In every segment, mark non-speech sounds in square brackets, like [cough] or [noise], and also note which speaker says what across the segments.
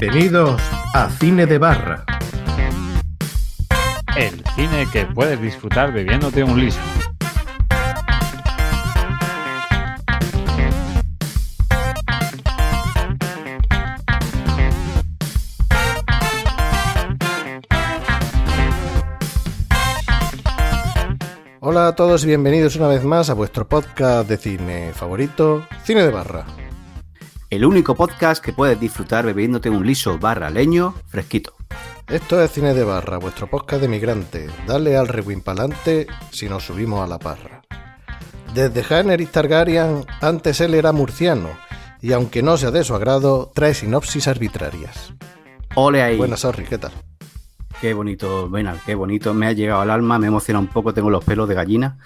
Speaker 1: Bienvenidos a Cine de Barra.
Speaker 2: El cine que puedes disfrutar bebiéndote un liso.
Speaker 1: Hola a todos y bienvenidos una vez más a vuestro podcast de cine favorito, Cine de Barra.
Speaker 3: El único podcast que puedes disfrutar bebiéndote un liso barra leño fresquito.
Speaker 1: Esto es Cine de Barra, vuestro podcast de migrante. Dale al rewind pa'lante si nos subimos a la parra. Desde Jaenerys Targaryen, antes él era murciano, y aunque no sea de su agrado, trae sinopsis arbitrarias.
Speaker 3: Ole ahí.
Speaker 1: Buenas, sorry, ¿qué tal?
Speaker 3: Qué bonito, Benal, qué bonito. Me ha llegado al alma, me emociona un poco, tengo los pelos de gallina.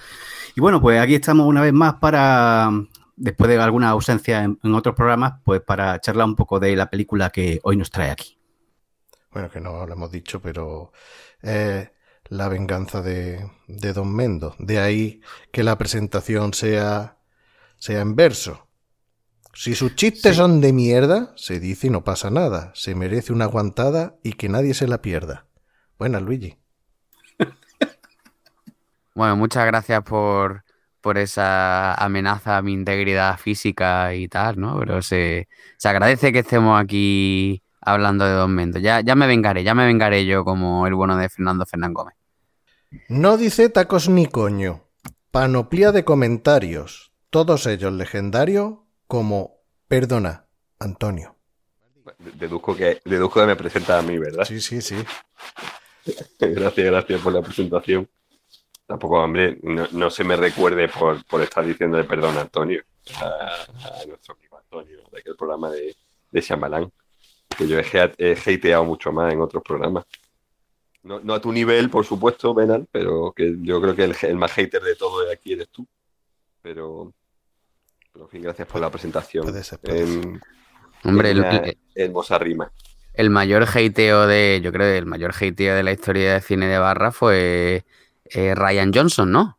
Speaker 3: Y bueno, pues aquí estamos una vez más para, después de alguna ausencia en, en otros programas, pues para charlar un poco de la película que hoy nos trae aquí.
Speaker 1: Bueno, que no lo hemos dicho, pero eh, la venganza de, de Don Mendo. De ahí que la presentación sea, sea en verso. Si sus chistes son de mierda, se dice y no pasa nada. Se merece una aguantada y que nadie se la pierda. Buenas, Luigi. [laughs]
Speaker 4: Bueno, muchas gracias por, por esa amenaza a mi integridad física y tal, ¿no? Pero se, se agradece que estemos aquí hablando de Don Mendo. Ya, ya me vengaré, ya me vengaré yo como el bueno de Fernando Fernán Gómez.
Speaker 1: No dice tacos ni coño. Panoplia de comentarios. Todos ellos legendarios como Perdona, Antonio.
Speaker 5: Deduzco que, deduzco que me presenta a mí, ¿verdad?
Speaker 1: Sí, sí, sí. [laughs]
Speaker 5: gracias, gracias por la presentación. Tampoco, hombre, no, no se me recuerde por, por estar diciendo de perdón a Antonio, a, a nuestro amigo Antonio, de aquel programa de, de Shyamalan, que yo he, he hateado mucho más en otros programas. No, no a tu nivel, por supuesto, Benal, pero que yo creo que el, el más hater de todo de aquí eres tú. Pero, pero en fin, gracias por la presentación.
Speaker 1: Puede ser, puede
Speaker 5: En-
Speaker 4: Hombre,
Speaker 5: en
Speaker 4: el,
Speaker 5: hermosa rima.
Speaker 4: el mayor hateo de, yo creo, el mayor hateo de la historia de cine de barra fue eh, Ryan Johnson, ¿no?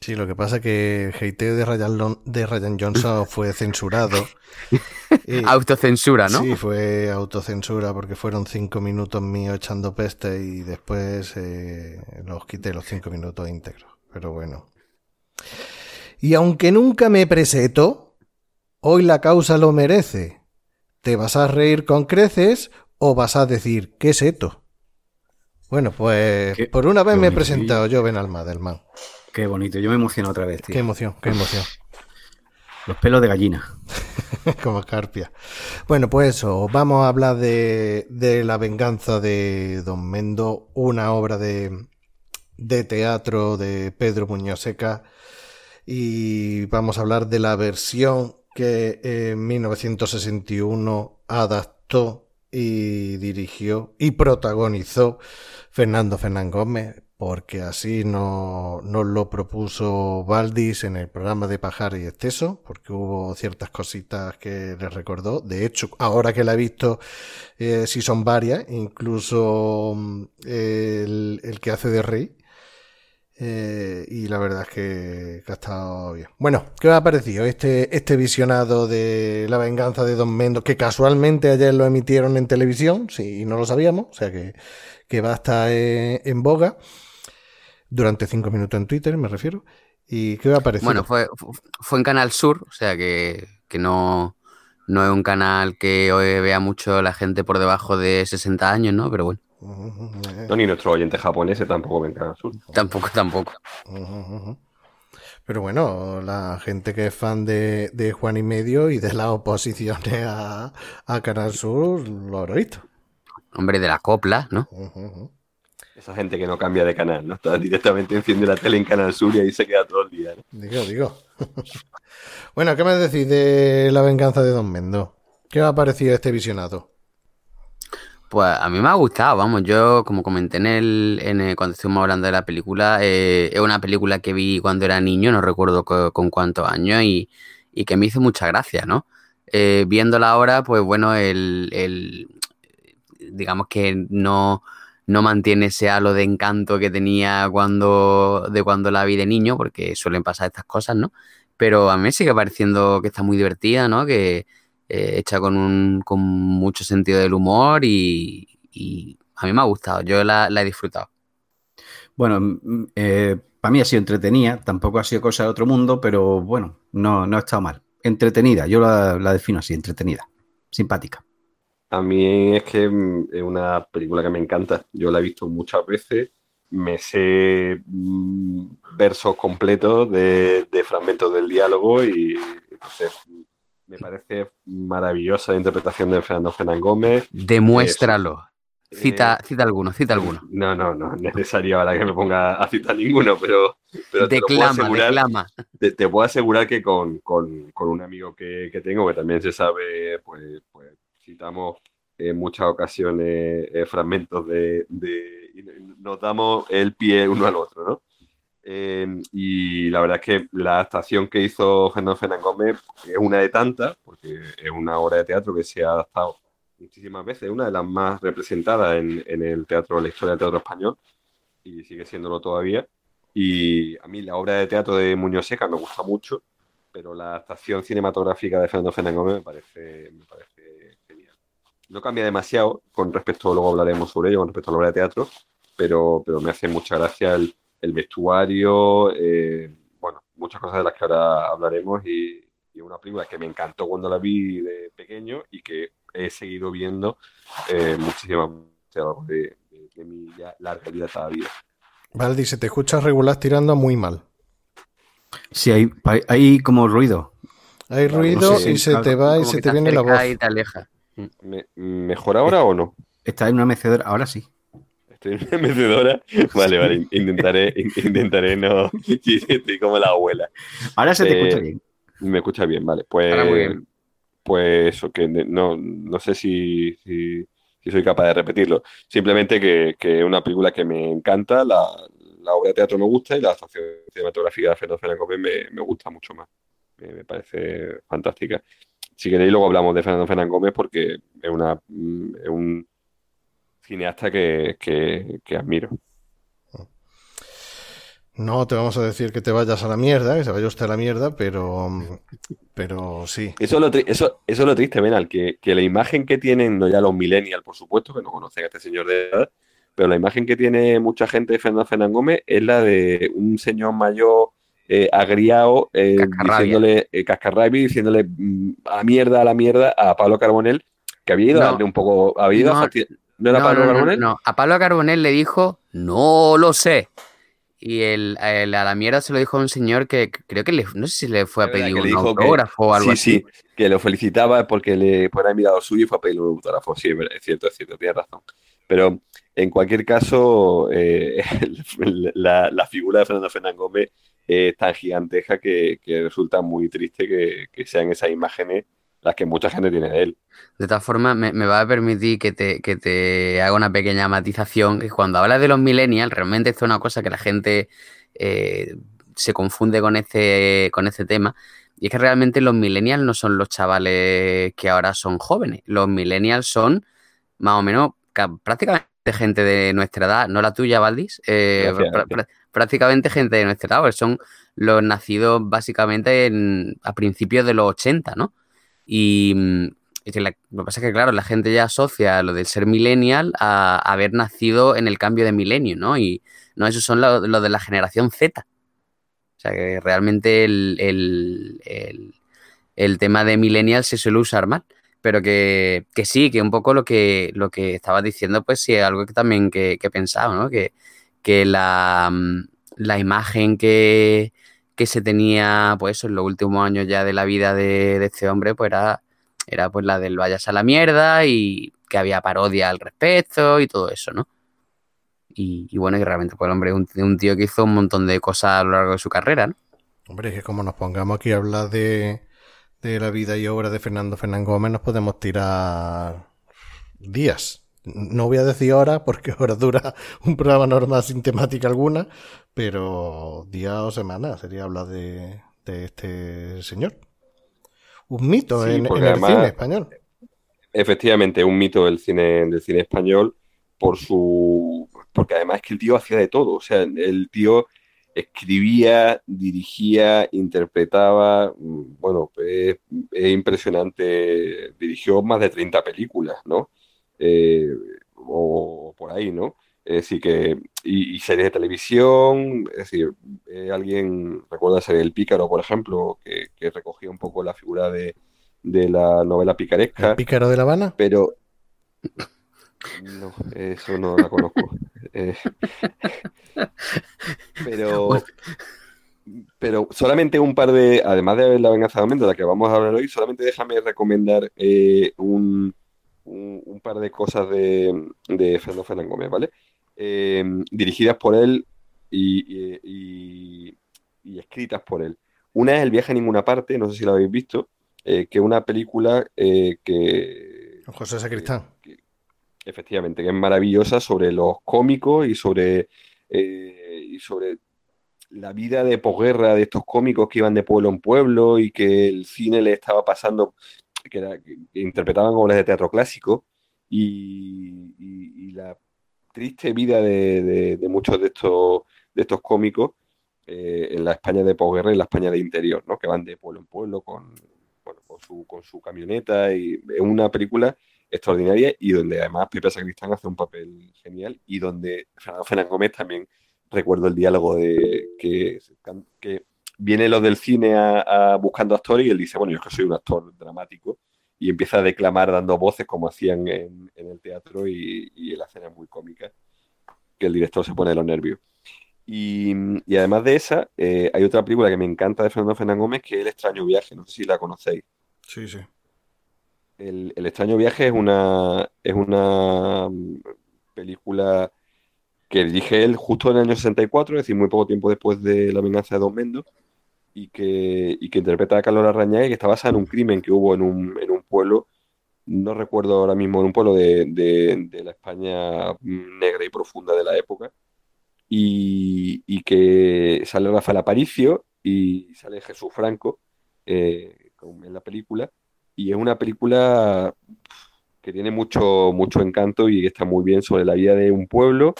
Speaker 1: Sí, lo que pasa es que el hateo de Ryan, Lon- de Ryan Johnson [laughs] fue censurado. [laughs] Y-
Speaker 4: Autocensura, ¿no?
Speaker 1: Sí, fue autocensura porque fueron cinco minutos míos echando peste y después eh, los quité los cinco minutos íntegros. Pero bueno. Y aunque nunca me preseto, hoy la causa lo merece. ¿Te vas a reír con creces o vas a decir qué seto? Bueno, pues
Speaker 3: Qué-
Speaker 1: por una vez me he presentado yo, Ben Almadelman.
Speaker 3: Qué bonito, yo me emociono otra vez, tío.
Speaker 1: Qué emoción, qué emoción. [laughs]
Speaker 3: Los pelos de gallina. [laughs]
Speaker 1: Como Carpia. Bueno, pues eso, vamos a hablar de, de La venganza de Don Mendo, una obra de, de teatro de Pedro Muñoz Seca. Y vamos a hablar de la versión que en 1961 adaptó y dirigió y protagonizó Fernando Fernán Gómez, porque así no- nos lo propuso Valdis en el programa de Pajar y Exceso, porque hubo ciertas cositas que le recordó. De hecho, ahora que la he visto, eh, sí son varias, incluso mm, el, el que hace de rey. Eh, y la verdad es que, ha estado bien. Bueno, ¿qué os ha parecido este, este visionado de La venganza de Don Mendo? Que casualmente ayer lo emitieron en televisión, sí, y no lo sabíamos, o sea que, que va a estar en boga durante cinco minutos en Twitter, me refiero. ¿Y qué os ha parecido?
Speaker 4: Bueno, fue, fu- fue en Canal Sur, o sea que, que no, no es un canal que hoy vea mucho la gente por debajo de 60 años, ¿no? Pero bueno,
Speaker 5: No, ni nuestros oyentes japoneses tampoco ven Canal Sur.
Speaker 4: tampoco, tampoco.
Speaker 1: Pero bueno, la gente que es fan de, de Juan y Medio y de las oposiciones a, a Canal Sur lo habrá visto.
Speaker 4: Hombre, de la copla, ¿no?
Speaker 5: Esa gente que no cambia de canal, ¿no? Está directamente enciende la tele en Canal Sur y ahí se queda todo el día, ¿no?
Speaker 1: Digo, digo. [laughs] bueno, ¿qué me decís de la venganza de Don Mendo? ¿Qué os ha parecido este visionado?
Speaker 4: Pues a mí me ha gustado, vamos, yo como comenté en el, en cuando estuvimos hablando de la película, eh, es una película que vi cuando era niño, no recuerdo co- con, cuántos años, y, y que me hizo mucha gracia, ¿no? Eh, viéndola ahora, pues bueno, el, el- digamos que no, no mantiene ese halo de encanto que tenía cuando, de cuando la vi de niño, porque suelen pasar estas cosas, ¿no? Pero a mí sigue pareciendo que está muy divertida, ¿no? Que, eh, hecha con, un, con mucho sentido del humor y, y a mí me ha gustado, yo la, la he disfrutado.
Speaker 3: Bueno, eh, para mí ha sido entretenida, tampoco ha sido cosa de otro mundo, pero bueno, no, no ha estado mal. Entretenida, yo la, la defino así, entretenida, simpática.
Speaker 5: A mí es que mm, es una película que me encanta. Yo la he visto muchas veces. Me sé mm, versos completos de, de fragmentos del diálogo y entonces me parece maravillosa la interpretación de Fernando Fernán Gómez.
Speaker 4: Demuéstralo.
Speaker 5: Eh,
Speaker 4: Cita, cita alguno, cita alguno.
Speaker 5: No, no, no es necesario ahora que me ponga a citar ninguno, pero, pero te lo puedo
Speaker 4: Declama,
Speaker 5: asegurar,
Speaker 4: declama.
Speaker 5: te, te puedo asegurar que con, con- con un amigo que, que tengo, que también se sabe, pues, pues citamos en muchas ocasiones eh, fragmentos de, de- y nos damos el pie uno al otro, ¿no? Eh, y la verdad es que la adaptación que hizo Fernando Fernández Gómez es una de tantas, porque es una obra de teatro que se ha adaptado muchísimas veces, una de las más representadas en, en el teatro, la historia del teatro español, y sigue siéndolo todavía. Y a mí la obra de teatro de Muñoz Seca me gusta mucho, pero la adaptación cinematográfica de Fernando Fernández Gómez me parece, me parece genial. No cambia demasiado con respecto, luego hablaremos sobre ello, con respecto a la obra de teatro, pero, pero me hace mucha gracia el, el vestuario, eh, bueno, muchas cosas de las que ahora hablaremos y, y una película que me encantó cuando la vi de pequeño y que he seguido viendo eh, muchísimas veces a lo largo de, de- de mi ya larga vida toda vida.
Speaker 1: Valdi, se te escucha regular tirando muy mal.
Speaker 3: Sí, hay, hay como ruido.
Speaker 1: Hay ruido
Speaker 3: no sé,
Speaker 1: y se
Speaker 3: algo
Speaker 1: te va y se te viene la voz.
Speaker 4: y te aleja.
Speaker 5: ¿Me- ¿Mejor ahora o no?
Speaker 3: Está en una mecedora, ahora sí. [laughs]
Speaker 5: Una mecedora. Vale, vale, in- intentaré, in- intentaré no. [laughs] Estoy como la abuela.
Speaker 3: Ahora se te
Speaker 5: Eh,
Speaker 3: escucha bien.
Speaker 5: Me escucha bien, vale.
Speaker 4: Ahora muy
Speaker 5: Pues,
Speaker 4: bien.
Speaker 5: pues eso, que ne- no, no sé si, si, si soy capaz de repetirlo. Simplemente que, que es una película que me encanta, la, la obra de teatro me gusta y la actuación cinematográfica de Fernando Fernández Gómez me, me gusta mucho más. Me, me parece fantástica. Si queréis, luego hablamos de Fernando Fernández Gómez porque es, una, mm, es un cineasta que, que, que admiro.
Speaker 1: No te vamos a decir que te vayas a la mierda, que se vaya usted a la mierda, pero, pero sí.
Speaker 5: Eso es lo, tri- eso, eso es lo triste, Benal, que, que la imagen que tienen, no ya los millennials, por supuesto, que no conocen a este señor de edad, pero la imagen que tiene mucha gente de Fernando Fernández Gómez es la de un señor mayor eh, agriado, eh, diciéndole, eh, diciéndole mm, a la mierda, a la mierda a Pablo Carbonell, que había ido
Speaker 4: No.
Speaker 5: a darle un poco, había ido a
Speaker 4: No.
Speaker 5: ¿No era
Speaker 4: No,
Speaker 5: Pablo
Speaker 4: no, no,
Speaker 5: Carbonell?
Speaker 4: no. A Pablo Carbonell le dijo, no lo sé. Y el, el- a la mierda se lo dijo a un señor que creo que le, no sé si le fue a pedir un
Speaker 5: dijo que-
Speaker 4: autógrafo o algo
Speaker 5: sí,
Speaker 4: así.
Speaker 5: sí, que lo felicitaba porque le fuera mirado suyo y fue a pedirle un autógrafo. Sí, es cierto, es cierto, tienes razón. Pero en cualquier caso, eh, [laughs] la, la figura de Fernando Fernández Gómez es tan gigantesca que, que resulta muy triste que, que sean esas imágenes las que mucha gente tiene de él.
Speaker 4: De todas formas, me, me va a permitir que te, que te haga una pequeña matización, que cuando hablas de los millennials, realmente esto es una cosa que la gente eh, se confunde con este, con este tema, y es que realmente los millennials no son los chavales que ahora son jóvenes, los millennials son más o menos ca- prácticamente gente de nuestra edad, no la tuya, Valdis, eh,
Speaker 5: Gracias,
Speaker 4: prácticamente gente de nuestra edad, porque son los nacidos básicamente en- a principios de los 80, ¿no? Y, mm, lo que pasa es que, claro, la gente ya asocia lo del ser millennial a, haber nacido en el cambio de milenio, ¿no? Y no, esos son los lo de la generación Z. O sea, que realmente el, el- el- tema de millennial se suele usar mal. Pero que, que sí, que un poco lo que, lo que estabas diciendo, pues sí, es algo que también que, que he pensado, ¿no? Que, que la, mm, la imagen que, que se tenía, pues en los últimos años ya de la vida de, este hombre, pues era, era pues la del vayas a la mierda y que había parodia al respecto y todo eso, ¿no? Y, bueno, y realmente pues el hombre es un, tío que hizo un montón de cosas a lo largo de su carrera, ¿no?
Speaker 1: Hombre, es que como nos pongamos aquí a hablar de, de la vida y obra de Fernando Fernández Gómez, nos podemos tirar días. No voy a decir horas porque [laughs] ahora dura un programa normal sin temática alguna, pero días o semanas sería hablar de, este señor. Un mito en, el cine español.
Speaker 5: Efectivamente, un mito del cine, del cine español por su. Porque además es que el tío hacía de todo. O sea, el tío escribía, dirigía, interpretaba. Bueno, es, es impresionante. Dirigió más de 30 películas, ¿no? Eh, o por ahí, ¿no? Es decir, que, y, series de televisión, es decir, eh, alguien recuerda serie El Pícaro, por ejemplo, que, recogía un poco la figura de, la novela picaresca.
Speaker 1: ¿El Pícaro de La Habana?
Speaker 5: Pero, no, eso no la conozco. [laughs] Eh, pero, [laughs] pero solamente un par de, además de La Venganza de de la que vamos a hablar hoy, solamente déjame recomendar un un, par de cosas de, de Fernando Fernández Gómez, ¿vale? Eh, dirigidas por él y, escritas por él. Una es El viaje a ninguna parte, no sé si la habéis visto, eh, que es una película eh, que...
Speaker 1: José Sacristán.
Speaker 5: efectivamente, que es maravillosa sobre los cómicos y sobre, y sobre la vida de posguerra de estos cómicos que iban de pueblo en pueblo y que el cine le estaba pasando que, interpretaban obras de teatro clásico y, la triste vida de, muchos de estos, de estos cómicos eh, en la España de posguerra y en la España de interior, ¿no? que van de pueblo en pueblo con, su, camioneta y es una película extraordinaria y donde además Pepe Sacristán hace un papel genial y donde Fernando Fernández Gómez también recuerdo el diálogo de que, que viene los del cine a, buscando actores y él dice, bueno, yo es que soy un actor dramático y empieza a declamar dando voces como hacían en, el teatro y, en la escena muy cómica, que el director se pone de los nervios. Y, además de esa, eh, hay otra película que me encanta de Fernando Fernández Gómez, que es El extraño viaje, no sé si la conocéis.
Speaker 1: Sí, sí.
Speaker 5: El, el extraño viaje es una, es una mm, película que dirige él justo en el año 64, es decir, muy poco tiempo después de La venganza de Don Mendo, y que, y que interpreta a Carlos Arrañaga y que está basada en un crimen que hubo en un, en un pueblo, no recuerdo ahora mismo, en un pueblo de, de, la España negra y profunda de la época, y, y que sale Rafael Aparicio y sale Jesús Franco eh, en la película, y es una película que tiene mucho, mucho encanto y que está muy bien sobre la vida de un pueblo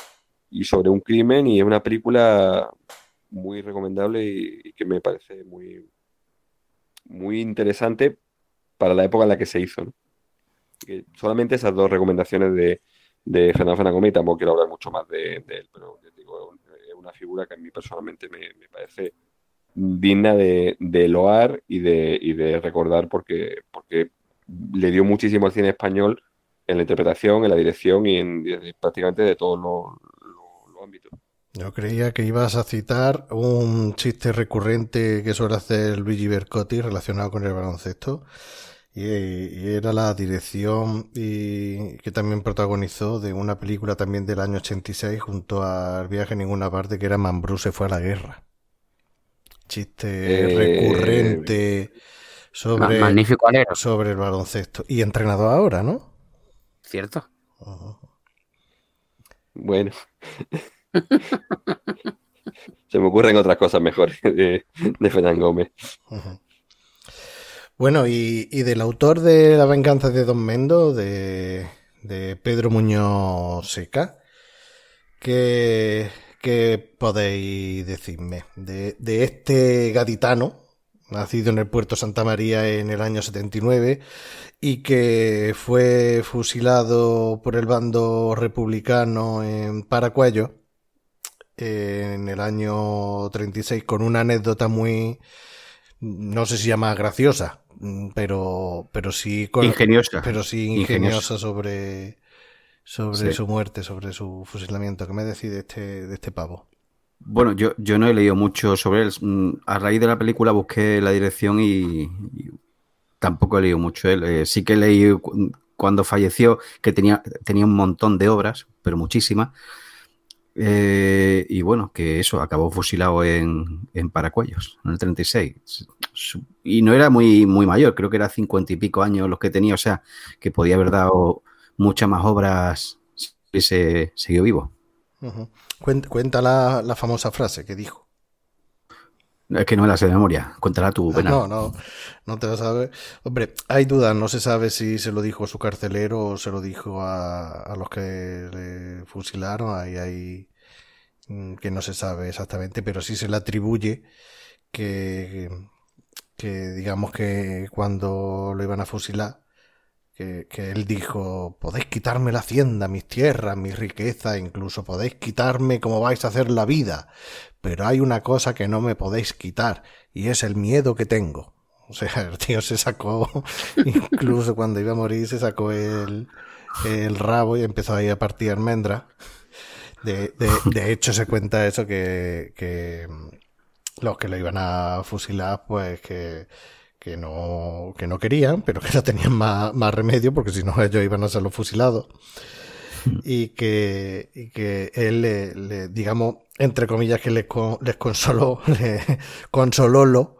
Speaker 5: y sobre un crimen, y es una película muy recomendable y, que me parece muy, muy interesante para la época en la que se hizo. solamente esas dos recomendaciones de, de Fernando Fernández y tampoco quiero hablar mucho más de, él, pero es una figura que a mí personalmente me, parece digna de, loar y de, y de recordar porque, porque le dio muchísimo al cine español en la interpretación, en la dirección y en, prácticamente de todos los.
Speaker 1: Yo creía que ibas a citar un chiste recurrente que suele hacer Luigi Bercotti relacionado con el baloncesto. Y, era la dirección y que también protagonizó de una película también del año 86 junto al viaje en ninguna parte que era Mambrú se fue a la guerra. Chiste eh, recurrente sobre,
Speaker 4: magnífico
Speaker 1: sobre el baloncesto. Y entrenado ahora, ¿no?
Speaker 4: Cierto.
Speaker 5: Bueno. [laughs] Se me ocurren otras cosas mejores [laughs] de, de Gómez.
Speaker 1: Bueno, y, del autor de La venganza de Don Mendo, de, Pedro Muñoz Seca, ¿qué, podéis decirme de, de este gaditano, nacido en el puerto Santa María en el año 79 y que fue fusilado por el bando republicano en Paracuello en el año 36 con una anécdota muy, no sé si llama graciosa, pero, pero sí
Speaker 4: ingeniosa,
Speaker 1: pero sí ingeniosa, sobre, sobre su muerte, sobre su fusilamiento. ¿Qué me decís de este, de este pavo?
Speaker 3: Bueno, yo, yo no he leído mucho sobre él. Mm, a raíz de la película busqué la dirección y, y tampoco he leído mucho él. Eh, sí que leí cuando falleció que tenía, tenía un montón de obras, pero muchísimas. Eh, y bueno, que eso, acabó fusilado en, en Paracuellos, en el 36. Y no era muy, muy mayor, creo que era cincuenta y pico años los que tenía, o sea, que podía haber dado muchas más obras si hubiese seguido vivo.
Speaker 1: Cuenta la, la famosa frase que dijo.
Speaker 3: Es que no me la sé de memoria, cuéntala tú, Bernal.
Speaker 1: No, no, no te vas a ver. Hombre, hay dudas, no se sabe si se lo dijo a su carcelero o se lo dijo a, a los que le fusilaron. Ahí hay mm, que no se sabe exactamente, pero sí se le atribuye que, que digamos que cuando lo iban a fusilar, que, que él dijo, podéis quitarme la hacienda, mis tierras, mis riquezas, incluso podéis quitarme como vais a hacer la vida, pero hay una cosa que no me podéis quitar, y es el miedo que tengo. O sea, [laughs] el tío se sacó, [laughs] incluso cuando iba a morir, se sacó el, el rabo y empezó ahí a partir almendras. De, de, de hecho, se cuenta eso que, que mm, los que lo iban a fusilar, pues que, que no, que no querían, pero que no tenían más, más remedio, porque si no ellos iban a ser los fusilados. [laughs] Y que, y que él, le, le, digamos, entre comillas, que les, con- les consoló, [laughs] le consolólo,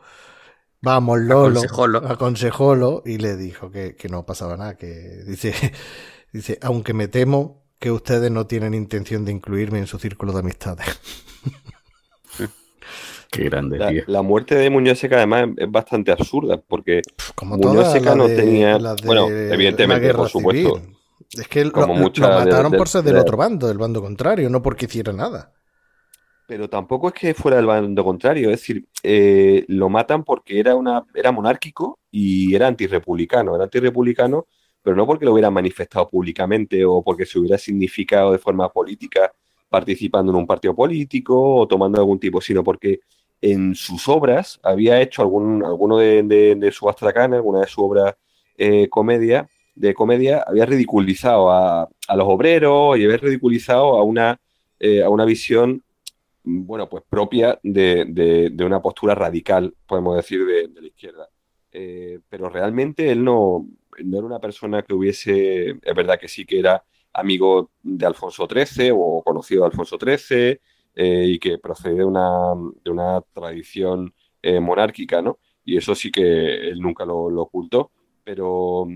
Speaker 1: vamos, Lolo,
Speaker 4: Aconsejólo.
Speaker 1: aconsejólo, y le dijo que, que no pasaba nada, que dice, [laughs] dice, aunque me temo que ustedes no tienen intención de incluirme en su círculo de amistades.
Speaker 3: Qué grande,
Speaker 5: La,
Speaker 3: tío.
Speaker 5: la muerte de Muñoz Seca además es bastante absurda porque
Speaker 1: Como
Speaker 5: Muñoz Seca no
Speaker 1: de-
Speaker 5: tenía- bueno, evidentemente, por supuesto.
Speaker 1: civil. Es que lo,
Speaker 5: Como
Speaker 1: mataron
Speaker 5: de-
Speaker 1: por ser del
Speaker 5: de-
Speaker 1: otro bando, del bando contrario, no porque hiciera nada.
Speaker 5: Pero tampoco es que fuera del bando contrario, es decir, eh, lo matan porque era una, era monárquico y era antirrepublicano. Era antirrepublicano, pero no porque lo hubiera manifestado públicamente o porque se hubiera significado de forma política participando en un partido político o tomando algún tipo, sino porque en sus obras había hecho algún, alguno de, de, de su astracana, alguna de sus obras eh, de comedia, había ridiculizado a, a los obreros y había ridiculizado a una, eh, a una visión bueno, pues propia de, de- de una postura radical, podemos decir, de, de la izquierda. Eh, pero realmente él no, no era una persona que hubiese, es verdad que sí que era amigo de Alfonso XIII o conocido de Alfonso XIII eh, y que procede de una, de una tradición eh, monárquica, ¿no? Y eso sí que él nunca lo, lo ocultó, pero,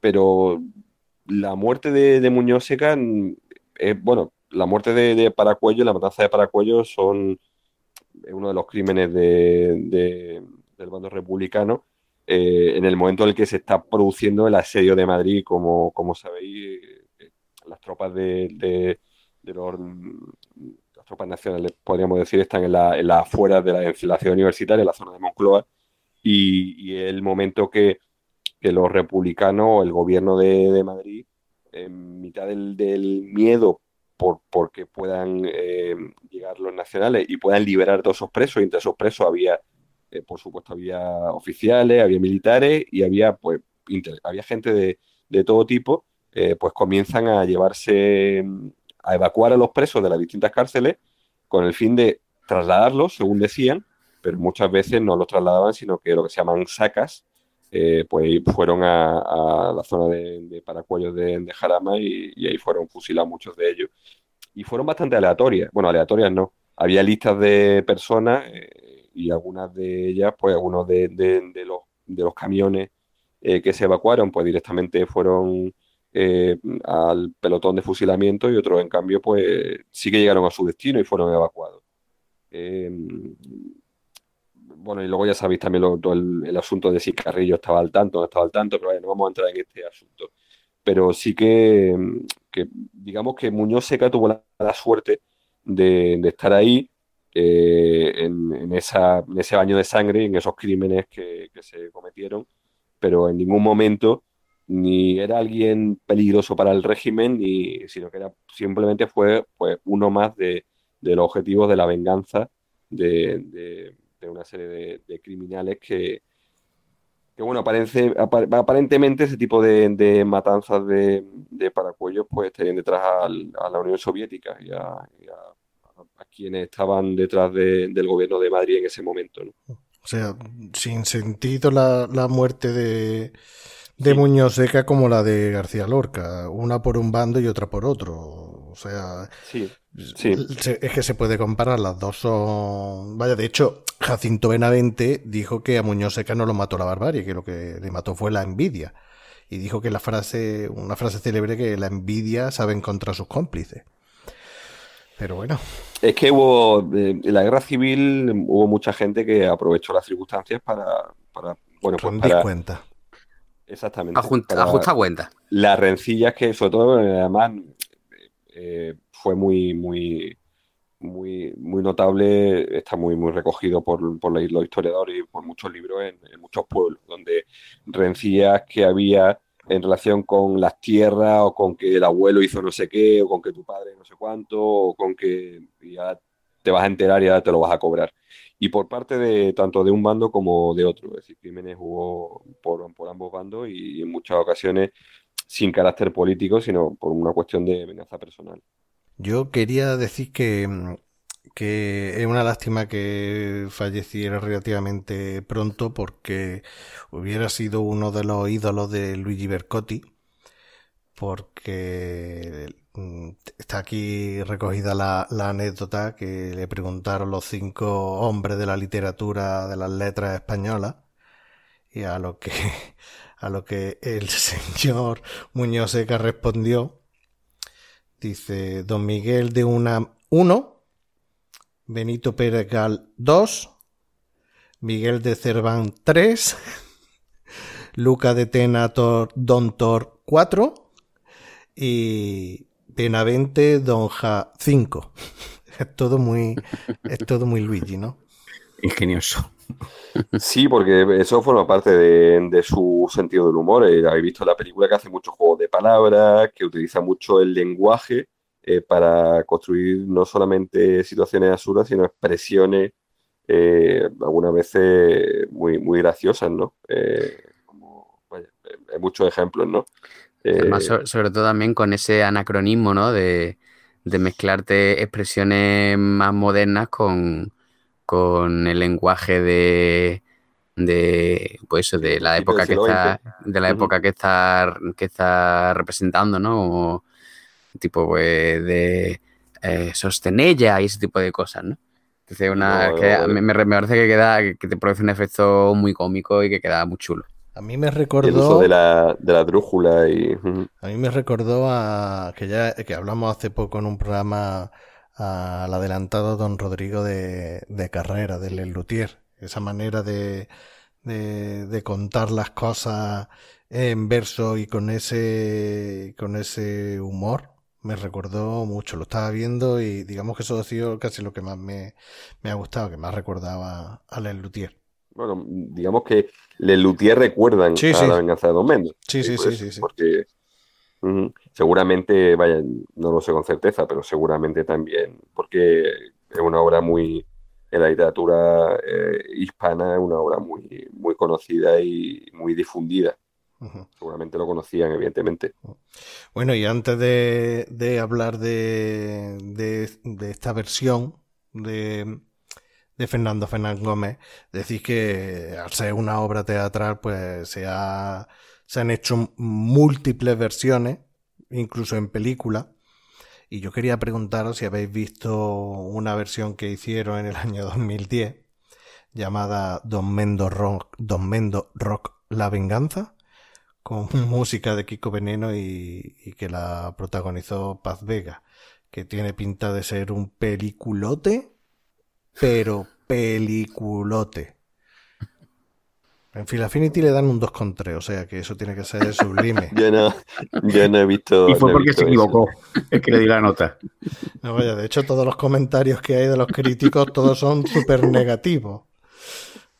Speaker 5: pero la muerte de, de Muñoz Seca, mm, eh, bueno, la muerte de, de Paracuello, la matanza de Paracuello son uno de los crímenes de, de- del bando republicano en el momento en el que se está produciendo el asedio de Madrid, como, como sabéis, las tropas de, de- de los, tropas nacionales, podríamos decir, están en la, en las afueras de la, la ciudad universitaria, en la zona de Moncloa, y, el momento que, los republicanos, el gobierno de, de Madrid, en mitad del, del miedo por, porque puedan eh, llegar los nacionales y puedan liberar todos esos presos, entre esos presos había, eh, por supuesto, había oficiales, había militares y había, pues, había gente de, de todo tipo, eh, pues comienzan a llevarse, a evacuar a los presos de las distintas cárceles con el fin de trasladarlos, según decían, pero muchas veces no los trasladaban, sino que lo que se llaman sacas, eh, pues fueron a, la zona de, Paracuellos de, Jarama y, ahí fueron fusilados muchos de ellos. Y fueron bastante aleatorias, bueno, aleatorias no, había listas de personas eh, y algunas de ellas, pues algunos de los camiones eh, que se evacuaron, pues directamente fueron eh, al pelotón de fusilamiento y otros, en cambio, pues sí que llegaron a su destino y fueron evacuados. Eh, bueno, y luego ya sabéis también el, asunto de si Carrillo estaba al tanto no estaba al tanto, pero no vamos a entrar en este asunto. Pero sí que, que digamos que Muñoz Seca tuvo la, suerte de, estar ahí eh, en, ese baño de sangre, en esos crímenes que se cometieron, pero en ningún momento ni era alguien peligroso para el régimen, ni, sino que era, simplemente fue pues, uno más de, de los objetivos de la venganza de, de- una serie de, criminales que, que bueno, aparece, apa- aparentemente ese tipo de, matanzas de, paracuellos pues estarían detrás a la Unión Soviética y a, a- quienes estaban detrás de- del gobierno de Madrid en ese momento. ¿no?
Speaker 1: O sea, sin sentido la, la muerte de, de
Speaker 5: Sí.
Speaker 1: Muñoz Seca como la de García Lorca, una por un bando y otra por otro. O sea,
Speaker 5: Sí, Sí.
Speaker 1: es que se puede comparar, las dos son... Vaya, de hecho, Jacinto Benavente dijo que a Muñoz Seca no lo mató la barbarie, que lo que le mató fue la envidia. Y dijo que la frase, una frase célebre que la envidia sabe encontrar a sus cómplices. Pero bueno,
Speaker 5: Es que hubo, eh, en la guerra civil hubo mucha gente que aprovechó las circunstancias para, para bueno, pues para,
Speaker 1: cuenta.
Speaker 5: Exactamente,
Speaker 4: Ajusta, ajusta cuenta.
Speaker 5: las rencillas que, sobre todo, además, eh, fue muy, muy, muy, muy notable, está muy, muy recogido por, por los historiadores y por muchos libros en, en muchos pueblos, donde rencillas que había en relación con las tierras o con que el abuelo hizo no sé qué o con que tu padre no sé cuánto o con que ya te vas a enterar y ya te lo vas a cobrar. Y por parte de tanto de un bando como de otro, es decir, crímenes hubo por, por ambos bandos y en muchas ocasiones sin carácter político, sino por una cuestión de amenaza personal.
Speaker 1: Yo quería decir que, mm, que es una lástima que falleciera relativamente pronto porque hubiera sido uno de los ídolos de Luigi Bercotti, porque está aquí recogida la, la anécdota que le preguntaron los cinco hombres de la literatura de las letras españolas y a lo que [laughs] a lo que el [laughs] señor Muñoz Seca respondió. Dice Don Miguel de una 1, Benito Pérez Gal 2, Miguel de Cerván 3, [laughs] Luca de Tena Tor- Don Tor 4 y Benavente Don Ja 5. Es todo muy, es todo muy Luigi, ¿no?
Speaker 3: Ingenioso.
Speaker 5: Sí, porque eso forma parte de, de su sentido del humor. Eh, habéis visto la película que hace mucho juego de palabras, que utiliza mucho el lenguaje eh, para construir no solamente situaciones absurdas, sino expresiones eh, algunas veces muy, muy graciosas, ¿no? Eh, como, vaya, hay muchos ejemplos, ¿no? Eh,
Speaker 4: Además, so- sobre todo también con ese anacronismo, ¿no? De, de mezclarte expresiones más modernas con, con el lenguaje de, de pues de la época que está, de la época que está, que está representando, ¿no? O tipo pues de eh, sostenella y ese tipo de cosas, ¿no? Entonces, una,
Speaker 5: No, no,
Speaker 4: mí me, me parece que queda, que te produce un efecto muy cómico y que queda muy chulo.
Speaker 1: A mí me
Speaker 5: el uso
Speaker 1: recordó...
Speaker 5: de la, de la drújula y...
Speaker 1: A mí me recordó a que ya que hablamos hace poco en un programa al adelantado don Rodrigo de, de Carrera, de Les Luthier. Esa manera de, de, de contar las cosas en verso y con ese, con ese humor me recordó mucho. Lo estaba viendo y digamos que eso ha sido casi lo que más me, me ha gustado, que más recordaba a Les Luthier.
Speaker 5: Bueno, digamos que Les Luthier recuerdan
Speaker 1: Sí,
Speaker 5: a
Speaker 1: sí.
Speaker 5: la venganza de Don Mendo.
Speaker 1: Sí, sí, sí, sí, sí.
Speaker 5: Porque seguramente, vaya, no lo sé con certeza, pero seguramente también, porque es una obra muy, en la literatura eh, hispana, es una obra muy, muy conocida y muy difundida. Seguramente lo conocían, evidentemente.
Speaker 1: Bueno, y antes de, de hablar de, de, de esta versión de, de Fernando Fernández Gómez, decís que al ser una obra teatral, pues se, ha, se han hecho múltiples versiones, incluso en película. Y yo quería preguntaros si habéis visto una versión que hicieron en el año 2010 llamada Don Mendo Rock, Don Mendo Rock La Venganza con [laughs] música de Kiko Veneno y, y que la protagonizó Paz Vega, que tiene pinta de ser un peliculote, pero peliculote. En Phil Affinity le dan un 2,3, o sea que eso tiene que ser sublime. [laughs]
Speaker 5: Yo no, yo no he visto.
Speaker 3: Y fue
Speaker 5: no
Speaker 3: porque se equivocó. Es que le di la nota.
Speaker 1: No, vaya, de hecho todos los comentarios que hay de los críticos todos son súper negativos.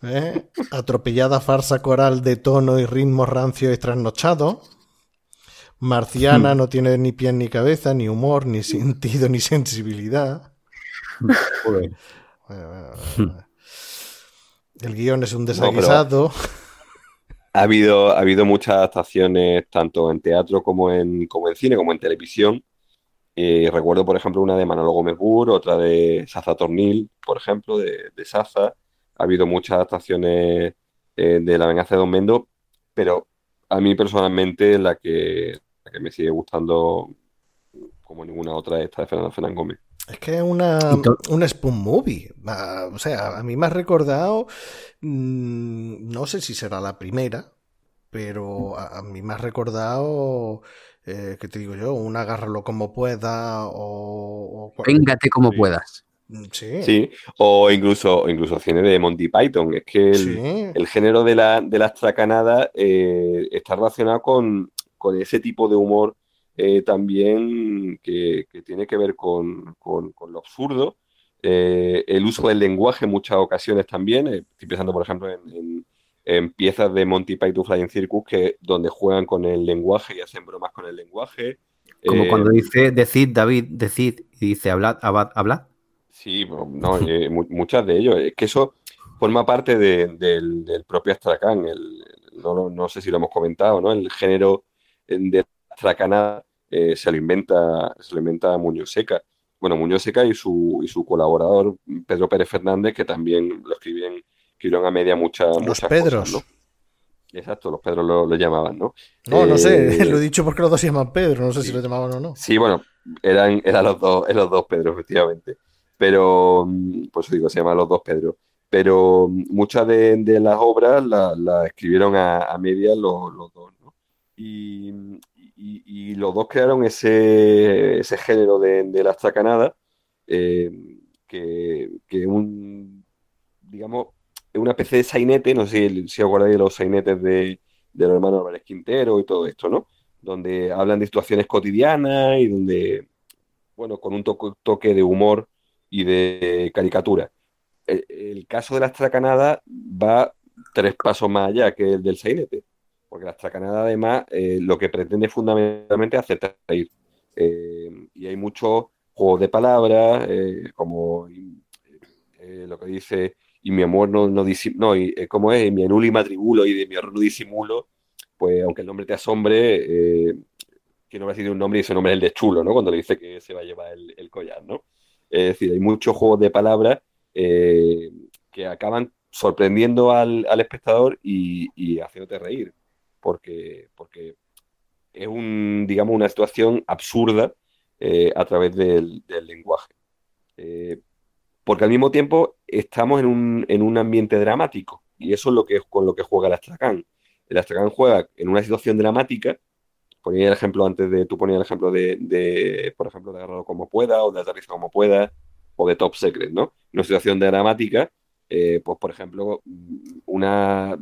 Speaker 1: ¿Eh? Atropellada farsa coral de tono y ritmo rancio y trasnochado. Marciana no tiene ni pies ni cabeza, ni humor, ni sentido, ni sensibilidad.
Speaker 3: Joder.
Speaker 1: Bueno, bueno, bueno. El guion es un desaguisado.
Speaker 5: Ha habido, ha habido muchas adaptaciones, tanto en teatro como en, como en cine, como en televisión, Eh, recuerdo, por ejemplo, una de Manolo Gómez Burr, otra de Saza Tornil, por ejemplo, de, de Saza. Ha habido muchas adaptaciones eh, de La venganza de Don Mendo, pero a mí personalmente la que, la que me sigue gustando como ninguna otra es esta de Fernando Fernández Gómez.
Speaker 1: Es que es una, una spoon movie. Ah, O sea, a mí me ha recordado, mm, no sé si será la primera, pero a, a mí me ha recordado, eh, ¿qué te digo yo? Un agárralo como pueda o... o
Speaker 4: Véngate como
Speaker 2: Sí.
Speaker 4: puedas.
Speaker 1: Mm, Sí,
Speaker 5: Sí, o incluso, o incluso cine de Monty Python. Es que el,
Speaker 1: sí.
Speaker 5: el género de la, de las tracanadas eh, está relacionado con, con ese tipo de humor eh, también que, que tiene que ver con, con- con lo absurdo. Eh, el uso del lenguaje en muchas ocasiones también. eh, estoy pensando, por ejemplo, en, en- en piezas de Monty Python Flying Circus que, donde juegan con el lenguaje y hacen bromas con el lenguaje.
Speaker 3: Como
Speaker 5: Eh,
Speaker 3: cuando dice, decid, David, decid, y dice, hablad, hablad, hablad.
Speaker 5: Sí, bueno, no, eh, mu- muchas de ellos. Es que eso forma parte de- del, del propio Astracán. El, no, no- sé si lo hemos comentado, ¿no? El género eh, de Astracanada eh, se lo inventa, se lo inventa Muñoz Seca. Bueno, Muñoz Seca y su, y su colaborador Pedro Pérez Fernández, que también lo escribían, escribieron a media muchas
Speaker 1: Los
Speaker 5: muchas
Speaker 1: Pedros.
Speaker 5: cosas, ¿no? Exacto, los Pedros lo, lo llamaban, ¿no?
Speaker 1: No, no sé,
Speaker 5: Eh, [laughs]
Speaker 1: lo he dicho porque los dos se llaman Pedro, no sé
Speaker 5: sí.
Speaker 1: si lo llamaban o no.
Speaker 5: Sí, bueno, eran, eran los dos, eran los dos Pedro, efectivamente. Pero, mm, eso digo, se llaman los dos Pedro. Pero mm, muchas de, de las obras las escribieron a, a medias los, los dos, ¿no? Y, y- y los dos crearon ese, género de, las tracanadas, eh, que, que un, digamos, una especie de sainete, no sé si, os acordáis de los sainetes de, de los hermanos Álvarez Quintero y todo esto, ¿no? donde hablan de situaciones cotidianas y donde, bueno, con un toque, de humor y de caricatura. El, caso de las tracanadas va tres pasos más allá que el del sainete, porque las tracanadas además eh, lo que pretende fundamentalmente es hacerte reír. Eh, y hay muchos juegos de palabras, eh, como lo que dice, y mi amor no, no, disi- no y, ¿cómo es? Mi anulo y matribulo y de mi error no disimulo, pues aunque el nombre te asombre, que no va a decir un nombre y ese nombre es el de chulo, ¿no? Cuando le dice que se va a llevar el, el collar, ¿no? Es decir, hay muchos juegos de palabras que acaban sorprendiendo al, al espectador y, y haciéndote reír, porque, porque es un, digamos, una situación absurda eh, a través del, del lenguaje. Eh, porque al mismo tiempo estamos en un, en un ambiente dramático y eso es lo que, con lo que juega el Astracán. El Astracán juega en una situación dramática. Ponía el ejemplo antes de, tú ponías el ejemplo de, de, por ejemplo, de agarrarlo como pueda, o de aterrizar como pueda, o de top secret, ¿no? Una situación dramática, eh, pues por ejemplo, una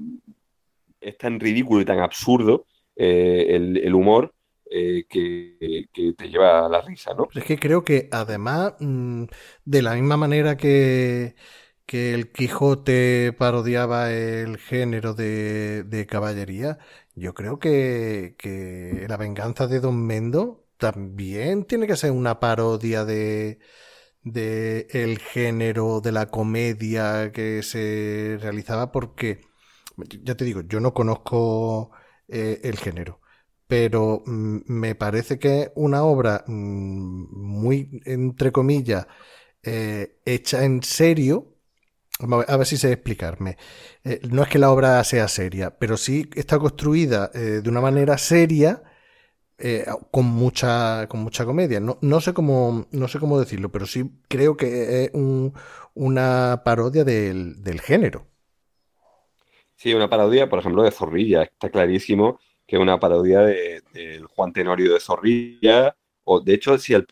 Speaker 5: es tan ridículo y tan absurdo eh, el, humor eh, que, te lleva a la risa, ¿no?
Speaker 1: Es que creo que además, mmm, de la misma manera que, el Quijote parodiaba el género de, caballería, yo creo que, La venganza de Don Mendo también tiene que ser una parodia de el género de la comedia que se realizaba porque, ya te digo, yo no conozco eh, el género, pero mm, me parece que es una obra mm, muy, entre comillas, eh, hecha en serio, a ver si sé explicarme. Eh, no es que la obra sea seria, pero sí está construida de una manera seria, con mucha, con mucha comedia. No, no, sé cómo, no sé cómo decirlo, pero sí creo que es un, una parodia del, del, género.
Speaker 5: Sí, una parodia, por ejemplo, de Zorrilla. Está clarísimo que es una parodia del de, Juan Tenorio de Zorrilla. O, de hecho, si, al,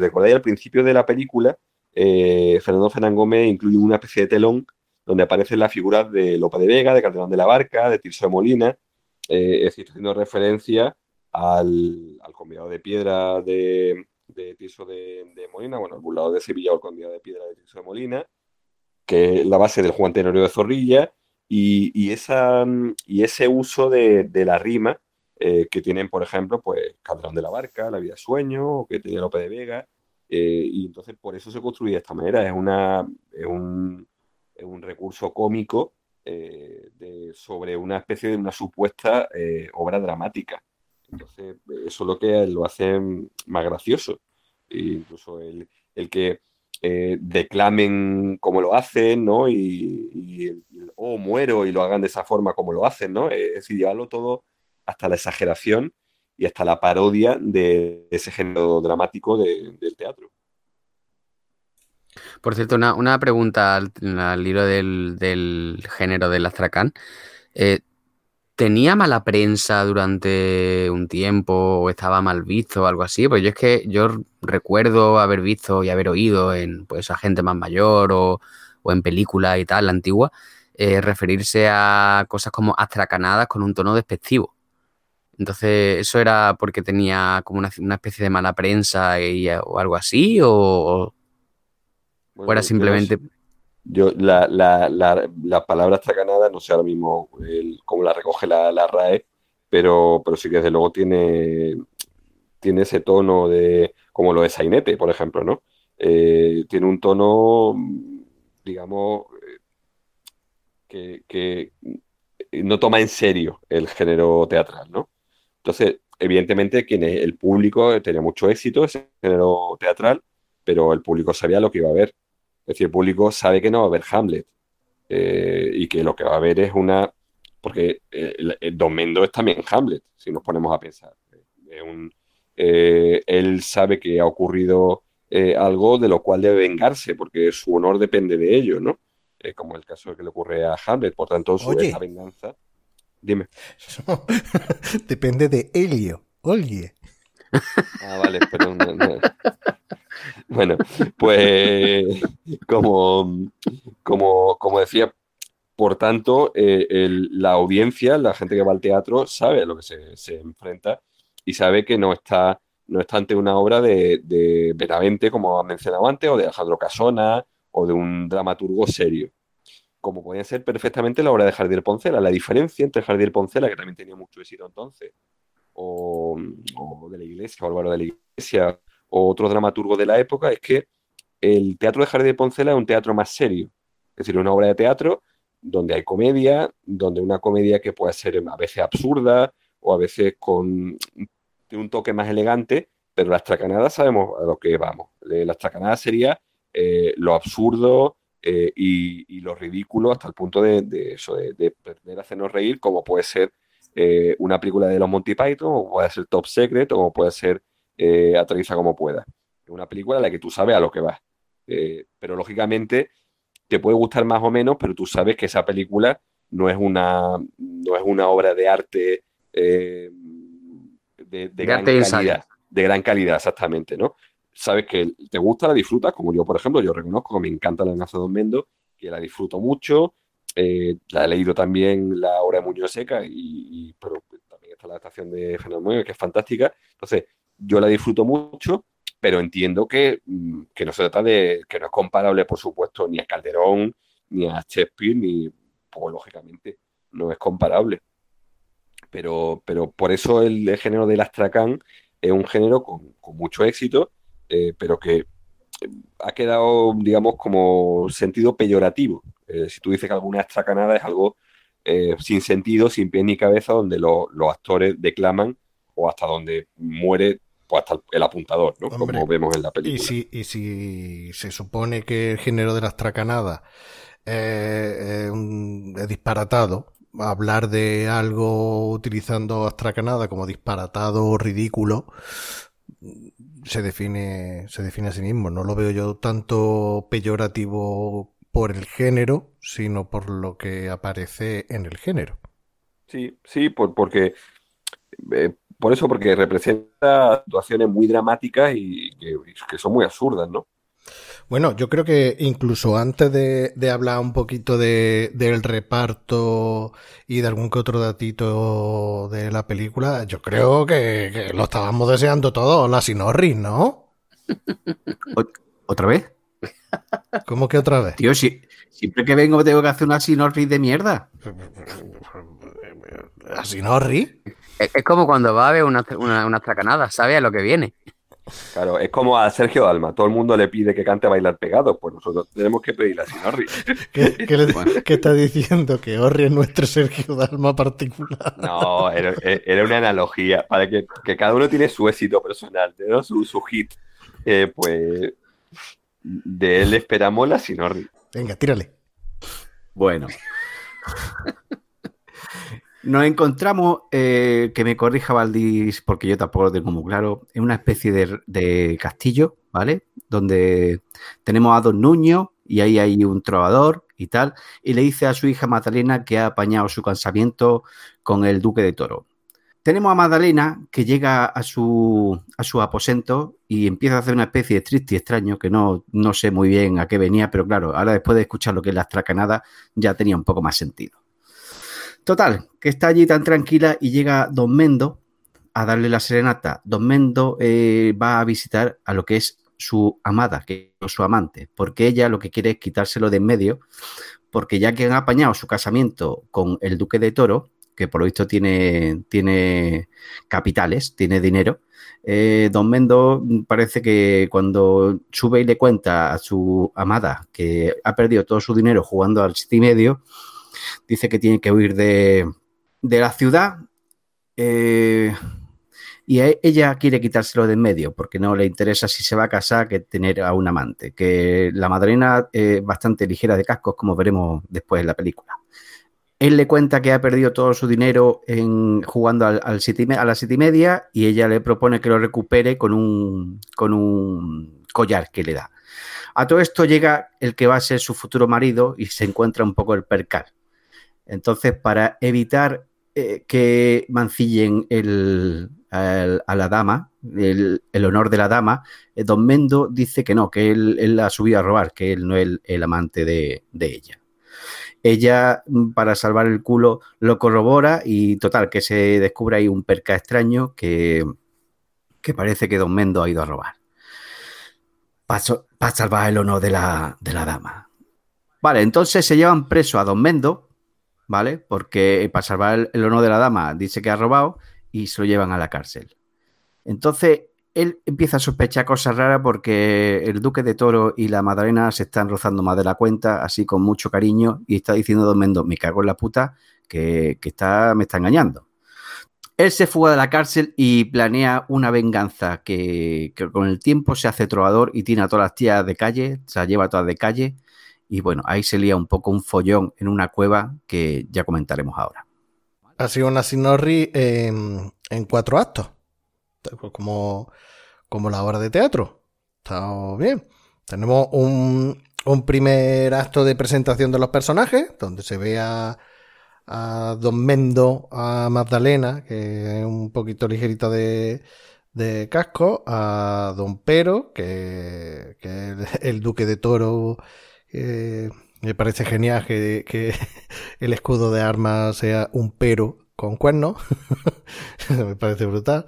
Speaker 5: recordáis al principio de la película, eh, Fernando Fernán Gómez incluye una especie de telón donde aparecen las figuras de Lopa de Vega, de Calderón de la Barca, de Tirso de Molina, eh, es decir, haciendo referencia al, al de piedra de, Tirso de, de, Molina, bueno, al burlador de Sevilla o el convidado de piedra de Tirso de Molina, que es la base del Juan Tenorio de Zorrilla, y, y, ese uso de, la rima eh, que tienen, por ejemplo, pues Calderón de la Barca, La vida sueño, o que tenía Lope de Vega, eh, y entonces por eso se construye de esta manera. Es, una, es, un, es un recurso cómico eh, de, sobre una especie de una supuesta obra dramática. Entonces, eso es lo que lo hace más gracioso. E incluso el, el que eh, declamen como lo hacen, ¿no? Y, y o oh, muero y lo hagan de esa forma como lo hacen, ¿no? Es decir, llevarlo todo hasta la exageración y hasta la parodia de ese género dramático de, del teatro.
Speaker 4: Por cierto, una, una pregunta al, hilo del, del, género del astracán. Eh, ¿Tenía mala prensa durante un tiempo o estaba mal visto o algo así? Pues yo es que yo recuerdo haber visto y haber oído en pues a gente más mayor o, o en películas y tal, la antigua, eh, referirse a cosas como astracanadas con un tono despectivo. Entonces, ¿eso era porque tenía como una, una especie de mala prensa y, o algo así? ¿O, bueno, era simplemente...?
Speaker 5: Yo, la, la, la, la, palabra astracanada, no sé ahora mismo cómo la recoge la, la, RAE, pero, pero sí que desde luego tiene, tiene ese tono de, como lo de Sainete, por ejemplo, ¿no? Eh, tiene un tono, digamos, que, que, no toma en serio el género teatral, ¿no? Entonces, evidentemente, quien es el público tenía mucho éxito ese género teatral, pero el público sabía lo que iba a ver. Es decir, el público sabe que no va a haber Hamlet eh, y que lo que va a ver es una... Porque el, el Don Mendo es también Hamlet, si nos ponemos a pensar. Un, eh, él sabe que ha ocurrido eh, algo de lo cual debe vengarse, porque su honor depende de ello, ¿no? Eh, como el caso que le ocurre a Hamlet. Por tanto, su
Speaker 1: Oye.
Speaker 5: esa venganza... Dime. [laughs]
Speaker 1: No, depende de Helio. Oye.
Speaker 5: Ah, vale, perdón. No, no. Bueno, pues como, como, como decía, por tanto, eh, la audiencia, la gente que va al teatro, sabe a lo que se, se, enfrenta y sabe que no está, no está ante una obra de, de Benavente, como mencionado antes, o de Alejandro Casona, o de un dramaturgo serio. Como podía ser perfectamente la obra de Jardiel Poncela. La diferencia entre Jardiel Poncela, que también tenía mucho éxito entonces, o, o de la Iglesia, o Álvaro de la Iglesia, o otros dramaturgos de la época, es que el teatro de Jardiel Poncela es un teatro más serio. Es decir, una obra de teatro donde hay comedia, donde una comedia que puede ser a veces absurda o a veces con un toque más elegante, pero las tracanada sabemos a lo que vamos. Las tracanada sería eh, lo absurdo eh, y, lo ridículo hasta el punto de, de eso, de, de, de, hacernos reír, como puede ser eh, una película de los Monty Python, o puede ser Top Secret, o puede ser eh, Aterriza como pueda. Es una película en la que tú sabes a lo que vas. Eh, pero lógicamente te puede gustar más o menos, pero tú sabes que esa película no es una, no es una obra de arte eh, de, de, gran arte calidad. De gran calidad, exactamente, ¿no? Sabes que te gusta, la disfrutas, como yo, por ejemplo, yo reconozco que me encanta la de Don Mendo, que la disfruto mucho, eh, la he leído también la obra de Muñoz Seca, y, y, pero también está la adaptación de Fernando que es fantástica. Entonces, yo la disfruto mucho, pero entiendo que, mm, que, no se trata de, que no es comparable, por supuesto, ni a Calderón, ni a Shakespeare, ni, pues lógicamente, no es comparable. Pero, pero por eso el, género del astracán es un género con, mucho éxito, eh, pero que ha quedado, digamos, como sentido peyorativo. Eh, si tú dices que alguna astracanada es algo eh, sin sentido, sin pie ni cabeza, donde lo, los actores declaman o hasta donde muere pues hasta el apuntador, ¿no?
Speaker 1: Hombre,
Speaker 5: Como vemos en la película.
Speaker 1: Y si, y si se supone que el género de las tracanadas eh, es disparatado, hablar de algo utilizando astracanada como disparatado o ridículo se define se define a sí mismo no lo veo yo tanto peyorativo por el género sino por lo que aparece en el género
Speaker 5: sí sí por, porque eh, por eso, porque representa situaciones muy dramáticas y que, que, son muy absurdas, ¿no?
Speaker 1: Bueno, yo creo que incluso antes de, de hablar un poquito de, del reparto y de algún que otro datito de la película, yo creo que, que lo estábamos deseando todos, la Sinorris, ¿no?
Speaker 3: ¿Otra vez?
Speaker 1: ¿Cómo que otra vez?
Speaker 3: Tío, si, siempre que vengo tengo que hacer una Sinorris de mierda.
Speaker 1: ¿La Sinorris?
Speaker 4: Es, es, como cuando va a ver una, una, una tracanada, sabe a lo que viene.
Speaker 5: Claro, es como a Sergio Dalma. Todo el mundo le pide que cante bailar pegado. Pues nosotros tenemos que pedirle a Orri. [laughs]
Speaker 1: ¿Qué, qué, le, ¿Qué, está diciendo? ¿Que Orri es nuestro Sergio Dalma particular?
Speaker 5: No, era, era una analogía para que, que, cada uno tiene su éxito personal, ¿no? su, su hit. Eh, pues de él esperamos la Sinorri.
Speaker 1: Venga, tírale.
Speaker 3: Bueno. Nos encontramos, eh, que me corrija Valdis, porque yo tampoco lo tengo muy claro, en una especie de, castillo, ¿vale? Donde tenemos a Don Nuño y ahí hay un trovador y tal, y le dice a su hija Magdalena que ha apañado su cansamiento con el duque de Toro. Tenemos a Magdalena que llega a su, a su aposento y empieza a hacer una especie de triste y extraño que no, no sé muy bien a qué venía, pero claro, ahora después de escuchar lo que es la astracanada ya tenía un poco más sentido. Total, que está allí tan tranquila y llega Don Mendo a darle la serenata. Don Mendo eh, va a visitar a lo que es su amada, que es su amante, porque ella lo que quiere es quitárselo de en medio, porque ya que han apañado su casamiento con el duque de Toro, que por lo visto tiene, tiene capitales, tiene dinero, eh, don Mendo parece que cuando sube y le cuenta a su amada que ha perdido todo su dinero jugando al y medio, dice que tiene que huir de, de la ciudad. Eh, y ella quiere quitárselo de en medio porque no le interesa si se va a casar que tener a un amante. Que la madrina es bastante ligera de cascos, como veremos después en la película. Él le cuenta que ha perdido todo su dinero en, jugando al, al siete y, a las siete y media y ella le propone que lo recupere con un, con un collar que le da. A todo esto llega el que va a ser su futuro marido y se encuentra un poco el percal. Entonces, para evitar eh, que mancillen el, a la dama, el, honor de la dama, eh, Don Mendo dice que no, que él, la ha subido a robar, que él no es el, amante de, de, ella. Ella, mm, para salvar el culo, lo corrobora y total, que se descubre ahí un perca extraño que, que parece que Don Mendo ha ido a robar. Para, para salvar el honor de la, de la dama. Vale, entonces se llevan preso a Don Mendo, ¿vale? Porque para salvar el, el, honor de la dama dice que ha robado y se lo llevan a la cárcel. Entonces, él empieza a sospechar cosas raras porque el duque de Toro y la Madalena se están rozando más de la cuenta, así con mucho cariño, y está diciendo Don Mendo, me cago en la puta, que, que está, me está engañando. Él se fuga de la cárcel y planea una venganza que, que, con el tiempo se hace trovador y tiene a todas las tías de calle, se las lleva todas de calle, y bueno, ahí se lía un poco un follón en una cueva que ya comentaremos ahora.
Speaker 1: Ha sido una Sinorri en, en cuatro actos, como, como la obra de teatro. Está bien. Tenemos un, primer acto de presentación de los personajes, donde se ve a, Don Mendo, a Magdalena, que es un poquito ligerita de, casco, a Don Pero, que, que es el duque de Toro eh, me parece genial que, que, [laughs] el escudo de armas sea un pero con cuernos. [laughs] me parece brutal.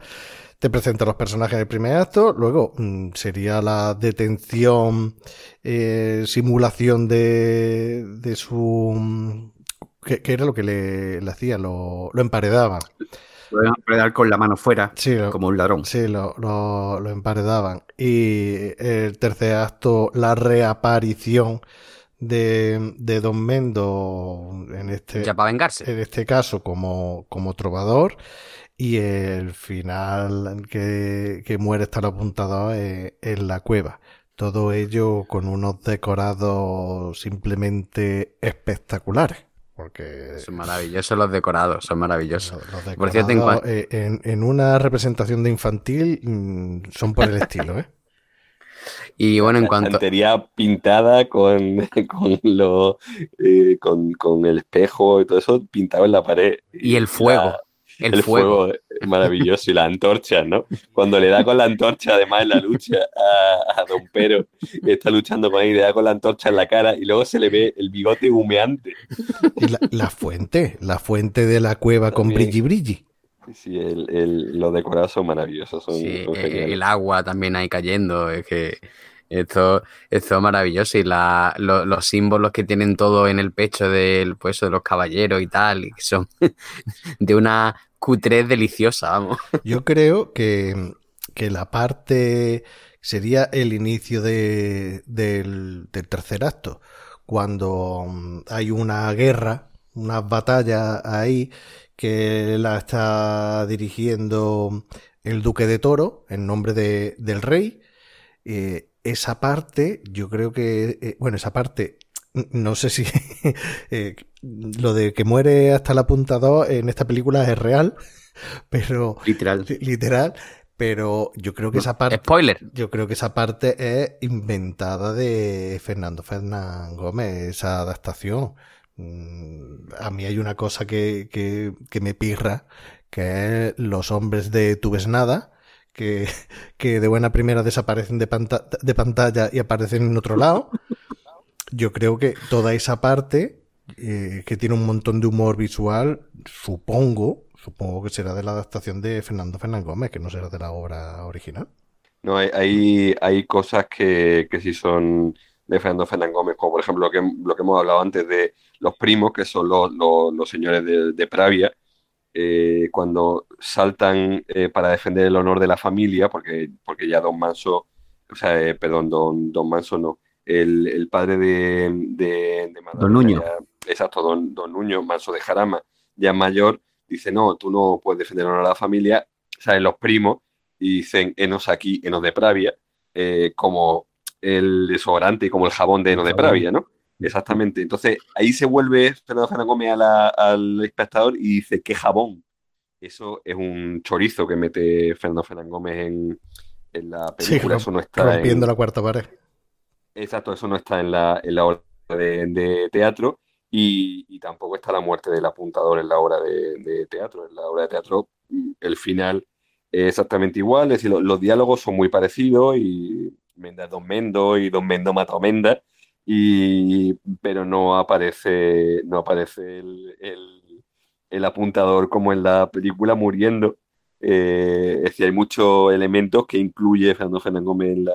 Speaker 1: Te presenta los personajes del primer acto. Luego mmm, sería la detención, eh, simulación de, de su. ¿Qué, ¿Qué, era lo que le, le hacía? Lo, lo emparedaban.
Speaker 3: Lo emparedar con la mano fuera,
Speaker 1: sí, lo,
Speaker 3: como un ladrón.
Speaker 1: Sí, lo, lo, lo, emparedaban. Y el tercer acto, la reaparición de, de Don Mendo en este,
Speaker 4: ya para vengarse.
Speaker 1: en este caso como, como trovador. Y el final que, que muere estar apuntado en, en la cueva. Todo ello con unos decorados simplemente espectaculares. Porque
Speaker 4: son maravillosos los decorados, son maravillosos.
Speaker 1: Los, los decorados, por cierto, en, en, en, una representación de infantil mmm, son por el estilo, ¿eh? [laughs]
Speaker 4: Y bueno, en
Speaker 5: la
Speaker 4: cuanto.
Speaker 5: estantería pintada con, [laughs] con, lo, eh, con, con, el espejo y todo eso pintado en la pared.
Speaker 4: Y el fuego.
Speaker 5: La, el, el, fuego. fuego maravilloso y la antorcha, ¿no? Cuando le da con la antorcha, además en la lucha a, a Don Pero, está luchando con él y le da con la antorcha en la cara y luego se le ve el bigote humeante.
Speaker 1: Y la, la fuente, la fuente de la cueva con brilli brilli.
Speaker 5: Sí, el, el, los decorados son maravillosos. Son,
Speaker 4: sí, son el agua también ahí cayendo, es que esto, esto es maravilloso y la, lo, los símbolos que tienen todo en el pecho del, pues, de los caballeros y tal, y que son [laughs] de una cutrez deliciosa, vamos.
Speaker 1: Yo creo que, que la parte sería el inicio de, del, tercer acto, cuando hay una guerra, unas batallas ahí que la está dirigiendo el duque de Toro en nombre de, del rey eh, esa parte, yo creo que, eh, bueno, esa parte, no sé si [laughs] eh, lo de que muere hasta la punta 2 en esta película es real, [laughs] pero...
Speaker 3: Literal.
Speaker 1: Literal. Pero yo creo que esa parte.
Speaker 4: Spoiler.
Speaker 1: Yo creo que esa parte es inventada de Fernando Fernán Gómez, esa adaptación. Mm, a mí hay una cosa que, que, que me pirra, que es los hombres de Tu ves nada, que, que de buena primera desaparecen de, de pantalla y aparecen en otro lado. Yo creo que toda esa parte, eh, que tiene un montón de humor visual, supongo, supongo que será de la adaptación de Fernando Fernán Gómez, que no será de la obra original.
Speaker 5: No, hay, hay, hay cosas que, que sí son de Fernando Fernán Gómez, como por ejemplo lo que, lo que hemos hablado antes de los primos, que son los, los, señores de Pravia, eh, cuando saltan eh, para defender el honor de la familia, porque, porque ya Don Manso, o sea, eh, perdón, Don, Don Manso no, el, el padre de, de, de
Speaker 3: Don Nuño.
Speaker 5: ya- exacto, Don, Don Nuño, Manso de Jarama, ya mayor, dice, no, tú no puedes defender el honor a la familia, salen los primos y dicen, enos aquí, enos de Pravia, como el desodorante y como el jabón de enos de. Pravia, ¿no? Exactamente. Entonces, ahí se vuelve Fernando Fernán Gómez a la- al espectador y dice, ¿qué jabón? Eso es un chorizo que mete Fernando Fernán Gómez en, en la
Speaker 1: Sí,
Speaker 5: película.
Speaker 1: romp-
Speaker 5: Eso no está en,
Speaker 1: rompiendo la cuarta pared.
Speaker 5: Exacto, eso no está en la, en la obra de, de teatro y, y tampoco está la muerte del apuntador en la obra de, de teatro. En la obra de teatro el final es exactamente igual, es decir, lo- los, diálogos son muy parecidos y Menda es Don Mendo y Don Mendo mata a Menda, y, pero no aparece, no aparece el, el- el apuntador como en la película muriendo. Eh, es decir, hay muchos elementos que incluye Fernando Fernández Gómez en la,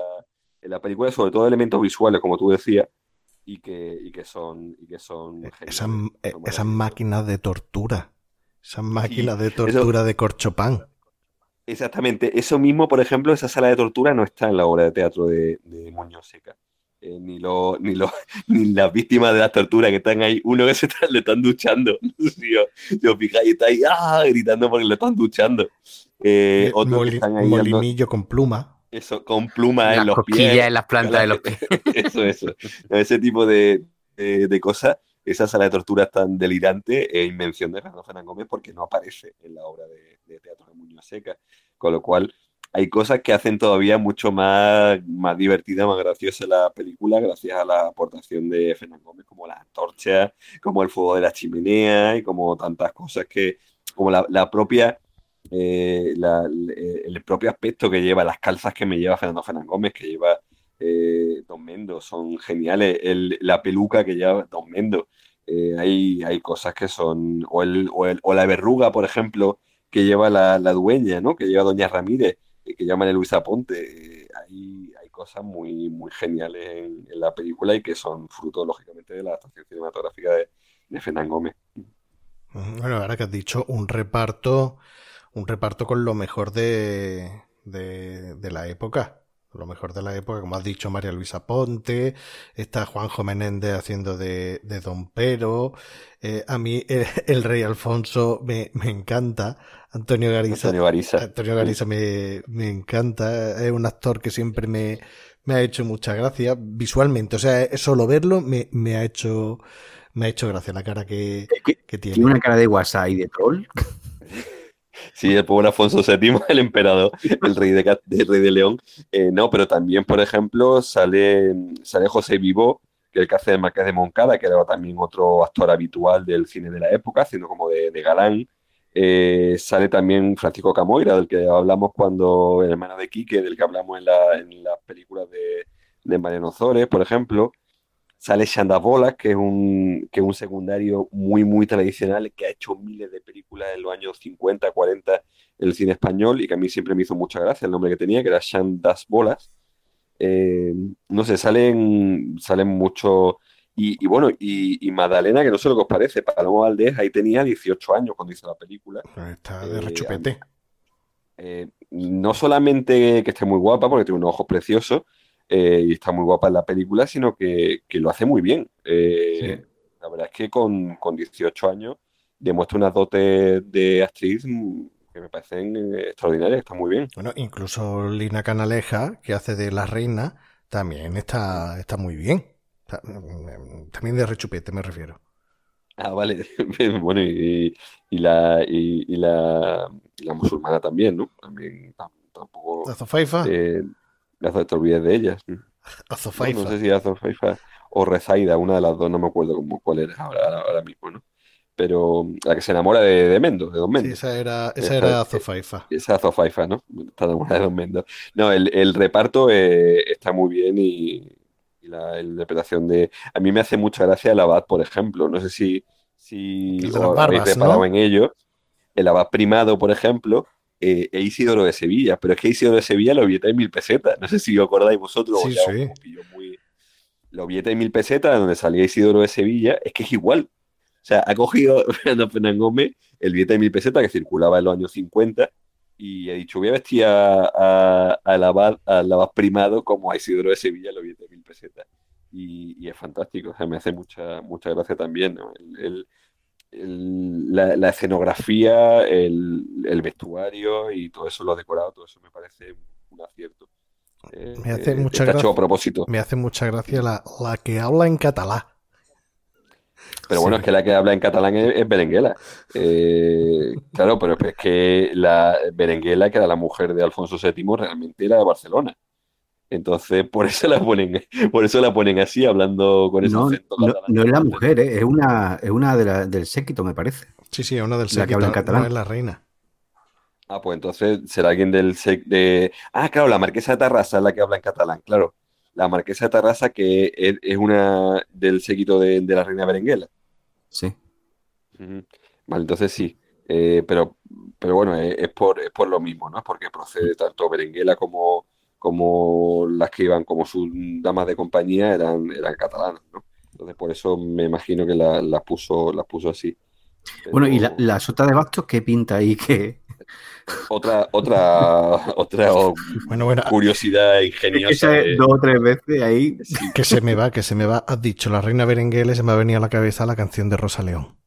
Speaker 5: en la película, sobre todo elementos visuales, como tú decías, y que, y que son, y que son
Speaker 1: Esas,
Speaker 5: son
Speaker 1: esas
Speaker 5: maravillosos.
Speaker 1: máquinas de tortura. Esas máquinas de
Speaker 5: eso-
Speaker 1: tortura de corchopán.
Speaker 5: Exactamente, eso mismo, por ejemplo, esa sala de tortura no está en la obra de teatro de, de Muñoz Seca. Eh, ni, lo, ni, lo, [laughs] ni las víctimas de la tortura que están ahí, uno que se está, le están duchando, si os, si os fijáis, está ahí ¡ah! gritando porque le están duchando. Eh, otros que
Speaker 1: Moli-
Speaker 5: están ahí dando-
Speaker 1: molinillo con pluma.
Speaker 5: eso, con plumas en
Speaker 4: Las
Speaker 5: los pies.
Speaker 4: en las plantas de los pies. [laughs]
Speaker 5: Eso, eso. Ese tipo de, de- de cosas, esa sala de tortura es tan delirante e invención de Fernando Fernández Gómez porque no aparece en la obra de, de teatro de Muñoz Seca. Con lo cual, hay cosas que hacen todavía mucho más, más divertida, más graciosa la película, gracias a la aportación de Fernán Gómez, como las antorchas, como el fuego de la chimenea y como tantas cosas que, como la, la propia eh, el, propio aspecto que lleva, las calzas que me lleva Fernando Fernández Gómez, que lleva eh, Don Mendo, son geniales. La peluca que lleva Don Mendo, eh, hay, hay cosas que son, o, el, o, el- o la verruga, por ejemplo, que lleva la, la dueña, ¿no? Que lleva Doña Ramírez, que llaman Luisa Ponte. Eh, hay, hay cosas muy, muy geniales en, la película y que son fruto, lógicamente, de la adaptación cinematográfica de, de Fernán Gómez.
Speaker 1: Bueno, ahora que has dicho un reparto, un reparto con lo mejor de, de, de la época. Lo mejor de la época, como has dicho, María Luisa Ponte, está Juanjo Menéndez haciendo de, de Don Pero, eh, a mí el, el Rey Alfonso me, me encanta, Antonio Gariza,
Speaker 5: Antonio Gariza.
Speaker 1: Antonio Gariza me, me encanta, es un actor que siempre me, me ha hecho mucha gracia visualmente, o sea, solo verlo me, me ha hecho, me ha hecho gracia la cara que,
Speaker 3: que
Speaker 1: que tiene.
Speaker 3: Tiene una cara de WhatsApp y de troll. [laughs]
Speaker 5: Sí, el pobre Afonso VII, [laughs] el emperador, el rey de, el rey de León. Eh, no, pero también, por ejemplo, sale, sale José Vivo, que es el que hace de Marqués de Moncada, que era también otro actor habitual del cine de la época, haciendo como de, de galán. Eh, sale también Francisco Camoira, del que hablamos cuando, el hermano de Quique, del que hablamos en, la- en las películas de, de Mariano Zores, por ejemplo. Sale Xanda Bolas, que es un, que es un secundario muy, muy tradicional, que ha hecho miles de películas en los años 50, 40 en el cine español y que a mí siempre me hizo mucha gracia el nombre que tenía, que era Xandas Bolas. Eh, no sé, salen, salen mucho. Y, y bueno, y, y Magdalena, que no sé lo que os parece, Paloma Valdés ahí tenía 18 años cuando hizo la película.
Speaker 1: Está de
Speaker 5: Eh,
Speaker 1: rechupete.
Speaker 5: Eh, no solamente que esté muy guapa, porque tiene unos ojos preciosos eh, y está muy guapa en la película, sino que, que lo hace muy bien. Eh, La verdad es que con, con 18 años demuestra unas dotes de actriz que me parecen eh, extraordinarias, están muy bien.
Speaker 1: Bueno, incluso Lina Canaleja, que hace de la reina, también está, está muy bien. También de rechupete, me refiero.
Speaker 5: Ah, vale. [laughs] Bueno, y, y la, y, y la, la musulmana también, ¿no? También tam- tampoco
Speaker 1: Azofaifa,
Speaker 5: eh, te olvides de ellas.
Speaker 1: Azofaifa.
Speaker 5: no sé si Azofaifa o Rezaida, una de las dos, no me acuerdo cómo, cuál era ahora, ahora, mismo, ¿no? Pero la que se enamora de, de Mendo, de Don
Speaker 1: Sí,
Speaker 5: Mendo.
Speaker 1: esa era, esa
Speaker 5: Esa-
Speaker 1: era Azofaifa.
Speaker 5: Esa Azofaifa, ¿no? Está enamorada de Don Mendo. No, el, el reparto eh, está muy bien y, y la, interpretación de... A mí me hace mucha gracia el Abad, por ejemplo. No sé si, si
Speaker 1: El de
Speaker 5: os
Speaker 1: las
Speaker 5: habéis
Speaker 1: barbas,
Speaker 5: reparado
Speaker 1: ¿no?
Speaker 5: en ello. El Abad primado, por ejemplo, eh, e Isidoro de Sevilla. Pero es que Isidoro de Sevilla lo vieta en mil pesetas. No sé si os acordáis vosotros. o
Speaker 1: Sí,
Speaker 5: ya
Speaker 1: sí.
Speaker 5: muy... Lo vieta en mil pesetas, donde salía Isidoro de Sevilla, es que es igual. O sea, ha cogido [laughs] Fernando Fernández Gómez el billete de mil pesetas que circulaba en los años 50 y ha dicho, voy a vestir a, a- al abad, al abad primado como a Isidoro de Sevilla los billetes de mil pesetas. Y, y es fantástico, o sea, me hace mucha, mucha gracia también, ¿no? El- el- el- la, la escenografía, el, el vestuario y todo eso, lo decorado, todo eso me parece un acierto. Eh,
Speaker 1: Me hace
Speaker 5: eh,
Speaker 1: mucha gracia.
Speaker 5: a propósito.
Speaker 1: Me hace mucha gracia la, la que habla en catalán.
Speaker 5: Pero bueno,
Speaker 1: Sí.
Speaker 5: es que la que habla en catalán es, es Berenguela. Eh, claro, pero es que la Berenguela, que era la mujer de Alfonso VII, realmente era de Barcelona. Entonces, por eso la ponen, por eso la ponen así, hablando con ese
Speaker 3: No,
Speaker 5: acento
Speaker 3: no,
Speaker 5: catalán.
Speaker 3: no es la mujer, ¿eh? es una, es una de la- del séquito, me parece.
Speaker 1: Sí, sí, es una del
Speaker 3: La que habla en
Speaker 1: séquito,
Speaker 3: catalán.
Speaker 1: no es la reina.
Speaker 5: Ah, pues entonces será alguien del sec de. Ah, claro, la marquesa de Tarrasa es la que habla en catalán, claro. La marquesa de Tarrasa, que es, es una del séquito de, de la reina Berenguela.
Speaker 3: Sí.
Speaker 5: Ujú. Vale, entonces sí. Eh, pero, pero bueno, es, es por, es por lo mismo, ¿no? Es porque procede tanto Berenguela como, como las que iban como sus damas de compañía eran, eran catalanas, ¿no? Entonces por eso me imagino que la- las puso, las puso así.
Speaker 3: Bueno, y la, la sota de bastos, ¿qué pinta ahí? [laughs] que
Speaker 5: otra, otra, [laughs] otra
Speaker 1: Bueno, bueno,
Speaker 5: curiosidad ingeniosa.
Speaker 3: Esa
Speaker 5: de-
Speaker 3: es dos o tres veces ahí.
Speaker 1: que se me va, que se me va. Has dicho la reina Berenguela y se me ha venido a la cabeza la canción de Rosa León.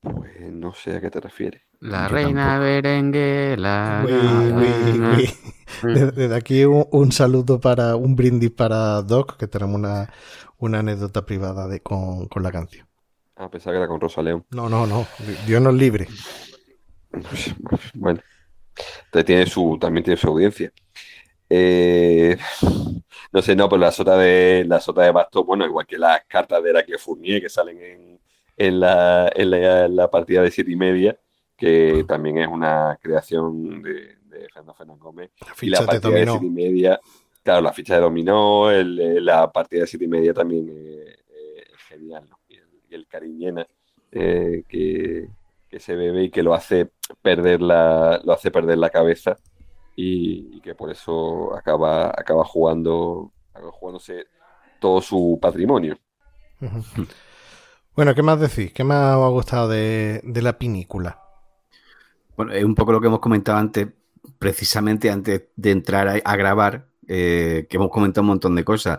Speaker 5: Pues no sé a qué te refieres.
Speaker 4: La
Speaker 3: Yo
Speaker 4: reina
Speaker 3: tampoco.
Speaker 4: berenguela.
Speaker 1: Desde, desde aquí un, un saludo para un brindis para Doc, que tenemos una, una anécdota privada de, con, con la canción.
Speaker 5: Ah, pensaba que era con Rosa León.
Speaker 1: No, no, no. Dios nos libre. [laughs]
Speaker 5: Bueno, entonces tiene su, también tiene su audiencia. Eh, no sé, no, pero la sota de la sota de Basto, bueno, igual que las cartas de Heraclio Fournier que salen en, en la, en la, en la partida de siete y media, que también es una creación de, de Fernando Fernández Gómez.
Speaker 1: La
Speaker 5: Y la partida de siete y media, claro, la ficha de dominó, el- la partida de siete y media también eh, eh, es genial, ¿no? Y el, y el cariñena eh, que, que se bebe y que lo hace perder la, lo hace perder la cabeza y, y que por eso acaba, acaba jugando, acaba jugándose todo su patrimonio.
Speaker 1: Bueno, ¿qué más decís? ¿Qué más os ha gustado de, de la pinícula?
Speaker 3: Bueno, es un poco lo que hemos comentado antes, precisamente antes de entrar a, a grabar, eh, que hemos comentado un montón de cosas.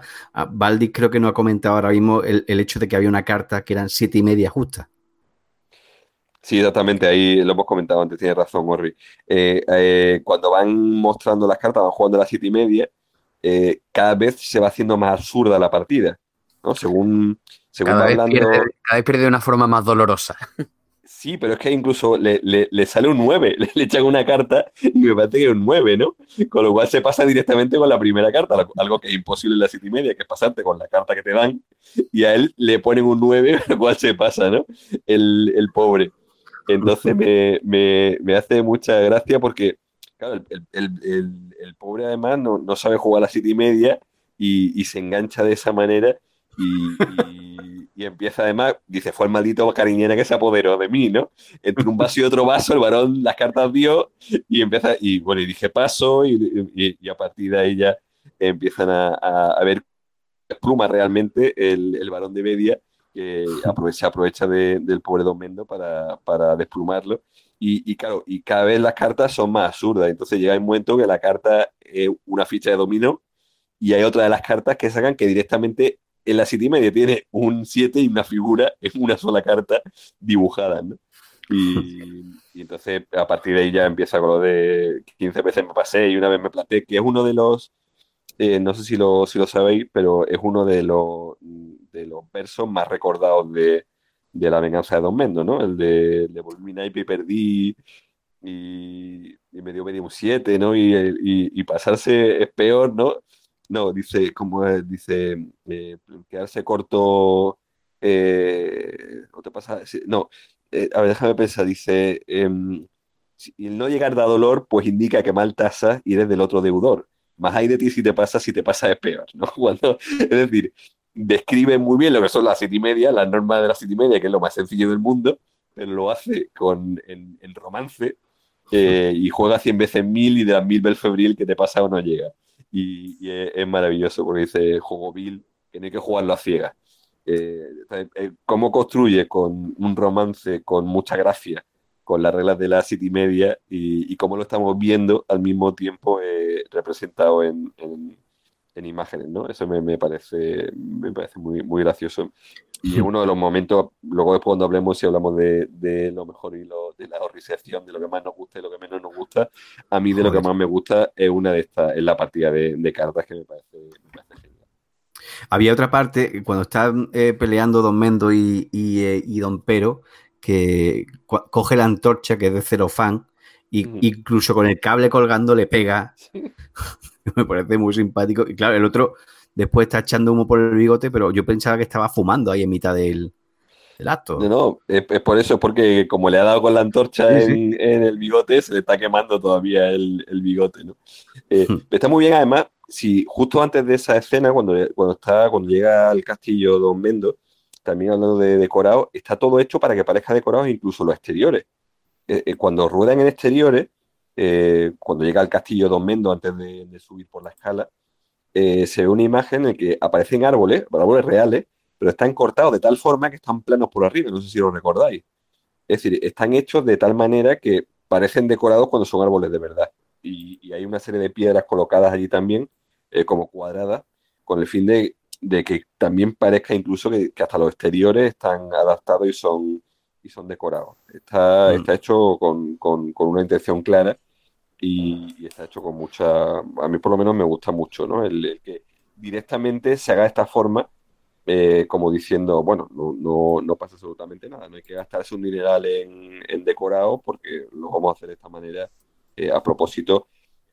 Speaker 3: Valdis creo que no ha comentado ahora mismo el, el hecho de que había una carta que eran siete y media justas.
Speaker 5: Sí, exactamente, ahí lo hemos comentado antes, tiene razón, Orri. Eh, eh, cuando van mostrando las cartas, van jugando a las siete y media, eh, cada vez se va haciendo más absurda la partida, ¿no? Según, según
Speaker 4: Cada
Speaker 5: va
Speaker 4: vez,
Speaker 5: hablando...
Speaker 4: pierde, cada vez pierde de una forma más dolorosa. [laughs]
Speaker 5: Sí, pero es que incluso le, le- le sale un 9, le, [laughs] le echan una carta y me parece que es un 9, ¿no? Con lo cual se pasa directamente con la primera carta, algo que es imposible en la siete y media, que es pasarte con la carta que te dan, y a él le ponen un 9, [laughs] lo cual se pasa, ¿no? El, el pobre. Entonces me, me- me hace mucha gracia porque, claro, el, el- el- pobre además no, no sabe jugar a la siete y media y, y se engancha de esa manera y, y- empieza además, dice, fue el maldito cariñera que se apoderó de mí, ¿no? Entre un vaso y otro vaso, el varón las cartas dio y empieza, y bueno, y dije paso y, a partir de ahí ya empiezan a, a- a ver pluma realmente el, el varón de media que aprovecha, aprovecha de- del pobre Don Mendo para, para desplumarlo. Y, y claro, y cada vez las cartas son más absurdas. Entonces llega un momento que la carta es una ficha de dominó y hay otra de las cartas que sacan que directamente en la siete y media tiene un 7 y una figura en una sola carta dibujada, ¿no? Y, [laughs] y entonces a partir de ahí ya empieza con lo de 15 veces me pasé y una vez me planté, que es uno de los, eh, no sé si lo, si lo sabéis, pero es uno de los, de los versos más recordados de, de La venganza de Don Mendo, ¿no? El de Le volví y perdí y, me dio medio un 7, ¿no? Y, y, pasarse es peor, ¿no? No, dice, como dice, eh, quedarse corto, eh, ¿o te pasa? No, eh, a ver, déjame pensar, dice, em, si el no llegar da dolor, pues indica que mal tasas y eres del otro deudor. Más hay de ti si te pasa, si te pasa es peor, ¿no? [laughs] Cuando, es decir, describe muy bien lo que son las siete y media, las normas de las siete y media, que es lo más sencillo del mundo, pero lo hace con en, en romance eh, y juega 100 veces mil y de las mil vel febril que te pasa o no llega. Y, y es, es maravilloso porque dice juego vil, que que jugarlo a ciegas. Eh, eh, cómo construye con un romance con mucha gracia, con las reglas de la City Media y, y cómo lo estamos viendo al mismo tiempo eh, representado en, en, en, imágenes, ¿no? Eso me, me, parece, me parece muy, muy gracioso. Y es uno de los momentos, luego después cuando hablemos, si hablamos de, de lo mejor y lo, de la horrización, de lo que más nos gusta y lo que menos nos gusta, a mí de lo que más me gusta es una de estas, es la partida de, de cartas que me parece, me parece genial.
Speaker 3: Había otra parte, cuando están eh, peleando Don Mendo y, y, eh, y Don Pero, que coge la antorcha que es de Cerofán y mm. incluso con el cable colgando le pega. Sí. [laughs] Me parece muy simpático. Y claro, el otro después está echando humo por el bigote, pero yo pensaba que estaba fumando ahí en mitad del, del acto.
Speaker 5: No, no, es, es, por eso, es porque como le ha dado con la antorcha sí, en, sí. en, el bigote, se le está quemando todavía el, el bigote, ¿no? Eh, está muy bien, además, si justo antes de esa escena, cuando, cuando, está, cuando llega al castillo Don Mendo, también hablando de decorado, está todo hecho para que parezca decorado incluso los exteriores. Eh, eh, cuando ruedan en exteriores, eh, cuando llega al castillo Don Mendo antes de, subir por la escala, se ve una imagen en que aparecen árboles, árboles reales, pero están cortados de tal forma que están planos por arriba, no sé si lo recordáis. Es decir, están hechos de tal manera que parecen decorados cuando son árboles de verdad. Y, y hay una serie de piedras colocadas allí también, como cuadradas, con el fin de, de que también parezca incluso que, que, hasta los exteriores están adaptados y son, y son decorados. Está, mm. está hecho con, con, con, una intención clara y, y, está hecho con mucha... A mí por lo menos me gusta mucho, ¿no? El, el que directamente se haga de esta forma eh, como diciendo, bueno, no, no, no, pasa absolutamente nada, no hay que gastarse un dineral en, en decorado porque lo vamos a hacer de esta manera eh, a propósito,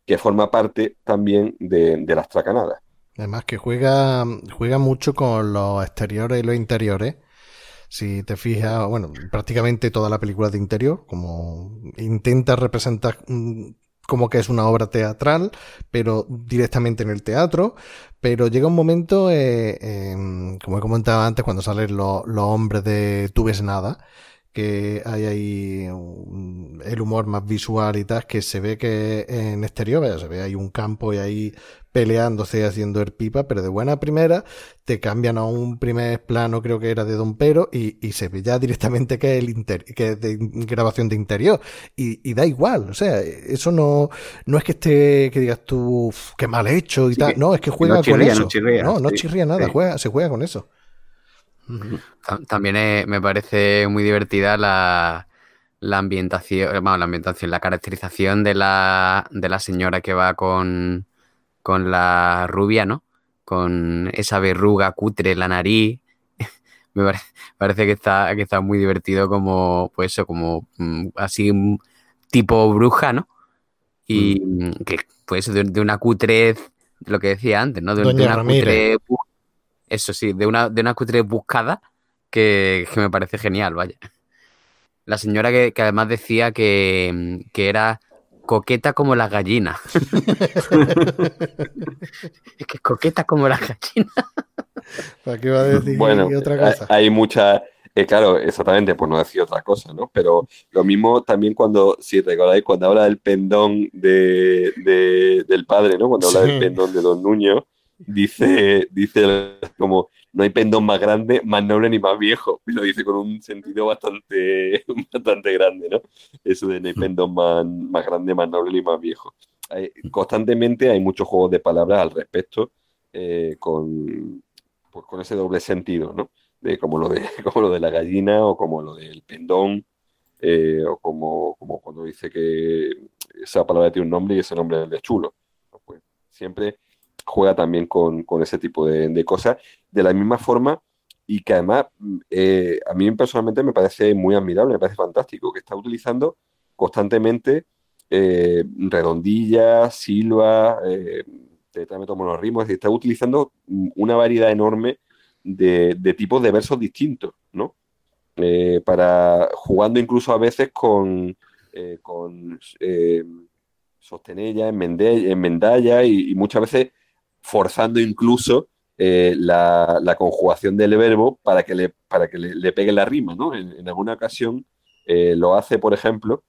Speaker 5: que forma parte también de, de, las tracanadas.
Speaker 1: Además que juega, juega mucho con los exteriores y los interiores. Si te fijas, bueno, prácticamente toda la película de interior, como intenta representar como que es una obra teatral, pero directamente en el teatro. Pero llega un momento, eh, eh, como he comentado antes, cuando salen los, los hombres de Tú ves nada, que hay ahí un, el humor más visual y tal, que se ve que en exterior, se ve ahí un campo y ahí peleándose y haciendo el pipa, pero de buena primera te cambian a un primer plano, creo que era de Don Pero, y, y se ve ya directamente que es, el inter, que es de grabación de interior. Y, y, da igual, o sea, eso no, no es que esté, que digas tú, qué mal hecho y sí, tal, no, es que juega no chirría, con eso. No, chirría, no, no sí, chirría nada, juega, se juega con eso.
Speaker 4: También es, me parece muy divertida la, la ambientación, bueno, la ambientación, la caracterización de la, de la señora que va con, con la rubia, ¿no? Con esa verruga cutre en la nariz. [laughs] me parece, parece, que, está, que está muy divertido como, pues eso, como mm, así tipo bruja, ¿no? Y mm. que, pues, de, de, una cutrez, lo que decía antes, ¿no? De, de una cutrez eso sí, de una, de una cutre buscada que, que, me parece genial, vaya. La señora que, que además decía que, que, era coqueta como la gallina. [laughs] es que coqueta como la gallina.
Speaker 1: ¿Para qué va a decir
Speaker 5: bueno, otra cosa? Hay, hay mucha... Eh, claro, exactamente, pues no decir otra cosa, ¿no? Pero lo mismo también cuando, si recordáis, cuando habla del pendón de, de, del padre, ¿no? Cuando habla sí. del pendón de Don Nuño, dice, dice como no hay pendón más grande, más noble ni más viejo. [laughs] Y lo dice con un sentido bastante, [laughs] bastante grande, ¿no? Eso de no hay pendón más, más grande, más noble ni más viejo. Hay, constantemente hay muchos juegos de palabras al respecto eh, con, pues con ese doble sentido, ¿no? De, como, lo de, [laughs] como lo de la gallina o como lo del pendón. eh, o como, como, cuando dice que esa palabra tiene un nombre y ese nombre es de chulo. Pues siempre juega también con, ese tipo de, cosas, de la misma forma y que además eh, a mí personalmente me parece muy admirable, me parece fantástico, que está utilizando constantemente eh, redondillas, silvas, eh, también tomo los ritmos, es decir, está utilizando una variedad enorme de, de tipos de versos distintos, ¿no? Eh, para jugando incluso a veces con, eh, con sostenella, enmendalla y, muchas veces forzando incluso la, conjugación del verbo para que le, para que le, pegue la rima. ¿no? En, alguna ocasión lo hace, por ejemplo,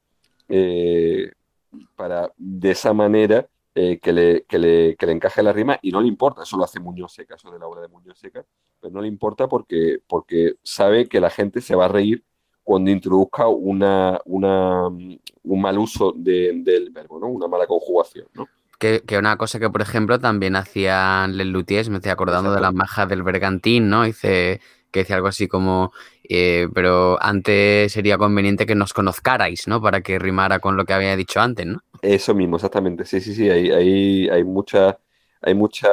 Speaker 5: para de esa manera que, le, que, le, que, le, encaje la rima y no le importa, eso lo hace Muñoz Seca, eso de la obra de Muñoz Seca, no le importa porque, porque sabe que la gente se va a reír cuando introduzca una, una un mal uso del verbo, ¿no? Una mala conjugación, ¿no?
Speaker 4: Que, que, una cosa que, por ejemplo, también hacían Les Luthiers, me estoy acordando de las majas del bergantín, ¿no? Dice que decía algo así como, eh, pero antes sería conveniente que nos conozcarais, ¿no? Para que rimara con lo que había dicho antes, ¿no?
Speaker 5: Eso mismo, exactamente. Sí, sí, sí, hay, hay, hay muchas hay muchas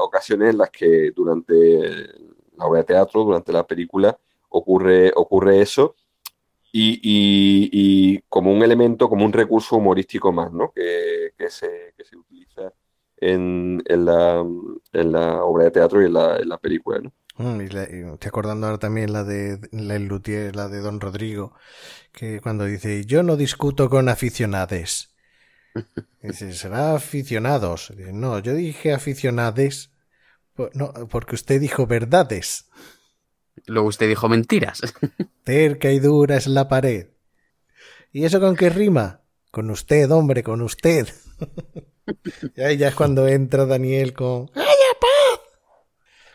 Speaker 5: ocasiones en las que durante la obra de teatro, durante la película, ocurre, ocurre eso. Y, como un elemento, como un recurso humorístico más, ¿no? Que, se, utiliza en, la, obra de teatro y en la, película, ¿no?
Speaker 1: Mm, estoy acordando ahora también la de la Luthier, la de Don Rodrigo, que cuando dice yo no discuto con aficionades. [laughs] Dice, será aficionados. no, yo dije aficionades no, porque usted dijo verdades.
Speaker 4: Luego usted dijo mentiras. [laughs]
Speaker 1: Cerca y dura es la pared. ¿Y eso con qué rima? Con usted, hombre, con usted. [laughs] y ahí ya es cuando entra Daniel con ¡Haya paz!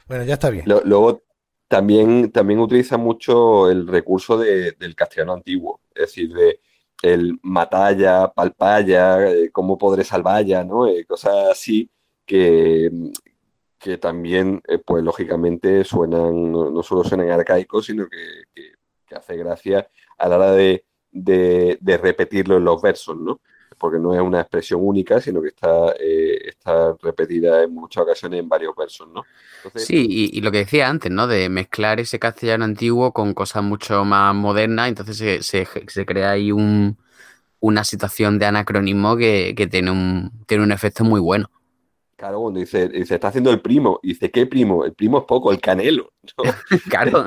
Speaker 1: Bueno, ya está bien.
Speaker 5: luego también, también utiliza mucho el recurso del castellano antiguo, es decir, de el matalla, palpaya, eh, cómo podré salvalla, ¿no? Eh, cosas así que, que también, eh, pues lógicamente, suenan, no, solo suenan arcaicos, sino que, hace gracia a la hora de, repetirlo en los versos, ¿no? Porque no es una expresión única, sino que está, eh, está repetida en muchas ocasiones en varios versos, ¿no?
Speaker 4: sí, y, lo que decía antes, ¿no? De mezclar ese castellano antiguo con cosas mucho más modernas, entonces se, crea ahí un, una situación de anacronismo que, tiene un efecto muy bueno.
Speaker 5: Claro, cuando dice, dice, está haciendo el primo, y dice, ¿qué primo? El primo es poco, el canelo. [laughs]
Speaker 4: claro.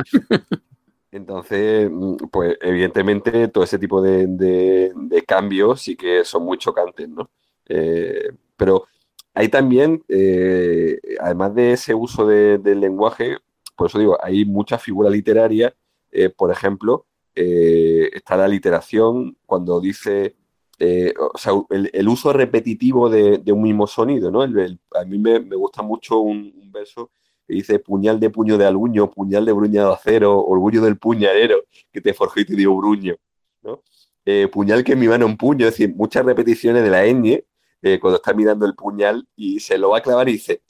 Speaker 5: Entonces, mm, pues evidentemente todo ese tipo de, cambios sí que son muy chocantes, ¿no? Eh, pero hay también, eh, además de ese uso del lenguaje, por eso digo, hay mucha figura literaria, eh, por ejemplo, está la literación cuando dice eh, o sea, el, uso repetitivo de, un mismo sonido, ¿no? a mí me, gusta mucho un, verso que dice puñal de puño de aluño, puñal de bruñado acero, orgullo del puñalero que te forjó y te dio bruño, ¿no? Eh, puñal que mi mano un puño, es decir, muchas repeticiones de la ñ eh, cuando está mirando el puñal y se lo va a clavar y dice,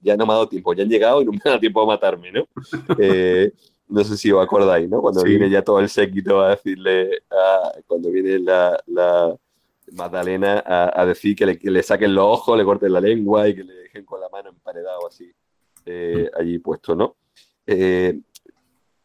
Speaker 5: ya no me ha dado tiempo, ya han llegado y no me ha dado tiempo a matarme, ¿no? [laughs] no sé si os acordáis, ¿no? Cuando viene ya todo el séquito a decirle, cuando viene la, Magdalena a, decir que le, saquen los ojos, le corten la lengua y que le dejen con la mano emparedado así eh, allí puesto, ¿no? Eh,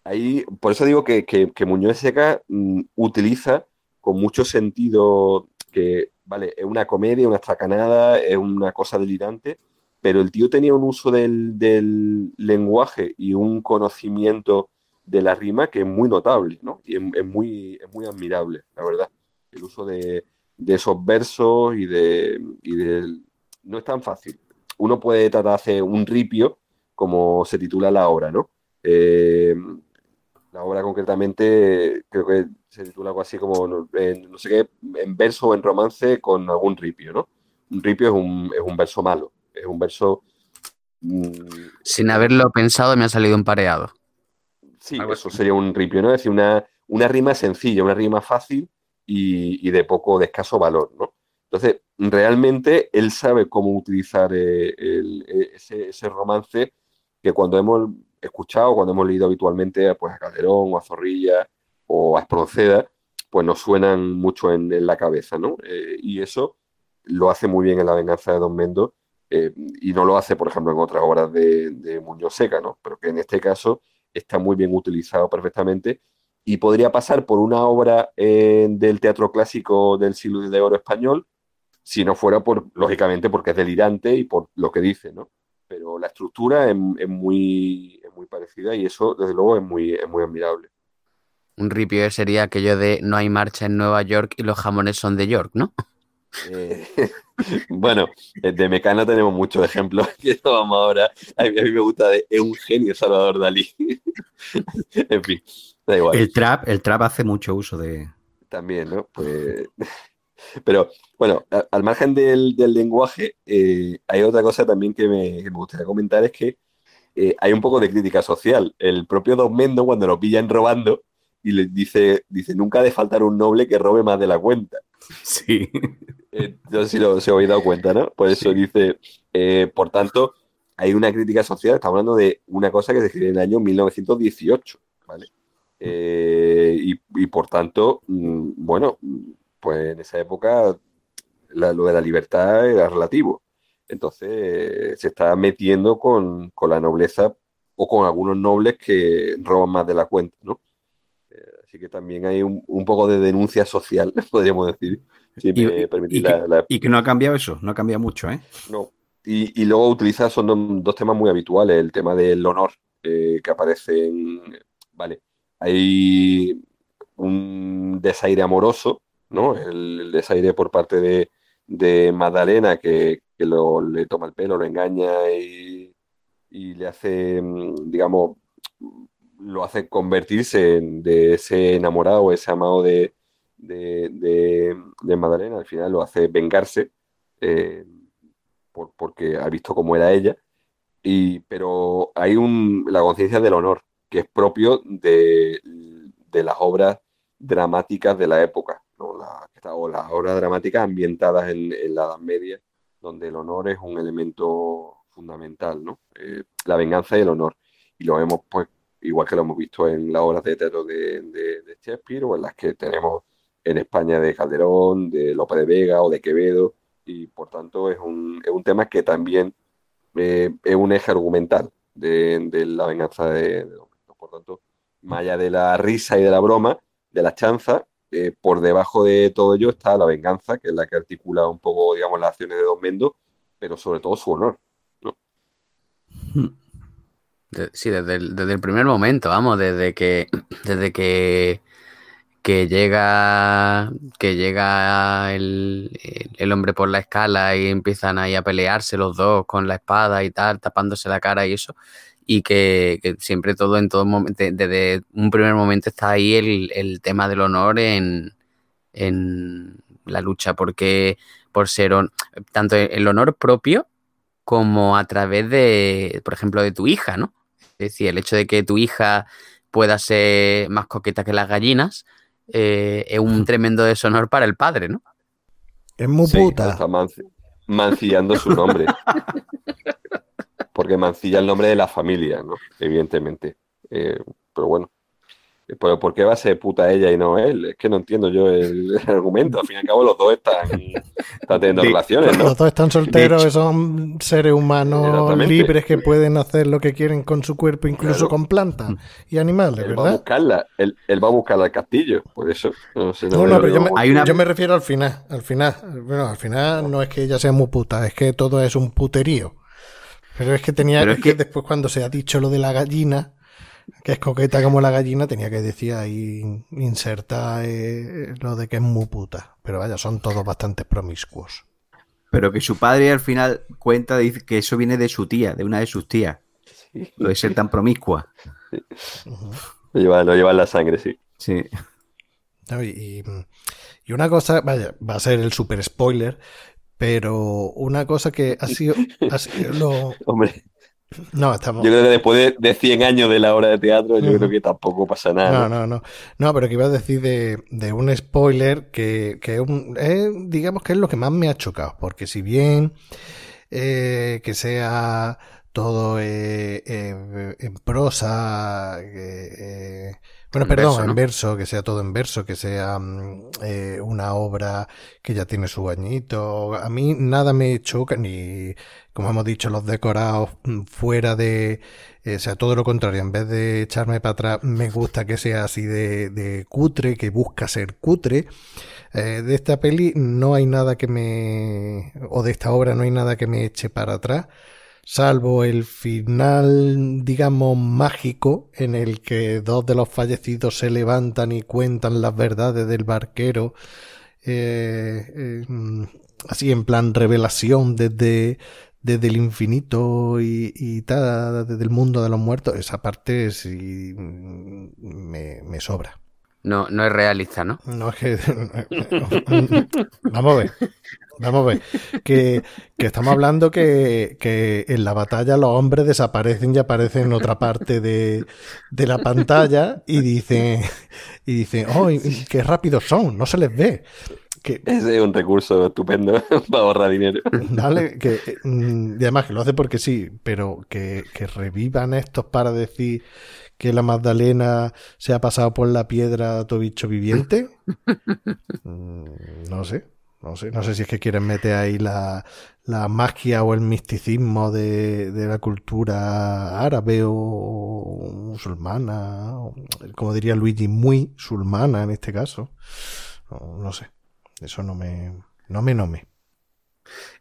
Speaker 5: ahí, por eso digo que, que, Muñoz Seca mm, utiliza con mucho sentido que, vale, es una comedia, una estracanada, es una cosa delirante, pero el tío tenía un uso del, del lenguaje y un conocimiento de la rima que es muy notable, ¿no? Y es, muy, muy admirable, la verdad. El uso de, esos versos y de, No es tan fácil. Uno puede tratar de hacer un ripio, como se titula la obra, ¿no? Eh, la obra concretamente creo que se titula algo así como, no, sé qué, en verso o en romance con algún ripio, ¿no? Un ripio es un, es un verso malo, es un verso...
Speaker 4: Mm, Sin haberlo pensado me ha salido un pareado.
Speaker 5: Sí, eso sería un ripio, ¿no? Es decir, una, una rima sencilla, una rima fácil y, de poco, de escaso valor, ¿no? Entonces, realmente él sabe cómo utilizar eh, eh, ese, romance que cuando hemos escuchado, cuando hemos leído habitualmente pues, a Calderón o a Zorrilla o a Espronceda, pues nos suenan mucho en, la cabeza, ¿no? Eh, y eso lo hace muy bien en La venganza de Don Mendo eh, y no lo hace, por ejemplo, en otras obras de, Muñoz Seca, ¿no? Pero que en este caso está muy bien utilizado perfectamente y podría pasar por una obra del teatro clásico del siglo de oro español, si no fuera por, lógicamente, porque es delirante y por lo que dice, ¿no? Pero la estructura es, muy, muy parecida y eso, desde luego, es muy, es muy admirable.
Speaker 4: Un ripio sería aquello de no hay marcha en Nueva York y los jamones son de York, ¿no?
Speaker 5: Eh, [laughs] bueno, de Mecano tenemos muchos ejemplos [laughs] que vamos ahora. A mí, me gusta de es un genio Salvador Dalí. [laughs] en fin, da igual.
Speaker 3: El trap, el trap hace mucho uso de.
Speaker 5: También, ¿no? Pues. Pero bueno, al margen del, lenguaje, eh, hay otra cosa también que me, gustaría comentar: es que eh, hay un poco de crítica social. El propio Don Mendo, cuando lo pillan robando, y le dice, dice, nunca ha de faltar un noble que robe más de la cuenta.
Speaker 3: Sí.
Speaker 5: Eh, no sé si lo, se habéis dado cuenta, ¿no? Por eso dice, eh, por tanto, hay una crítica social, estamos hablando de una cosa que se escribió en el año 1918, ¿vale? Eh, y, por tanto, mm, bueno, pues en esa época lo de la libertad era relativo. Entonces se está metiendo con, con la nobleza o con algunos nobles que roban más de la cuenta, ¿no? Así que también hay un, poco de denuncia social, [laughs] podríamos decir.
Speaker 3: y, que, no ha cambiado eso, no ha cambiado mucho, ¿eh?
Speaker 5: No. Y, luego utiliza, son dos, temas muy habituales, el tema del honor eh, que aparece en... Vale, hay un desaire amoroso, ¿no? El, desaire por parte de, de Magdalena que, le toma el pelo, lo engaña y, y le hace, mm, digamos, lo hace convertirse en, de ese enamorado, ese amado de, de, de, Madalena, al final lo hace vengarse eh, por, porque ha visto cómo era ella. Y, pero hay un, la conciencia del honor, que es propio de, las obras dramáticas de la época, o las obras dramáticas ambientadas en, la Edad Media, donde el honor es un elemento fundamental, ¿no? Eh, la venganza y el honor. Y lo vemos pues igual que lo hemos visto en las obras de teatro de, de, Shakespeare o en las que tenemos en España de Calderón, de López de Vega o de Quevedo, y por tanto es un, es un tema que también eh, es un eje argumental de, la venganza de, Don Por tanto, más allá de la risa y de la broma, de la chanza, eh, por debajo de todo ello está la venganza, que es la que articula un poco, digamos, las acciones de Don Mendo, pero sobre todo su honor. ¿no?
Speaker 4: Hmm. Sí, desde el, primer momento, vamos, desde que, [clears throat] desde que, que llega, que llega el, hombre por la escala y empiezan ahí a pelearse los dos con la espada y tal, tapándose la cara y eso, y que, siempre todo en todo momento, desde un primer momento está ahí el, tema del honor en, en la lucha, porque por ser tanto el honor propio como a través de, por ejemplo, de tu hija, ¿no? Es decir, el hecho de que tu hija pueda ser más coqueta que las gallinas eh, es un tremendo deshonor para el padre, ¿no?
Speaker 1: Es muy puta.
Speaker 5: Está mancillando su nombre. Porque mancilla el nombre de la familia, ¿no? Evidentemente. Eh, pero bueno. ¿Pero por qué va a ser puta ella y no él? Es que no entiendo yo el, argumento. Al fin y al cabo, los dos están, teniendo relaciones, ¿no?
Speaker 1: Los dos están solteros, son seres humanos libres que pueden hacer lo que quieren con su cuerpo, incluso con plantas y animales,
Speaker 5: él
Speaker 1: ¿verdad?
Speaker 5: Va a buscarla, él, va a buscarla al castillo, por eso.
Speaker 1: No, sé, no, pero yo me, yo me, refiero al final. Al final, bueno, al final no es que ella sea muy puta, es que todo es un puterío. Pero es que tenía que después cuando se ha dicho lo de la gallina que es coqueta como la gallina, tenía que decir ahí, inserta eh, lo de que es muy puta. Pero vaya, son todos bastante promiscuos.
Speaker 3: Pero que su padre al final cuenta dice que eso viene de su tía, de una de sus tías. Lo de ser tan promiscua.
Speaker 5: lo, lleva, en la sangre, sí.
Speaker 3: Sí.
Speaker 1: y, y, una cosa, vaya, va a ser el super spoiler, pero una cosa que ha sido, ha sido lo... [laughs]
Speaker 5: Hombre. No, estamos... Yo creo que después de, 100 años de la obra de teatro, yo creo que tampoco pasa nada.
Speaker 1: No, no, no. No, pero que iba a decir de, un spoiler que, que digamos que es lo que más me ha chocado. Porque si bien eh, que sea todo eh, en prosa, Bueno,
Speaker 4: En
Speaker 1: perdón,
Speaker 4: verso,
Speaker 1: en verso, que sea todo en verso, que sea mm, eh, una obra que ya tiene su añito. A mí nada me choca, ni, como hemos dicho, los decorados mm, fuera de... eh, o sea, todo lo contrario, en vez de echarme para atrás, me gusta que sea así de, de cutre, que busca ser cutre. Eh, de esta peli no hay nada que me... o de esta obra no hay nada que me eche para atrás salvo el final, digamos, mágico, en el que dos de los fallecidos se levantan y cuentan las verdades del barquero, eh, eh, así en plan revelación desde, desde el infinito y, y tal, desde el mundo de los muertos, esa parte sí me, me sobra.
Speaker 4: No, no es realista, ¿no?
Speaker 1: No es que. [laughs] Vamos a ver. Vamos a ver. Que, que estamos hablando que, que en la batalla los hombres desaparecen y aparecen en otra parte de, de la pantalla y dicen. Y dicen, ¡oh, y- y qué rápidos son! No se les ve. Que,
Speaker 5: Ese es un recurso estupendo [laughs] para ahorrar dinero.
Speaker 1: Que mm, y además que lo hace porque sí, pero que, que revivan estos para decir que la Magdalena se ha pasado por la piedra a todo bicho viviente. [laughs] Mm, No sé, no sé, no sé si es que quieren meter ahí la, la magia o el misticismo de, de la cultura árabe o musulmana, o, como diría Luigi, muy musulmana en este caso. No, no sé, eso no me, no me, no me.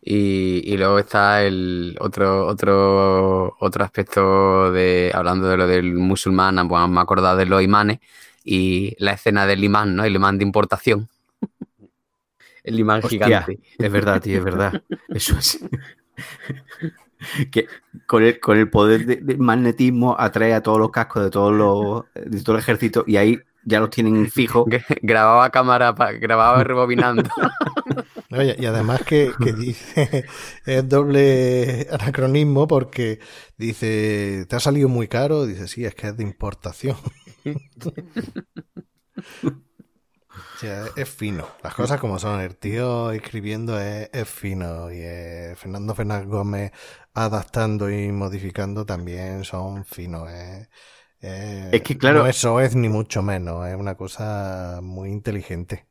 Speaker 4: Y, y luego está el otro, otro, otro aspecto de, hablando de lo del musulmán, pues me he acordado de los imanes y la escena del imán, ¿no? El imán de importación. El imán
Speaker 3: Hostia,
Speaker 4: gigante.
Speaker 3: es verdad, tío, es verdad. [laughs] Eso es. que con el, con el poder de- del magnetismo atrae a todos los cascos de todos los de todo el ejército y ahí ya los tienen fijos.
Speaker 4: Grababa cámara, pa- grababa rebobinando. [laughs]
Speaker 1: Oye, y además que, que dice, es doble anacronismo porque dice, ¿te ha salido muy caro? Dice, sí, es que es de importación. [laughs] Es fino. Las cosas como son. El tío escribiendo es, es fino. Y eh, Fernando Fernández Gómez adaptando y modificando también son finos. eh. Eh,
Speaker 3: Es que, claro-
Speaker 1: No eso es ni mucho menos. Es una cosa muy inteligente.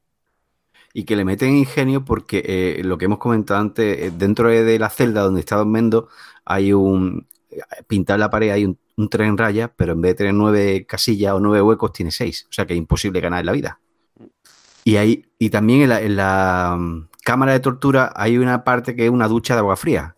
Speaker 3: Y que le meten ingenio porque eh, lo que hemos comentado antes, dentro de, de la celda donde está Don Mendo, hay un. Pintar la pared hay un, un tren raya, pero en vez de tener nueve casillas o nueve huecos, tiene seis. O sea que es imposible ganar en la vida. Y, hay, y también en la, en la, mm, cámara de tortura hay una parte que es una ducha de agua fría.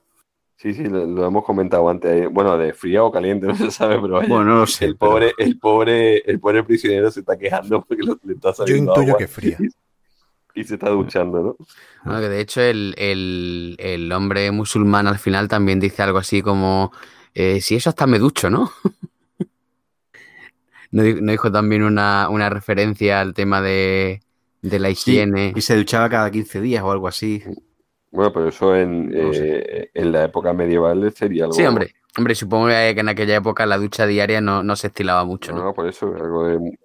Speaker 5: Sí, sí, lo, lo hemos comentado antes. eh, Bueno, de fría o caliente, [laughs] no se sabe, pero vaya,
Speaker 3: Bueno, no lo sé.
Speaker 5: el
Speaker 3: pero-
Speaker 5: pobre, el pobre, el pobre prisionero se está quejando [laughs] porque lo- le está
Speaker 1: Yo
Speaker 5: saliendo
Speaker 1: intuyo
Speaker 5: agua
Speaker 1: que es fría. [laughs]
Speaker 5: y se está duchando, ¿no?
Speaker 4: Bueno, que de hecho el, el- el hombre musulmán al final también dice algo así como, eh, si eso hasta me ducho, ¿no? ¿No, no dijo también una, una referencia al tema de, de la
Speaker 3: Sí,
Speaker 4: higiene?
Speaker 3: y se duchaba cada 15 días o algo así.
Speaker 5: Bueno, pero eso en,
Speaker 3: No
Speaker 5: eh, en la época medieval sería algo.
Speaker 4: Sí, hombre. Hombre, supongo que en aquella época la ducha diaria no, no se estilaba mucho,
Speaker 5: No,
Speaker 4: ¿no?
Speaker 5: por eso, algo de.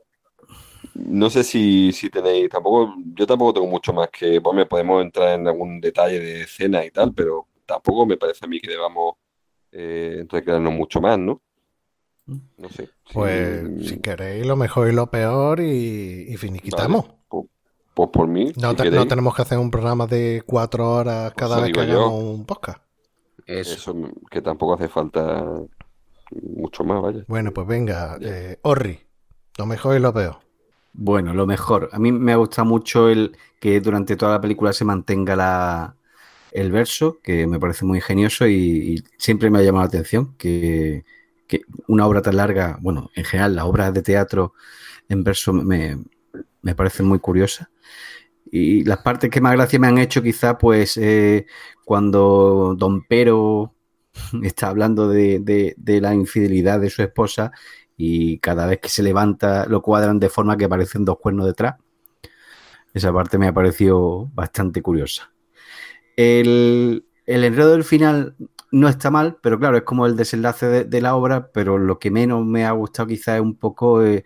Speaker 5: No sé si, si tenéis, tampoco, yo tampoco tengo mucho más que, pues me podemos entrar en algún detalle de escena y tal, pero tampoco me parece a mí que debamos eh, recrearnos mucho más, ¿no? No sé. si-
Speaker 1: Pues si queréis lo mejor y lo peor y, y finiquitamos.
Speaker 5: Vale, pues, pues por mí,
Speaker 1: No,
Speaker 5: si
Speaker 1: te- no
Speaker 5: queréis,
Speaker 1: tenemos que hacer un programa de cuatro horas cada
Speaker 5: Eso
Speaker 1: vez que hagamos un podcast.
Speaker 4: Eso.
Speaker 5: eso, que tampoco hace falta mucho más, vaya.
Speaker 1: Bueno, pues venga, eh, Orri, lo mejor y lo peor.
Speaker 3: Bueno, lo mejor. A mí me gusta mucho el que durante toda la película se mantenga la, el verso, que me parece muy ingenioso y, y siempre me ha llamado la atención que, que una obra tan larga, bueno, en general las obras de teatro en verso me, me parecen muy curiosas. Y las partes que más gracia me han hecho quizá pues eh, cuando Don Pero [laughs] está hablando de, de- la infidelidad de su esposa y cada vez que se levanta lo cuadran de forma que aparecen dos cuernos detrás. Esa parte me ha parecido bastante curiosa. El, el enredo del final no está mal, pero claro, es como el desenlace de, la obra, pero lo que menos me ha gustado quizás es un poco eh,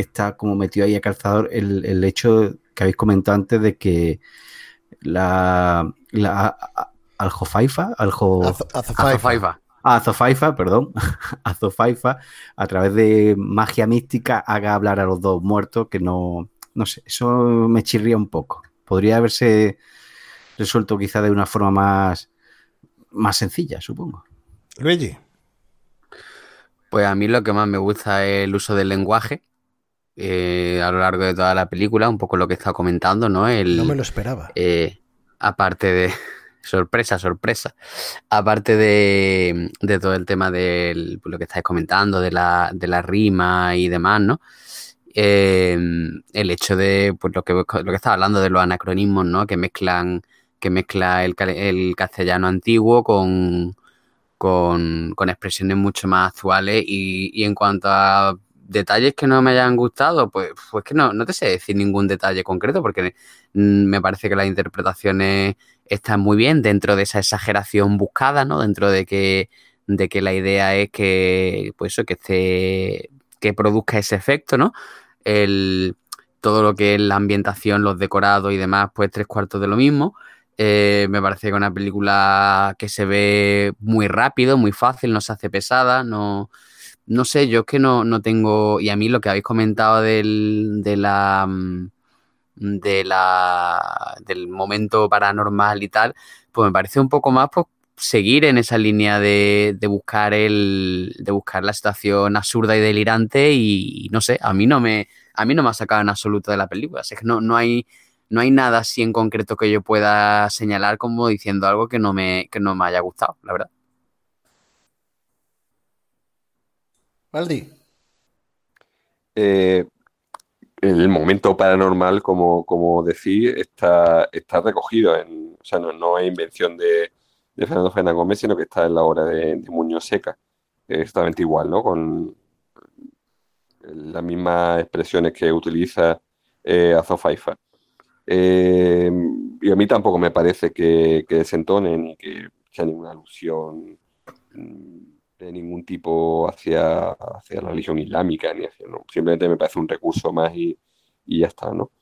Speaker 3: que está como metido ahí a calzador el, el hecho que habéis comentado antes de que la, la Aljofaifa, Aljo,
Speaker 1: Haz- haz five.
Speaker 4: Azafaifa.
Speaker 3: a Zofaifa, perdón, [laughs] a Zofaifa, a través de magia mística, haga hablar a los dos muertos, que no, no sé, eso me chirría un poco. Podría haberse resuelto quizá de una forma más, más sencilla, supongo.
Speaker 1: Luigi.
Speaker 4: Pues a mí lo que más me gusta es el uso del lenguaje eh, a lo largo de toda la película, un poco lo que está comentando, ¿no? El,
Speaker 1: no me lo esperaba.
Speaker 4: Eh, aparte de. [laughs] sorpresa, sorpresa. Aparte de, de, todo el tema de lo que estáis comentando, de la, de la rima y demás, ¿no? Eh, el hecho de pues, lo que, lo que estaba hablando de los anacronismos, ¿no? Que mezclan, que mezcla el, el castellano antiguo con, con, con, expresiones mucho más actuales. Y, y, en cuanto a detalles que no me hayan gustado, pues, pues que no, no te sé decir ningún detalle concreto, porque me parece que las interpretaciones están muy bien dentro de esa exageración buscada, ¿no? Dentro de que, de que la idea es que, pues eso, que esté, que produzca ese efecto, ¿no? El, todo lo que es la ambientación, los decorados y demás, pues tres cuartos de lo mismo. Eh, me parece que una película que se ve muy rápido, muy fácil, no se hace pesada, no, no sé, yo es que no, no tengo, y a mí lo que habéis comentado del, de la la del momento paranormal y tal, pues me parece un poco más pues, seguir en esa línea de, de, buscar el de buscar la situación absurda y delirante y, no sé, a mí no me a mí no me ha sacado en absoluto de la película, que no, no hay no hay nada así en concreto que yo pueda señalar como diciendo algo que no me que no me haya gustado, la verdad.
Speaker 1: Valdi.
Speaker 5: Eh, el momento paranormal, como, como decís, está, está recogido en. O sea, no, no es invención de, Fernando Fernández Gómez, sino que está en la obra de, Muñoz Seca. Exactamente igual, ¿no? Con las mismas expresiones que utiliza eh, Azofaifa. Eh, y a mí tampoco me parece que, que desentonen ni que sea ninguna alusión de ningún tipo hacia, hacia la religión islámica, ni hacia, no. Simplemente me parece un recurso más y, y ya está, ¿no?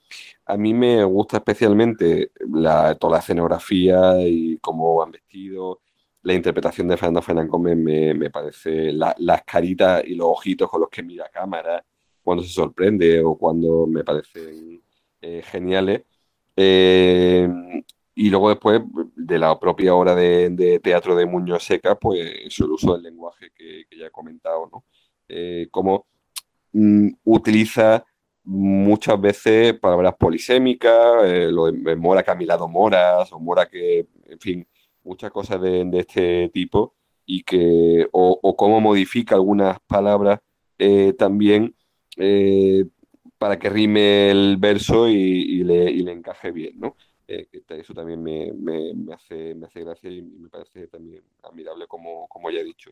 Speaker 5: A mí me gusta especialmente la, toda la escenografía y cómo han vestido, la interpretación de Fernando Fernández Gómez me, me parece la, las caritas y los ojitos con los que mira cámara cuando se sorprende o cuando me parecen eh, geniales. Eh, y luego después, de la propia obra de, teatro de Muñoz Seca, pues el uso del lenguaje que, ya he comentado, ¿no? Eh, cómo mm, utiliza muchas veces palabras polisémicas, eh, lo de Mora que ha milado moras, o Mora que, en fin, muchas cosas de, este tipo, y que, o, cómo modifica algunas palabras eh, también para que rime el verso y, y, le, y le encaje bien, ¿no? Eh, eso también me, me, me, hace, me hace gracia y me parece también admirable, como, como ya he dicho.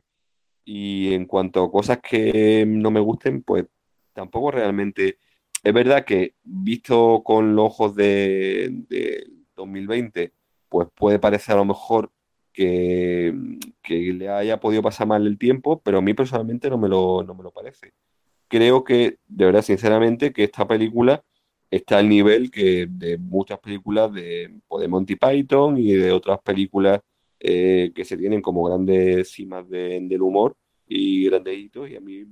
Speaker 5: Y en cuanto a cosas que no me gusten, pues tampoco realmente. Es verdad que visto con los ojos de, de 2020, pues puede parecer a lo mejor que, que, le haya podido pasar mal el tiempo, pero a mí personalmente no me lo, no me lo parece. Creo que, de verdad, sinceramente, que esta película está al nivel que de muchas películas de, pues, de Monty Python y de otras películas eh, que se tienen como grandes cimas de, del humor y grandes hitos. Y a mí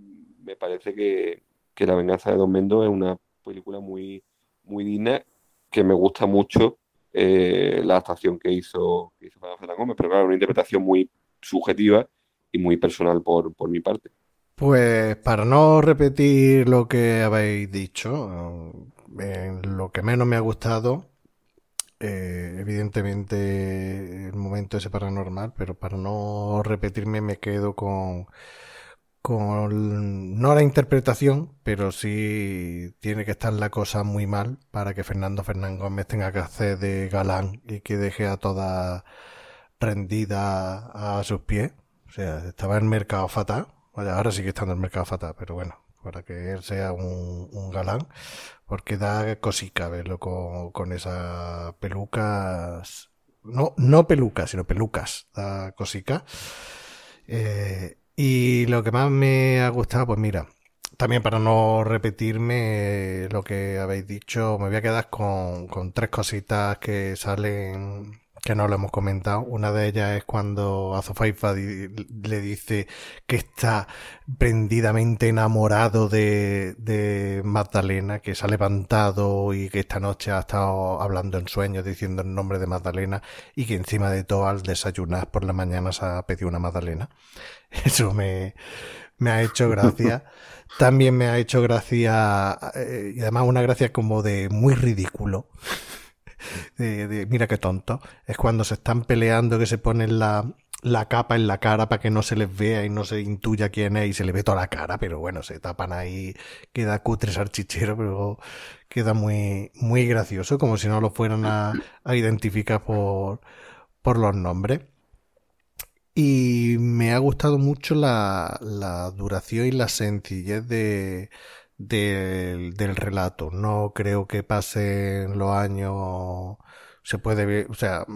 Speaker 5: me parece que, que, La venganza de Don Mendo es una película muy, muy digna, que me gusta mucho eh, la actuación que hizo, que hizo Fernando Gómez, pero claro, una interpretación muy subjetiva y muy personal por, por mi parte.
Speaker 1: Pues para no repetir lo que habéis dicho, eh, lo que menos me ha gustado, eh, evidentemente el momento ese paranormal, pero para no repetirme me quedo con, con no la interpretación, pero sí tiene que estar la cosa muy mal para que Fernando Fernández Gómez tenga que hacer de galán y que deje a toda rendida a sus pies. O sea, estaba en mercado fatal. ahora sigue estando en mercado fatal, pero bueno, para que él sea un galán porque da cosica verlo con, con esas pelucas. No, no pelucas, sino pelucas. Da cosica. Eh, y lo que más me ha gustado, pues mira, también para no repetirme lo que habéis dicho, me voy a quedar con, con tres cositas que salen que no lo hemos comentado. Una de ellas es cuando Azofaifa le dice que está prendidamente enamorado de, de, Magdalena, que se ha levantado y que esta noche ha estado hablando en sueños diciendo el nombre de Magdalena y que encima de todo al desayunar por la mañana se ha pedido una Magdalena. [laughs] Eso me, me ha hecho gracia. [laughs] También me ha hecho gracia, eh, y además una gracia como de muy ridículo de, mira qué tonto, es cuando se están peleando que se ponen la, la capa en la cara para que no se les vea y no se intuya quién es y se le ve toda la cara, pero bueno, se tapan ahí, queda cutre archichero, pero queda muy, muy gracioso, como si no lo fueran a, a identificar por, por los nombres. Y me ha gustado mucho la, la duración y la sencillez de, del, del relato. No creo que pasen los años se puede ver, o sea,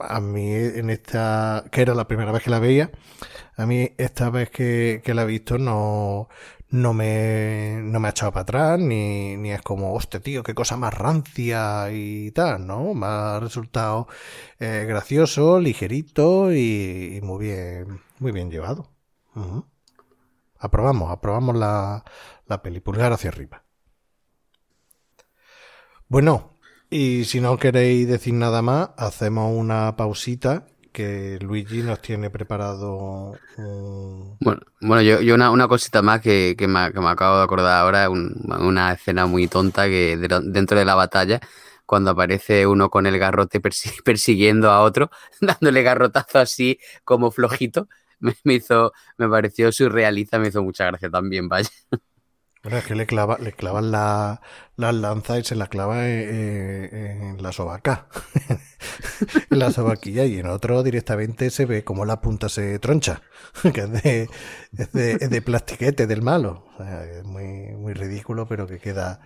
Speaker 1: a mí en esta, que era la primera vez que la veía, a mí esta vez que, que la he visto no, no me, no me ha echado para atrás, ni, ni es como, hostia, tío, qué cosa más rancia y tal, ¿no? Me ha resultado eh, gracioso, ligerito y, muy bien, muy bien llevado. Aprobamos, aprobamos la, la peli, pulgar hacia arriba. Bueno, y si no queréis decir nada más, hacemos una pausita que Luigi nos tiene preparado.
Speaker 4: Bueno, bueno yo, una, una, cosita más que, que, me, que, me, acabo de acordar ahora, una escena muy tonta que dentro de la batalla, cuando aparece uno con el garrote [laughs] persiguiendo a otro, [laughs] dándole garrotazo así como flojito, [laughs] me, me, hizo, me pareció surrealista, me hizo mucha gracia también, vaya. [laughs]
Speaker 1: Bueno, es que le, clava, le clavan la, las lanzas y se las clava en, la sobaca, [laughs] en la sobaquilla, y en otro directamente se ve como la punta se troncha, que es de, es de, es de plastiquete del malo. O sea, es muy, muy ridículo, pero que queda,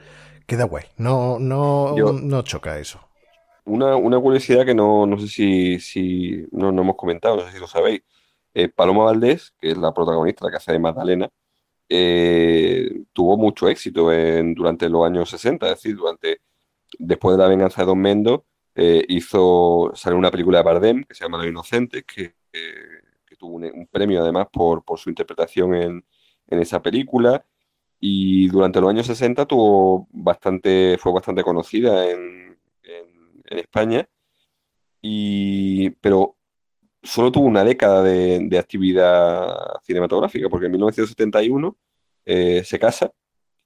Speaker 1: queda guay. No, no, no choca eso.
Speaker 5: Una, una curiosidad que no, no sé si, si no, no hemos comentado, no sé si lo sabéis. Eh, Paloma Valdés, que es la protagonista, la que hace de Magdalena, eh, tuvo mucho éxito durante los años 60, es decir, durante, después de la venganza de Don Mendo, eh, hizo, salió una película de Bardem que se llama Los Inocentes, que, tuvo un, premio además por, su interpretación en, esa película, y durante los años 60 tuvo bastante, fue bastante conocida en, en, en España, y, pero solo tuvo una década de, actividad cinematográfica, porque en 1971 eh, se casa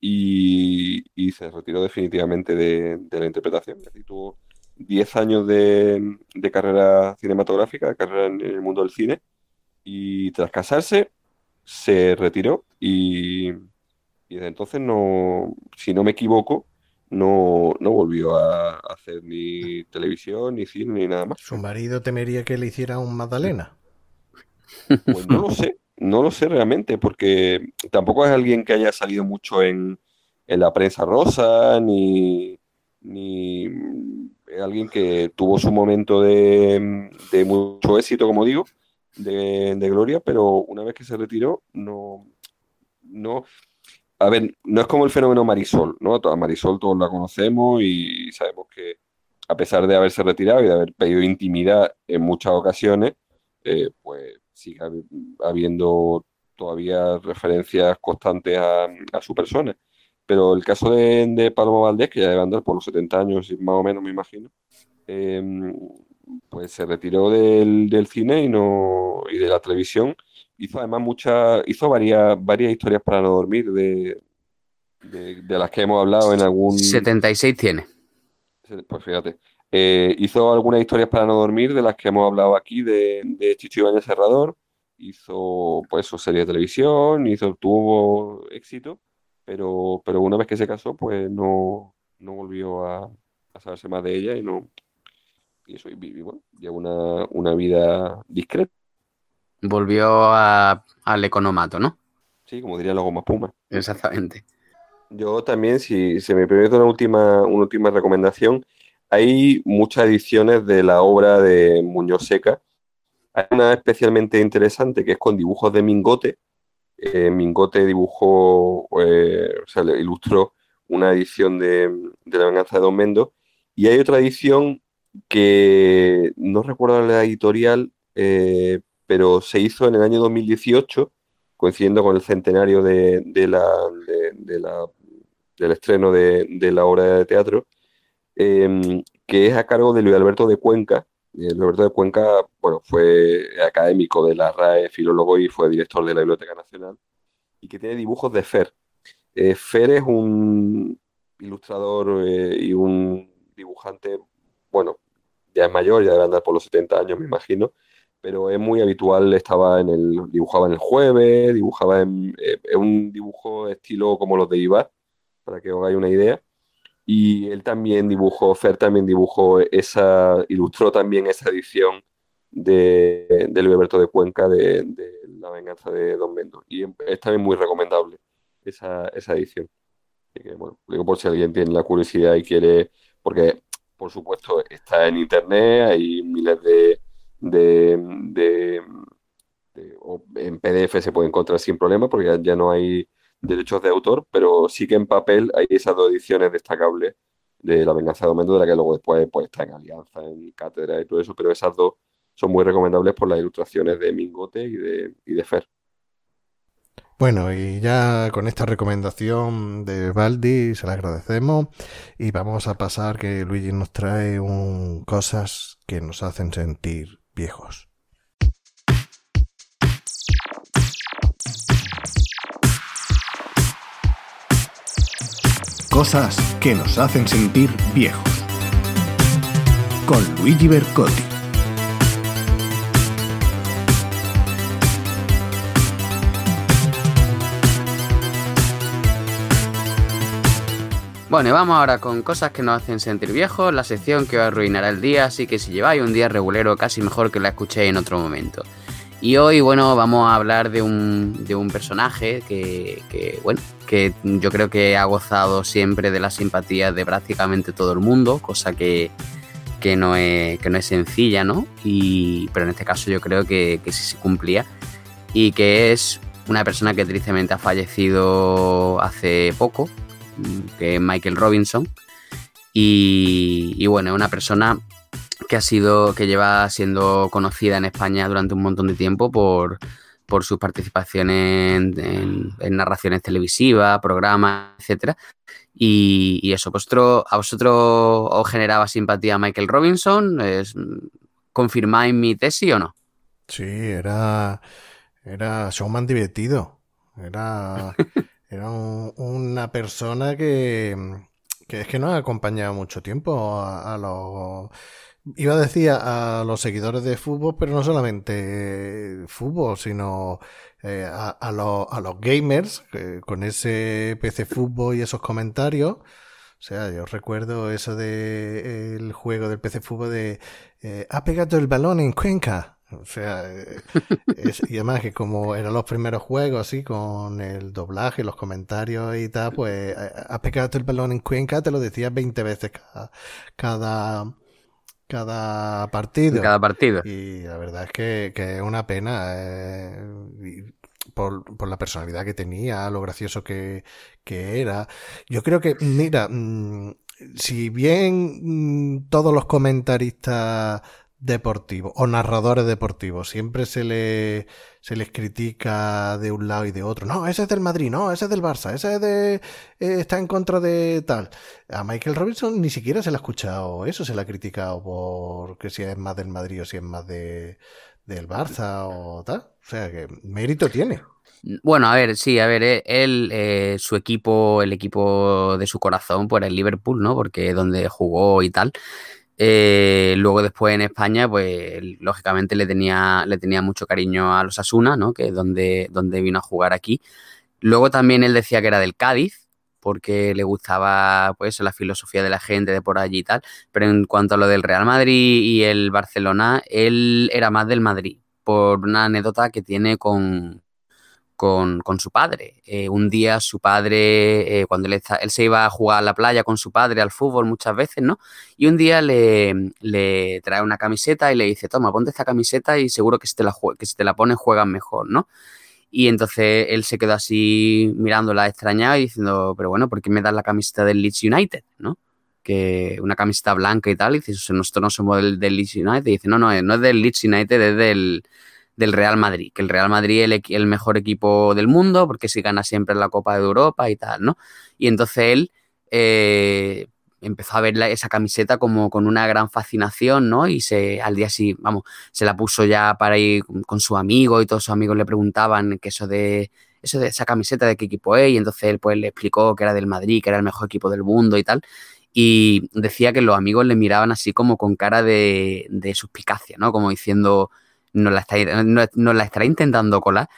Speaker 5: y, se retiró definitivamente de, la interpretación. tuvo 10 años de, carrera cinematográfica, de carrera en el mundo del cine, y tras casarse se retiró y, y desde entonces no, si no me equivoco, no, no volvió a hacer ni televisión, ni cine, ni nada más.
Speaker 1: ¿Su marido temería que le hiciera un Magdalena? [laughs]
Speaker 5: Pues no lo sé, no lo sé realmente, porque tampoco es alguien que haya salido mucho en, la prensa rosa, ni, ni es alguien que tuvo su momento de, de mucho éxito, como digo, de, de, gloria, pero una vez que se retiró, no, no, a ver, no es como el fenómeno Marisol, ¿no? A Marisol todos la conocemos y sabemos que a pesar de haberse retirado y de haber pedido intimidad en muchas ocasiones, eh, pues sigue habiendo todavía referencias constantes a, su persona. Pero el caso de, de, Paloma Valdés, que ya debe andar por los 70 años, más o menos, me imagino, em, pues se retiró del, del, cine y, no, y de la televisión hizo además muchas, hizo varias, varias historias para no dormir de, de, las que hemos hablado en algún...
Speaker 4: 76 tiene.
Speaker 5: Pues fíjate. Eh, hizo algunas historias para no dormir de las que hemos hablado aquí de, de Chicho Ibañez Serrador. Hizo pues su serie de televisión, hizo, tuvo éxito, pero, pero una vez que se casó, pues no, no volvió a, a saberse más de ella y no. Y eso, y, bueno, lleva una, una vida discreta.
Speaker 4: Volvió al economato, ¿no?
Speaker 5: Sí, como diría la goma puma.
Speaker 4: Exactamente.
Speaker 5: Yo también, si se me permite una última, una última recomendación, hay muchas ediciones de la obra de Muñoz Seca. Hay una especialmente interesante que es con dibujos de Mingote. Eh, Mingote dibujó, eh, o sea, ilustró una edición de, de, La venganza de Don Mendo. Y hay otra edición que no recuerdo la editorial, eh, pero se hizo en el año 2018, coincidiendo con el centenario del estreno de, la obra de teatro, em, que es a cargo de Luis Alberto de Cuenca. Luis Alberto de Cuenca, bueno, fue académico de la RAE, filólogo y fue director de la Biblioteca Nacional, y que tiene dibujos de Fer. Eh, Fer es un ilustrador eh, y un dibujante, bueno, ya es mayor, ya debe andar por los 70 años, me imagino, pero es muy habitual, estaba en el, dibujaba en el jueves, dibujaba en, eh, un dibujo estilo como los de Ibar, para que os hagáis una idea. Y él también dibujó, Fer también dibujó esa, ilustró también esa edición de, de Alberto de Cuenca de, La venganza de Don Mendo. Y es también muy recomendable esa, esa edición. Así que, bueno, digo por si alguien tiene la curiosidad y quiere, porque por supuesto está en internet, hay miles de, de, en PDF se puede encontrar sin problema porque ya, no hay derechos de autor, pero sí que en papel hay esas dos ediciones destacables de La venganza de Domendo, de la que luego después pues, está en Alianza, en Cátedra y todo eso, pero esas dos son muy recomendables por las ilustraciones de Mingote y de, y de Fer.
Speaker 1: Bueno, y ya con esta recomendación de Baldi se la agradecemos y vamos a pasar que Luigi nos trae un, cosas que nos hacen sentir viejos. Cosas que nos hacen sentir viejos. Con Luigi Bercotti.
Speaker 4: Bueno, y vamos ahora con cosas que nos hacen sentir viejos, la sección que os arruinará el día, así que si lleváis un día regulero, casi mejor que la escuchéis en otro momento. Y hoy, bueno, vamos a hablar de un, de un personaje que, bueno, que yo creo que ha gozado siempre de la simpatía de prácticamente todo el mundo, cosa que, no, es, no es sencilla, ¿no? Y, pero en este caso yo creo que, que sí se cumplía. Y que es una persona que tristemente ha fallecido hace poco, que es Michael Robinson. Y, bueno, es una persona que ha sido, que lleva siendo conocida en España durante un montón de tiempo por, por sus participaciones en, narraciones televisivas, programas, etcétera. Y, eso, ¿vosotros, ¿a vosotros os generaba simpatía Michael Robinson? ¿Es, ¿Confirmáis mi tesis o no?
Speaker 1: Sí, era, era showman divertido. Era, [laughs] Era una persona que, que es que no ha acompañado mucho tiempo a, los... Iba a decir a, los seguidores de fútbol, pero no solamente fútbol, sino eh, a, los, a los gamers, con ese PC fútbol y esos comentarios. O sea, yo recuerdo eso de el juego del PC fútbol de eh, ha pegado el balón en Cuenca. O sea, eh, y además que como eran los primeros juegos, así, con el doblaje, los comentarios y tal, pues has pegado el balón en Cuenca, te lo decías 20 veces cada, cada, partido.
Speaker 4: Cada partido.
Speaker 1: Y la verdad es que, es una pena. Eh, por, por, la personalidad que tenía, lo gracioso que, que era. Yo creo que, mira, mm, si bien mm, todos los comentaristas deportivos o narradores deportivos. Siempre se, le, se les critica de un lado y de otro. No, ese es del Madrid, no, ese es del Barça, ese es de, eh, está en contra de tal. A Michael Robinson ni siquiera se le ha escuchado eso, se le ha criticado porque si es más del Madrid o si es más de, del Barça o tal. O sea que mérito tiene.
Speaker 4: Bueno, a ver, sí, a ver, eh, él, eh, su equipo, el equipo de su corazón, pues era el Liverpool, ¿no? Porque donde jugó y tal. Eh, luego después en España, pues lógicamente le tenía, le tenía mucho cariño a los Asuna, ¿no? Que es donde, donde vino a jugar aquí. Luego también él decía que era del Cádiz, porque le gustaba pues la filosofía de la gente de por allí y tal. Pero en cuanto a lo del Real Madrid y el Barcelona, él era más del Madrid, por una anécdota que tiene con, con, su padre. Eh, un día su padre, eh, cuando él, se iba a jugar a la playa con su padre al fútbol muchas veces, ¿no? Y un día le, le trae una camiseta y le dice, toma, ponte esta camiseta y seguro que si te la, que si te la pones juegas mejor, ¿no? Y entonces él se quedó así mirándola extrañada y diciendo, pero bueno, ¿por qué me das la camiseta del Leeds United, ¿no? que una camiseta blanca y tal, y dice, nosotros no somos del, Leeds United, dice, no, no, no es del Leeds United, es del, Real Madrid, que el Real Madrid es el, mejor equipo del mundo, porque si gana siempre la Copa de Europa y tal, ¿no? Y entonces él eh, empezó a ver esa camiseta como con una gran fascinación, ¿no? Y se, al día sí, vamos, se la puso ya para ir con su amigo y todos sus amigos le preguntaban que eso de eso de esa camiseta de qué equipo es y entonces él pues le explicó que era del Madrid, que era el mejor equipo del mundo y tal y decía que los amigos le miraban así como con cara de, suspicacia, ¿no? Como diciendo, no la, la estará intentando colar,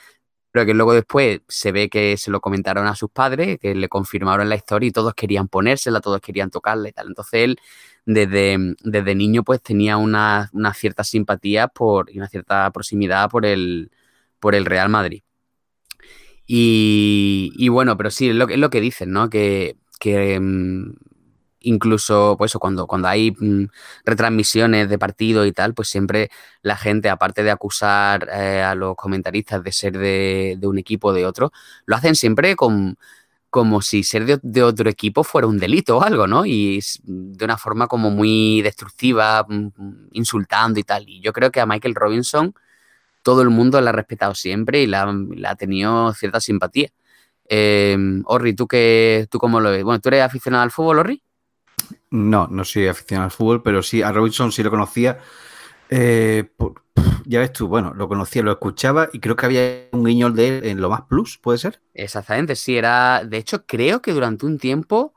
Speaker 4: pero que luego después se ve que se lo comentaron a sus padres, que le confirmaron la historia y todos querían ponérsela, todos querían tocarla y tal. Entonces él, desde, desde niño, pues tenía una, cierta simpatía por, y una cierta proximidad por el, por el Real Madrid. Y, bueno, pero sí, es lo, es lo que dicen, ¿no? Que, que mm, incluso pues cuando, cuando hay mm, retransmisiones de partido y tal, pues siempre la gente, aparte de acusar eh, a los comentaristas de ser de, un equipo o de otro, lo hacen siempre con, como si ser de, otro equipo fuera un delito o algo, ¿no? Y de una forma como muy destructiva, mm, insultando y tal. Y yo creo que a Michael Robinson todo el mundo la ha respetado siempre y la, ha tenido cierta simpatía. Eh, Orri, ¿tú, qué, ¿tú cómo lo ves? Bueno, ¿tú eres aficionado al fútbol, Orri?
Speaker 3: No, no soy aficionado al fútbol, pero sí, a Robinson sí lo conocía. Eh, ya ves tú, bueno, lo conocía, lo escuchaba y creo que había un guiñol de él en Lo Más Plus, ¿puede ser?
Speaker 4: Exactamente, sí, era. De hecho, creo que durante un tiempo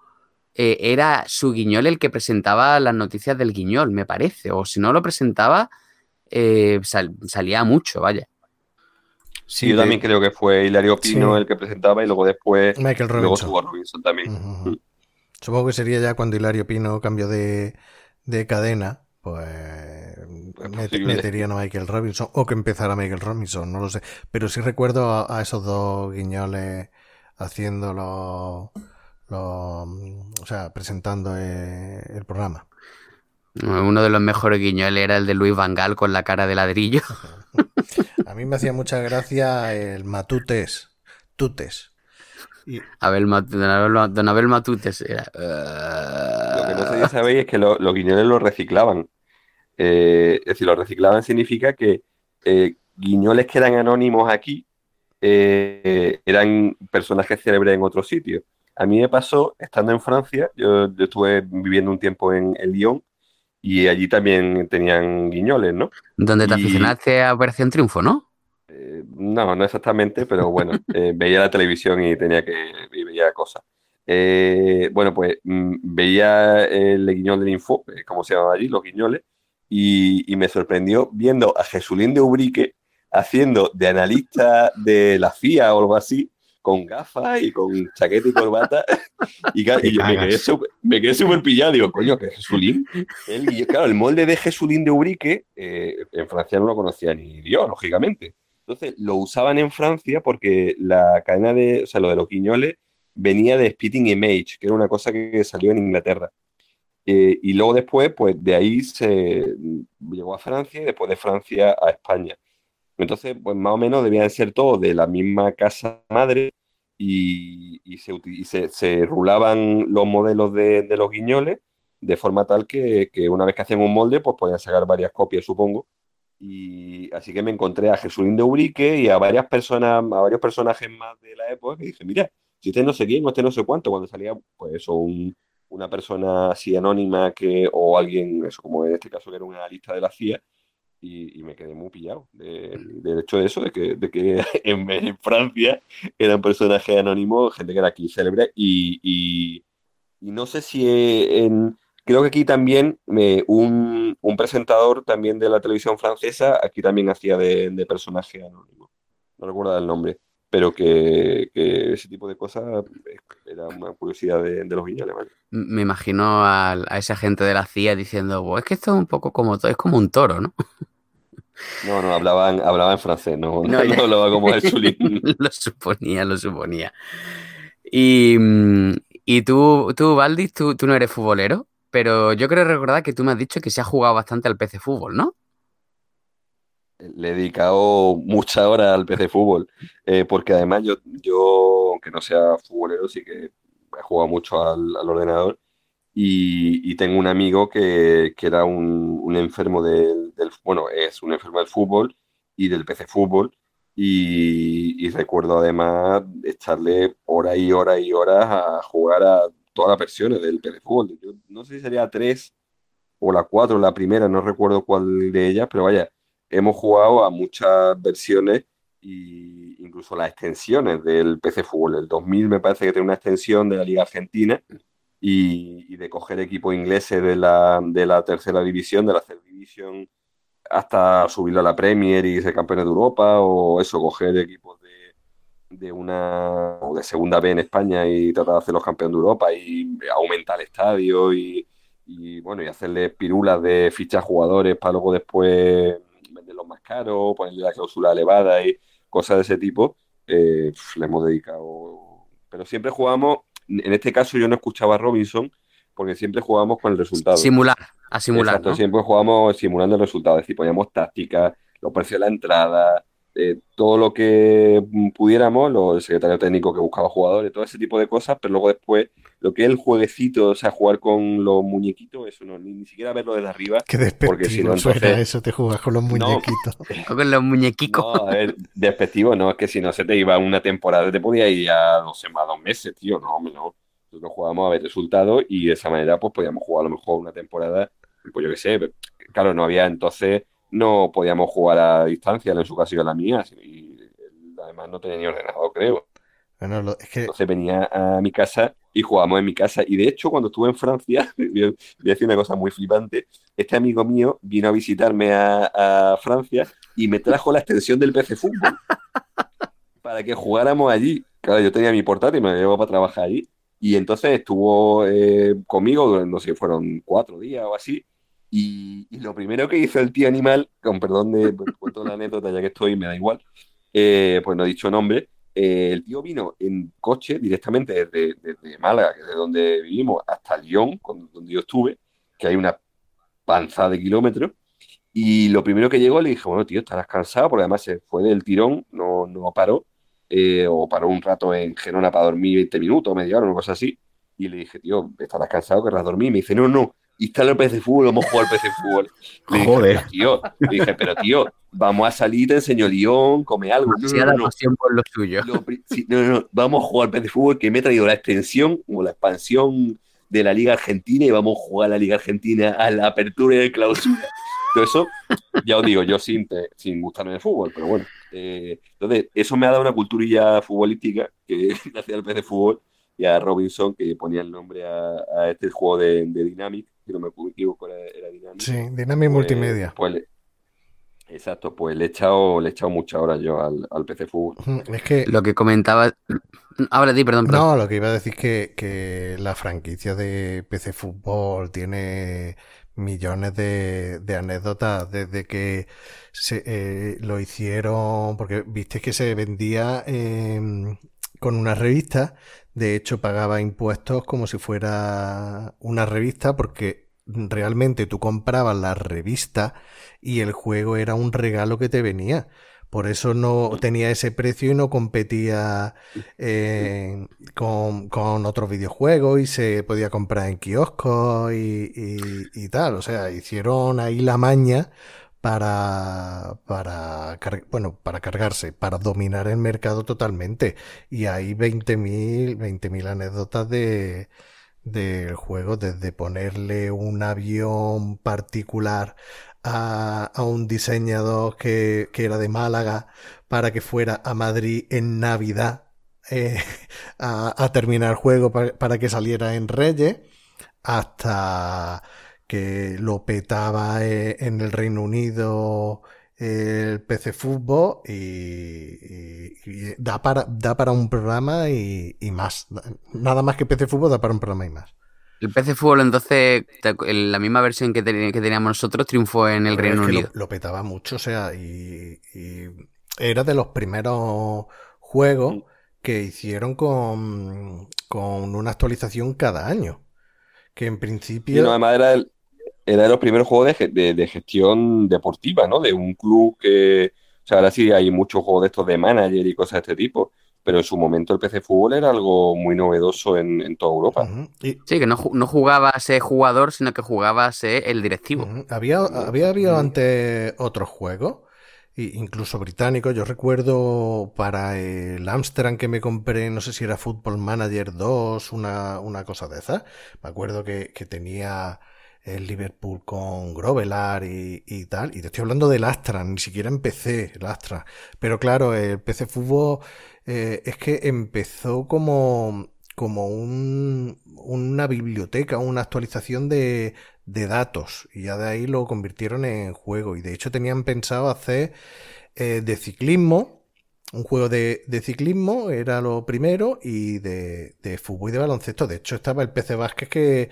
Speaker 4: eh, era su guiñol el que presentaba las noticias del guiñol, me parece. O si no lo presentaba, eh, salía mucho, vaya.
Speaker 5: Sí, yo también creo que fue Hilario Pino el que presentaba y luego después.
Speaker 1: Michael Robinson.
Speaker 5: Luego Robinson también. Mm.
Speaker 1: Supongo que sería ya cuando Hilario Pino cambió de, cadena, pues meterían a Michael Robinson o que empezara Michael Robinson, no lo sé. Pero sí recuerdo a, esos dos guiñoles haciéndolo, o sea, presentando eh, el programa.
Speaker 4: Uno de los mejores guiñoles era el de Luis Vangal con la cara de ladrillo. [laughs]
Speaker 1: a mí me hacía mucha gracia el Matutes. Tutes.
Speaker 4: Abel don, Abel, Matutes
Speaker 5: era. Lo que no sé si sabéis es que los guiñoles los reciclaban. Eh, es decir, los reciclaban significa que eh, guiñoles que eran anónimos aquí eh, eran personajes célebres en otro sitio. A mí me pasó, estando en Francia, yo, estuve viviendo un tiempo en, Lyon y allí también tenían guiñoles, ¿no?
Speaker 4: Donde te aficionaste a Operación Triunfo, ¿no?
Speaker 5: Eh, no, no exactamente, pero bueno, [laughs] eh, veía la televisión y tenía que veía cosas. Eh, bueno, pues mm, veía el guiñol del Info, como se llamaba allí, los guiñoles, y, me sorprendió viendo a Jesulín de Ubrique haciendo de analista de la FIA o algo así, con gafas y con chaqueta y corbata. [laughs] y, me quedé súper pillado. Digo, coño, que Jesulín. claro, el molde de Jesulín de Ubrique, en Francia no lo conocía ni Dios, lógicamente. Entonces lo usaban en Francia porque la cadena de, o sea, lo de los guiñoles venía de Spitting Image, que era una cosa que salió en Inglaterra. Eh, y luego después, pues de ahí se llegó a Francia y después de Francia a España. Entonces, pues más o menos debían ser todos de la misma casa madre y, se, rulaban los modelos de, los guiñoles de forma tal que, que, una vez que hacían un molde, pues podían sacar varias copias, supongo, y así que me encontré a Jesulín de Ubrique y a varias personas, a varios personajes más de la época que dije, mira, si usted no sé quién o usted no sé cuánto, cuando salía, pues eso, una persona así anónima que, o alguien, eso como en este caso que era una lista de la CIA, y, me quedé muy pillado del hecho de eso, de que, de que [laughs] en, Francia eran personajes anónimos, gente que era aquí célebre, y, y, y no sé si en Creo que aquí también eh, un, presentador también de la televisión francesa, aquí también hacía de, personaje anónimo. No recuerdo el nombre, pero que, ese tipo de cosas eh, era una curiosidad de, los guiñoles.
Speaker 4: Me imagino a, esa gente de la CIA diciendo, es que esto es un poco como, es como un toro, ¿no? [laughs]
Speaker 5: No, no, hablaban, hablaba en francés, no, no, [laughs] hablaba como el [laughs] chulín.
Speaker 4: lo suponía, lo suponía. Y, mm, y tú, tú, Valdis, tú, tú no eres futbolero. Pero yo creo recordar que tú me has dicho que se ha jugado bastante al PC Fútbol, ¿no?
Speaker 5: Le he dedicado muchas horas al PC Fútbol, eh, porque además yo, yo, aunque no sea futbolero, sí que he jugado mucho al, ordenador Y, tengo un amigo que, era un, enfermo del, bueno, es un enfermo del fútbol y del PC fútbol. Y, recuerdo además echarle horas y horas y horas a jugar a todas las versiones del PC fútbol. no sé si sería tres o la cuatro, la primera, no recuerdo cuál de ellas, pero vaya, hemos jugado a muchas versiones e incluso las extensiones del PC Fútbol. El 2000 me parece que tiene una extensión de la Liga Argentina y, de coger equipos ingleses de la, de la tercera división, de la third division, hasta subirlo a la Premier y ser campeones de Europa, o eso, coger equipos de, una o de segunda B en España y tratar de hacer los campeones de Europa y aumentar el estadio y, y bueno, y hacerle pirulas de fichar jugadores para luego después venderlos más caros, ponerle la cláusula elevada y cosas de ese tipo, eh, le hemos dedicado. Pero siempre jugamos, en este caso yo no escuchaba a Robinson, porque siempre jugamos con el resultado.
Speaker 4: Simular, a simular.
Speaker 5: Exacto, siempre jugamos simulando el resultado, es decir, poníamos tácticas, los precios de la entrada, eh, todo lo que pudiéramos, lo, el secretario técnico que buscaba jugadores, todo ese tipo de cosas, pero luego después lo que es el jueguecito, o sea, jugar con los muñequitos, eso no, ni, siquiera verlo desde arriba.
Speaker 1: Qué despectivo porque si no, entonces... eso, te jugas con los muñequitos. [laughs]
Speaker 4: con los muñequicos.
Speaker 5: No, a ver, despectivo no, es que si no se te iba una temporada, te podía ir a, no sé, más dos meses, tío, no, no. Nosotros jugábamos a ver resultados y de esa manera pues podíamos jugar a lo mejor una temporada, pues yo qué sé, claro, no había entonces no podíamos jugar a distancia, en su caso y la mía, y además no tenía ni ordenador, creo.
Speaker 1: Bueno, es que...
Speaker 5: Entonces venía a mi casa y jugábamos en mi casa. Y de hecho, cuando estuve en Francia, [laughs] voy a decir una cosa muy flipante, este amigo mío vino a visitarme a, Francia y me trajo la extensión del PC Fútbol [laughs] para que jugáramos allí. Claro, yo tenía mi portátil, y me lo llevaba para trabajar allí. Y entonces estuvo eh, conmigo, no sé, fueron cuatro días o así, y, lo primero que hizo el tío animal, con perdón de cuento la anécdota, ya que estoy, me da igual, eh, pues no he dicho nombre, eh, el tío vino en coche directamente desde, desde Málaga, que es de donde vivimos, hasta Lyon, donde yo estuve, que hay una panza de kilómetros, y lo primero que llegó le dije, bueno, tío, estarás cansado, porque además se fue del tirón, no, no paró, eh, o paró un rato en Gerona para dormir 20 minutos, media hora, una cosa así, y le dije, tío, estarás cansado, querrás dormir, y me dice, no, no, instala el PC de fútbol, vamos a jugar al PC de fútbol. [laughs] Le Joder. Dije, tío, le dije, pero tío, vamos a salir, te enseño Lyon, come algo.
Speaker 4: No, no, no, no. por lo suyo.
Speaker 5: no, no, vamos a jugar al PC de fútbol, que me he traído la extensión o la expansión de la Liga Argentina y vamos a jugar a la Liga Argentina a la apertura y de clausura. Todo eso, ya os digo, yo sin, sin gustarme de fútbol, pero bueno. Eh, entonces, eso me ha dado una culturilla futbolística que [laughs] hacía el PC de fútbol y a Robinson, que ponía el nombre a, este juego de, de Dynamic, no me equivoco, era, era Dynamic.
Speaker 1: Sí, Dynamic pues, Multimedia.
Speaker 5: Pues, exacto, pues le he echado, le he echado muchas horas yo al, al PC Fútbol.
Speaker 4: Es que lo que comentaba. Ahora di, perdón,
Speaker 1: No, lo que iba a decir que, que la franquicia de PC Fútbol tiene millones de, de anécdotas desde que se, eh, lo hicieron, porque viste que se vendía con una revista de hecho, pagaba impuestos como si fuera una revista porque realmente tú comprabas la revista y el juego era un regalo que te venía. Por eso no tenía ese precio y no competía eh, con, con, otros videojuegos y se podía comprar en kioscos y, y tal. O sea, hicieron ahí la maña para, para, bueno, para cargarse, para dominar el mercado totalmente. Y hay 20.000 20 anécdotas de, del juego, desde ponerle un avión particular a, a un diseñador que, que, era de Málaga para que fuera a Madrid en Navidad eh, [laughs] a, a, terminar el juego para, para que saliera en Reyes, hasta que lo petaba eh, en el Reino Unido el PC Fútbol y, da, para, da para un programa y, más. Nada más que PC Fútbol da para un programa y más.
Speaker 4: El PC Fútbol entonces, la misma versión que, teníamos nosotros, triunfó en el Reino Unido.
Speaker 1: Lo, petaba mucho, o sea, y, era de los primeros juegos que hicieron con, con una actualización cada año. Que en principio...
Speaker 5: además era el, era de los primeros juegos de, gestión deportiva, ¿no? De un club que, o sea, ahora sí hay muchos juegos de estos de manager y cosas de este tipo, pero en su momento el PC Fútbol era algo muy novedoso en, toda Europa.
Speaker 4: Sí, que no, no jugaba ese jugador, sino que jugaba el directivo.
Speaker 1: Había, había habido antes otros juegos, incluso británicos. Yo recuerdo para el Amsterdam que me compré, no sé si era Football Manager 2, una, una cosa de esas. Me acuerdo que, que tenía el Liverpool con Grovelar y, y, tal. Y te estoy hablando del Astra, ni siquiera empecé el Astra. Pero claro, el PC Fútbol eh, es que empezó como, como un, una biblioteca, una actualización de, de datos. Y ya de ahí lo convirtieron en juego. Y de hecho tenían pensado hacer eh, de ciclismo un juego de, ciclismo era lo primero y de, fútbol y de baloncesto. De hecho, estaba el PC Vázquez que,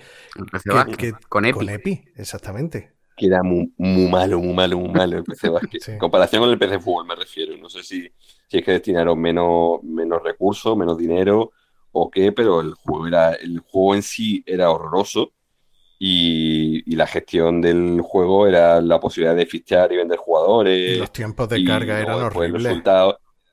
Speaker 4: con, Epi.
Speaker 1: exactamente.
Speaker 5: Que era muy, malo, muy malo, muy malo el PC Vázquez. [laughs] En comparación con el PC Fútbol me refiero. No sé si, si es que destinaron menos, menos recursos, menos dinero o qué, pero el juego, era, el juego en sí era horroroso. Y, la gestión del juego era la posibilidad de fichar y vender jugadores.
Speaker 1: Y los tiempos de carga eran horribles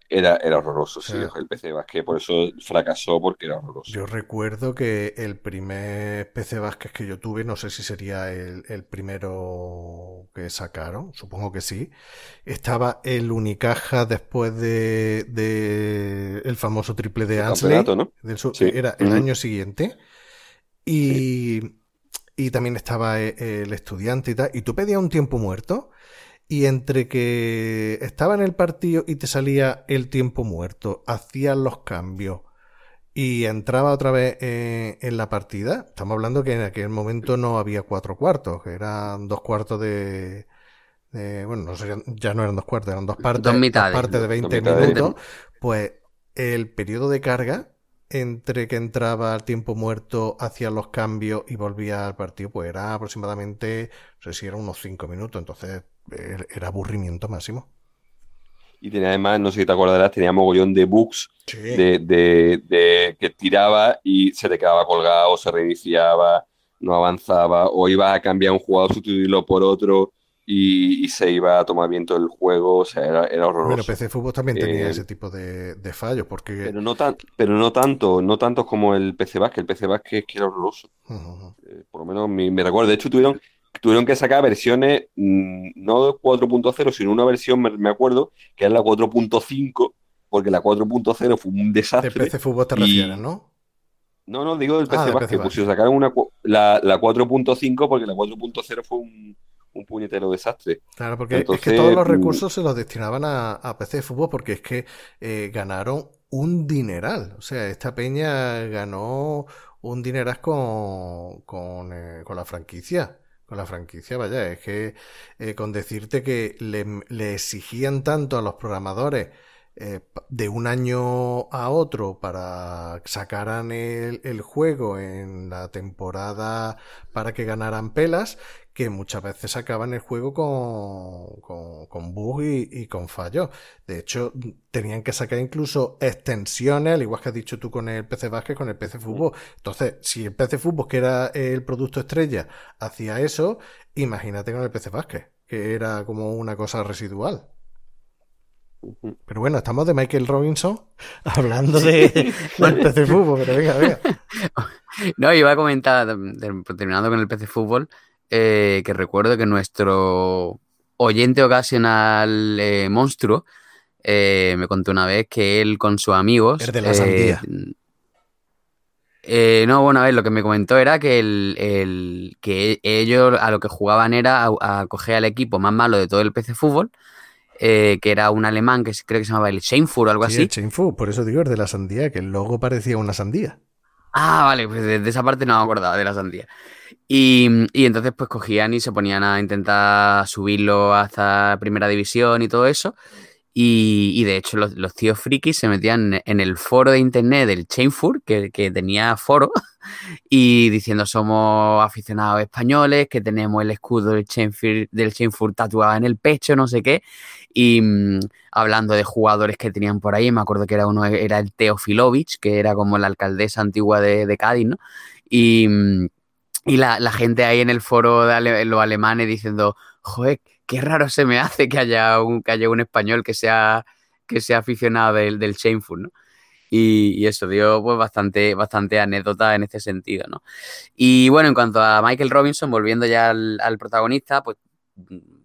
Speaker 5: era, era horroroso, sí, el PC Vázquez, por eso fracasó porque era horroroso.
Speaker 1: Yo recuerdo que el primer PC Vázquez que yo tuve, no sé si sería el, primero que sacaron, supongo que sí, estaba el Unicaja después de, de el famoso triple de Ansley, ¿no? era el año siguiente, y, y también estaba e, el estudiante y tal, y tú pedías un tiempo muerto, y entre que estaba en el partido y te salía el tiempo muerto, hacías los cambios y entraba otra vez en, la partida, estamos hablando que en aquel momento no había cuatro cuartos, que eran dos cuartos de... bueno, no ya no eran dos cuartos, eran dos partes, dos, partes de 20 minutos, pues el periodo de carga entre que entraba el tiempo muerto, hacía los cambios y volvía al partido, pues era aproximadamente, no sé si eran unos 5 minutos, entonces era aburrimiento máximo.
Speaker 5: Y tenía además, no sé si te acordarás, tenía mogollón de bugs de, que tiraba y se te quedaba colgado, se reiniciaba, no avanzaba, o iba a cambiar un jugador, sustituirlo por otro y, se iba a tomar viento el juego, o sea, era, era horroroso.
Speaker 1: Bueno, PC Fútbol también tenía eh, ese tipo de, fallos, porque...
Speaker 5: Pero no, tan, pero no tanto, no tanto como el PC Basket, el PC Basket es que era horroroso. Eh, por lo menos me, recuerdo, de hecho tuvieron, tuvieron que sacar versiones mm, no 4.0, sino una versión, me, acuerdo, que era la 4.5, porque la 4.0 fue un desastre.
Speaker 1: De PC Fútbol te refieres, ¿no?
Speaker 5: No, no, digo del PC ah, Basket, pues si sacaron una, la, la 4.5 porque la 4.0 fue un un puñetero desastre.
Speaker 1: Claro, porque es que todos los mm, recursos se los destinaban a, PC de fútbol porque es que eh, ganaron un dineral. O sea, esta peña ganó un dineral con, con, eh, con la franquicia. Con la franquicia, vaya, es que eh, con decirte que le, le, exigían tanto a los programadores de un año a otro para sacaran el, el, juego en la temporada para que ganaran pelas que muchas veces acaban el juego con, con, con bugs y, con fallos. De hecho, tenían que sacar incluso extensiones, al igual que has dicho tú con el PC Basket, con el PC Fútbol. Entonces, si el PC Fútbol, que era el producto estrella, hacía eso, imagínate con el PC Basket, que era como una cosa residual. Pero bueno, estamos de Michael Robinson [laughs] hablando de, del PC Fútbol, pero venga, venga. [laughs]
Speaker 4: No, iba a comentar, terminando con el PC Fútbol, eh, que recuerdo que nuestro oyente ocasional eh, monstruo eh, me contó una vez que él con sus amigos...
Speaker 1: de la sandía.
Speaker 4: no, bueno, a ver, lo que me comentó era que, el, que ellos a lo que jugaban era a, coger al equipo más malo de todo el PC Fútbol, que era un alemán que creo que se llamaba el Scheinfurt o algo así.
Speaker 1: El por eso digo, es de la sandía, que el logo parecía una sandía.
Speaker 4: Ah, vale, pues de, esa parte no me acordaba de la sandía. Y, entonces pues cogían y se ponían a intentar subirlo hasta primera división y todo eso. Y, de hecho los, tíos frikis se metían en el foro de internet del Chainfur, que, que tenía foro, [laughs] y diciendo somos aficionados españoles, que tenemos el escudo del Chainfur, del tatuado en el pecho, no sé qué. Y mm, hablando de jugadores que tenían por ahí, me acuerdo que era uno, era el Teofilovich, que era como la alcaldesa antigua de, de Cádiz, ¿no? Y mm, y la, gente ahí en el foro de los alemanes diciendo, joder, qué raro se me hace que haya un, que haya un español que sea, que sea aficionado del, del Shameful, ¿no? Y, eso dio pues bastante, bastante anécdota en este sentido, ¿no? Y bueno, en cuanto a Michael Robinson, volviendo ya al, protagonista, pues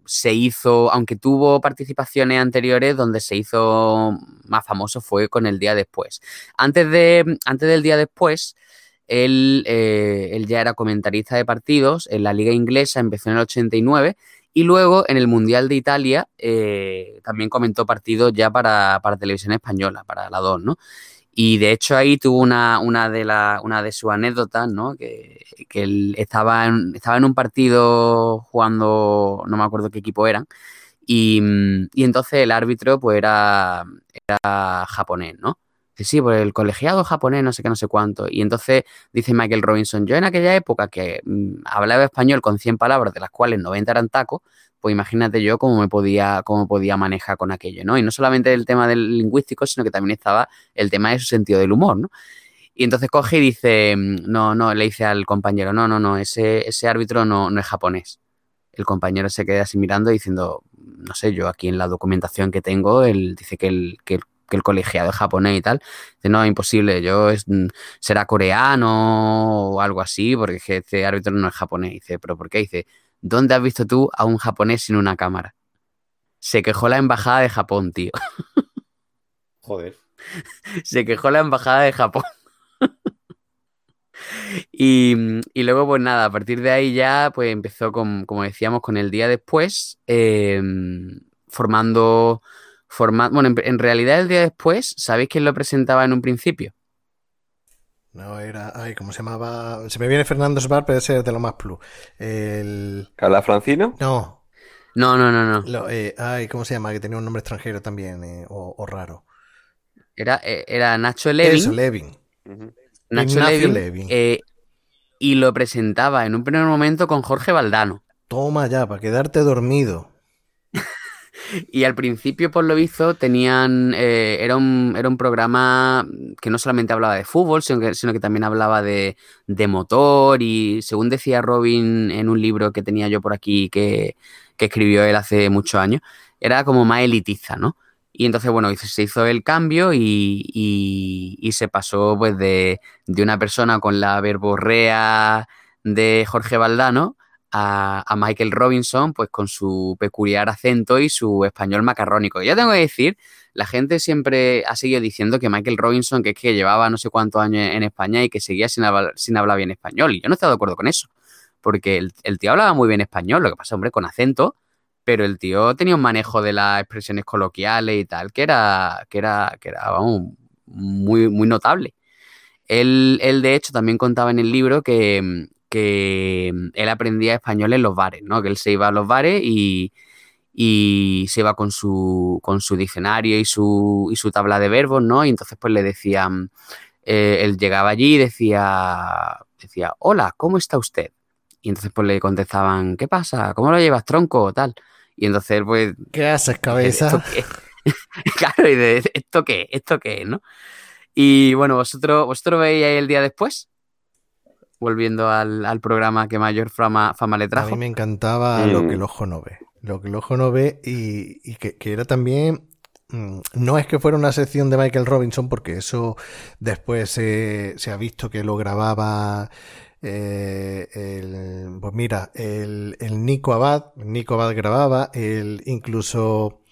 Speaker 4: se hizo, aunque tuvo participaciones anteriores, donde se hizo más famoso fue con el día después. Antes, de, antes del día después, él, eh, él ya era comentarista de partidos en la liga inglesa, empezó en el 89 y luego en el Mundial de Italia eh, también comentó partidos ya para, para, televisión española, para la 2, ¿no? Y de hecho ahí tuvo una, una, de, la, una de sus anécdotas, ¿no? Que, que él estaba en, estaba en un partido jugando, no me acuerdo qué equipo eran, y, y entonces el árbitro pues era, era japonés, ¿no? Sí, por el colegiado japonés, no sé qué, no sé cuánto. Y entonces dice Michael Robinson, yo en aquella época que mm, hablaba español con 100 palabras, de las cuales 90 eran tacos, pues imagínate yo cómo me podía, cómo podía manejar con aquello, ¿no? Y no solamente el tema del lingüístico, sino que también estaba el tema de su sentido del humor, ¿no? Y entonces coge y dice, mm, no, no, le dice al compañero, no, no, no, ese, ese árbitro no, no es japonés. El compañero se queda así mirando diciendo, no sé, yo aquí en la documentación que tengo, él dice que el, que el que el colegiado es japonés y tal. Dice, no, imposible, yo es, mm, será coreano o algo así, porque este árbitro no es japonés. Dice, ¿pero por qué? Dice, ¿dónde has visto tú a un japonés sin una cámara? Se quejó la embajada de Japón, tío. [laughs]
Speaker 5: Joder.
Speaker 4: Se quejó la embajada de Japón. [laughs] Y, luego, pues nada, a partir de ahí ya, pues empezó con, como decíamos, con el día después, em, formando bueno, en, realidad el día después, ¿sabéis quién lo presentaba en un principio?
Speaker 1: No, era. Ay, ¿cómo se llamaba? Se me viene Fernando Sbar, pero ese es de lo más plus. El.
Speaker 5: ¿Carla Francino?
Speaker 1: No.
Speaker 4: No, no, no, no.
Speaker 1: Eh, ay, ¿cómo se llama? Que tenía un nombre extranjero también, eh, o, raro.
Speaker 4: Era, eh, era Nacho Levin.
Speaker 1: Eso, Levin.
Speaker 4: Nacho Levin. y lo presentaba en un primer momento con Jorge Valdano.
Speaker 1: Toma ya, para quedarte dormido.
Speaker 4: Y al principio, por lo visto, tenían. Eh, era, un, era un programa que no solamente hablaba de fútbol, sino que, sino que también hablaba de, motor. Y según decía Robin en un libro que tenía yo por aquí que, escribió él hace muchos años, era como más elitiza, ¿no? Y entonces, bueno, se hizo el cambio y, y, se pasó pues de, de, una persona con la verborrea de Jorge Valdano a, Michael Robinson, pues con su peculiar acento y su español macarrónico. Ya tengo que decir, la gente siempre ha seguido diciendo que Michael Robinson, que es que llevaba no sé cuántos años en España y que seguía sin hablar, bien español. Y yo no estoy de acuerdo con eso, porque el, tío hablaba muy bien español, lo que pasa, hombre, con acento, pero el tío tenía un manejo de las expresiones coloquiales y tal, que era, que era, que era muy, muy notable. Él, él, de hecho, también contaba en el libro que, que mm, él aprendía español en los bares, ¿no? Que él se iba a los bares y, se iba con su, con su diccionario y su, y su tabla de verbos, ¿no? Y entonces pues le decían, eh, él llegaba allí y decía, decía, hola, ¿cómo está usted? Y entonces pues le contestaban, ¿qué pasa? ¿Cómo lo llevas, tronco? o Tal. Y entonces pues...
Speaker 1: ¿Qué haces, [laughs] cabeza? [laughs]
Speaker 4: claro, y de, ¿esto qué? ¿Esto qué? ¿no? Y bueno, vosotros, vosotros veis ahí el día después volviendo al, programa que mayor fama, fama, le trajo.
Speaker 1: A mí me encantaba lo que el ojo no ve. Lo que el ojo no ve y, que, era también... Mm, no es que fuera una sección de Michael Robinson, porque eso después se ha visto que lo grababa eh, el, pues mira, el, el, Nico Abad, Nico Abad grababa, el incluso,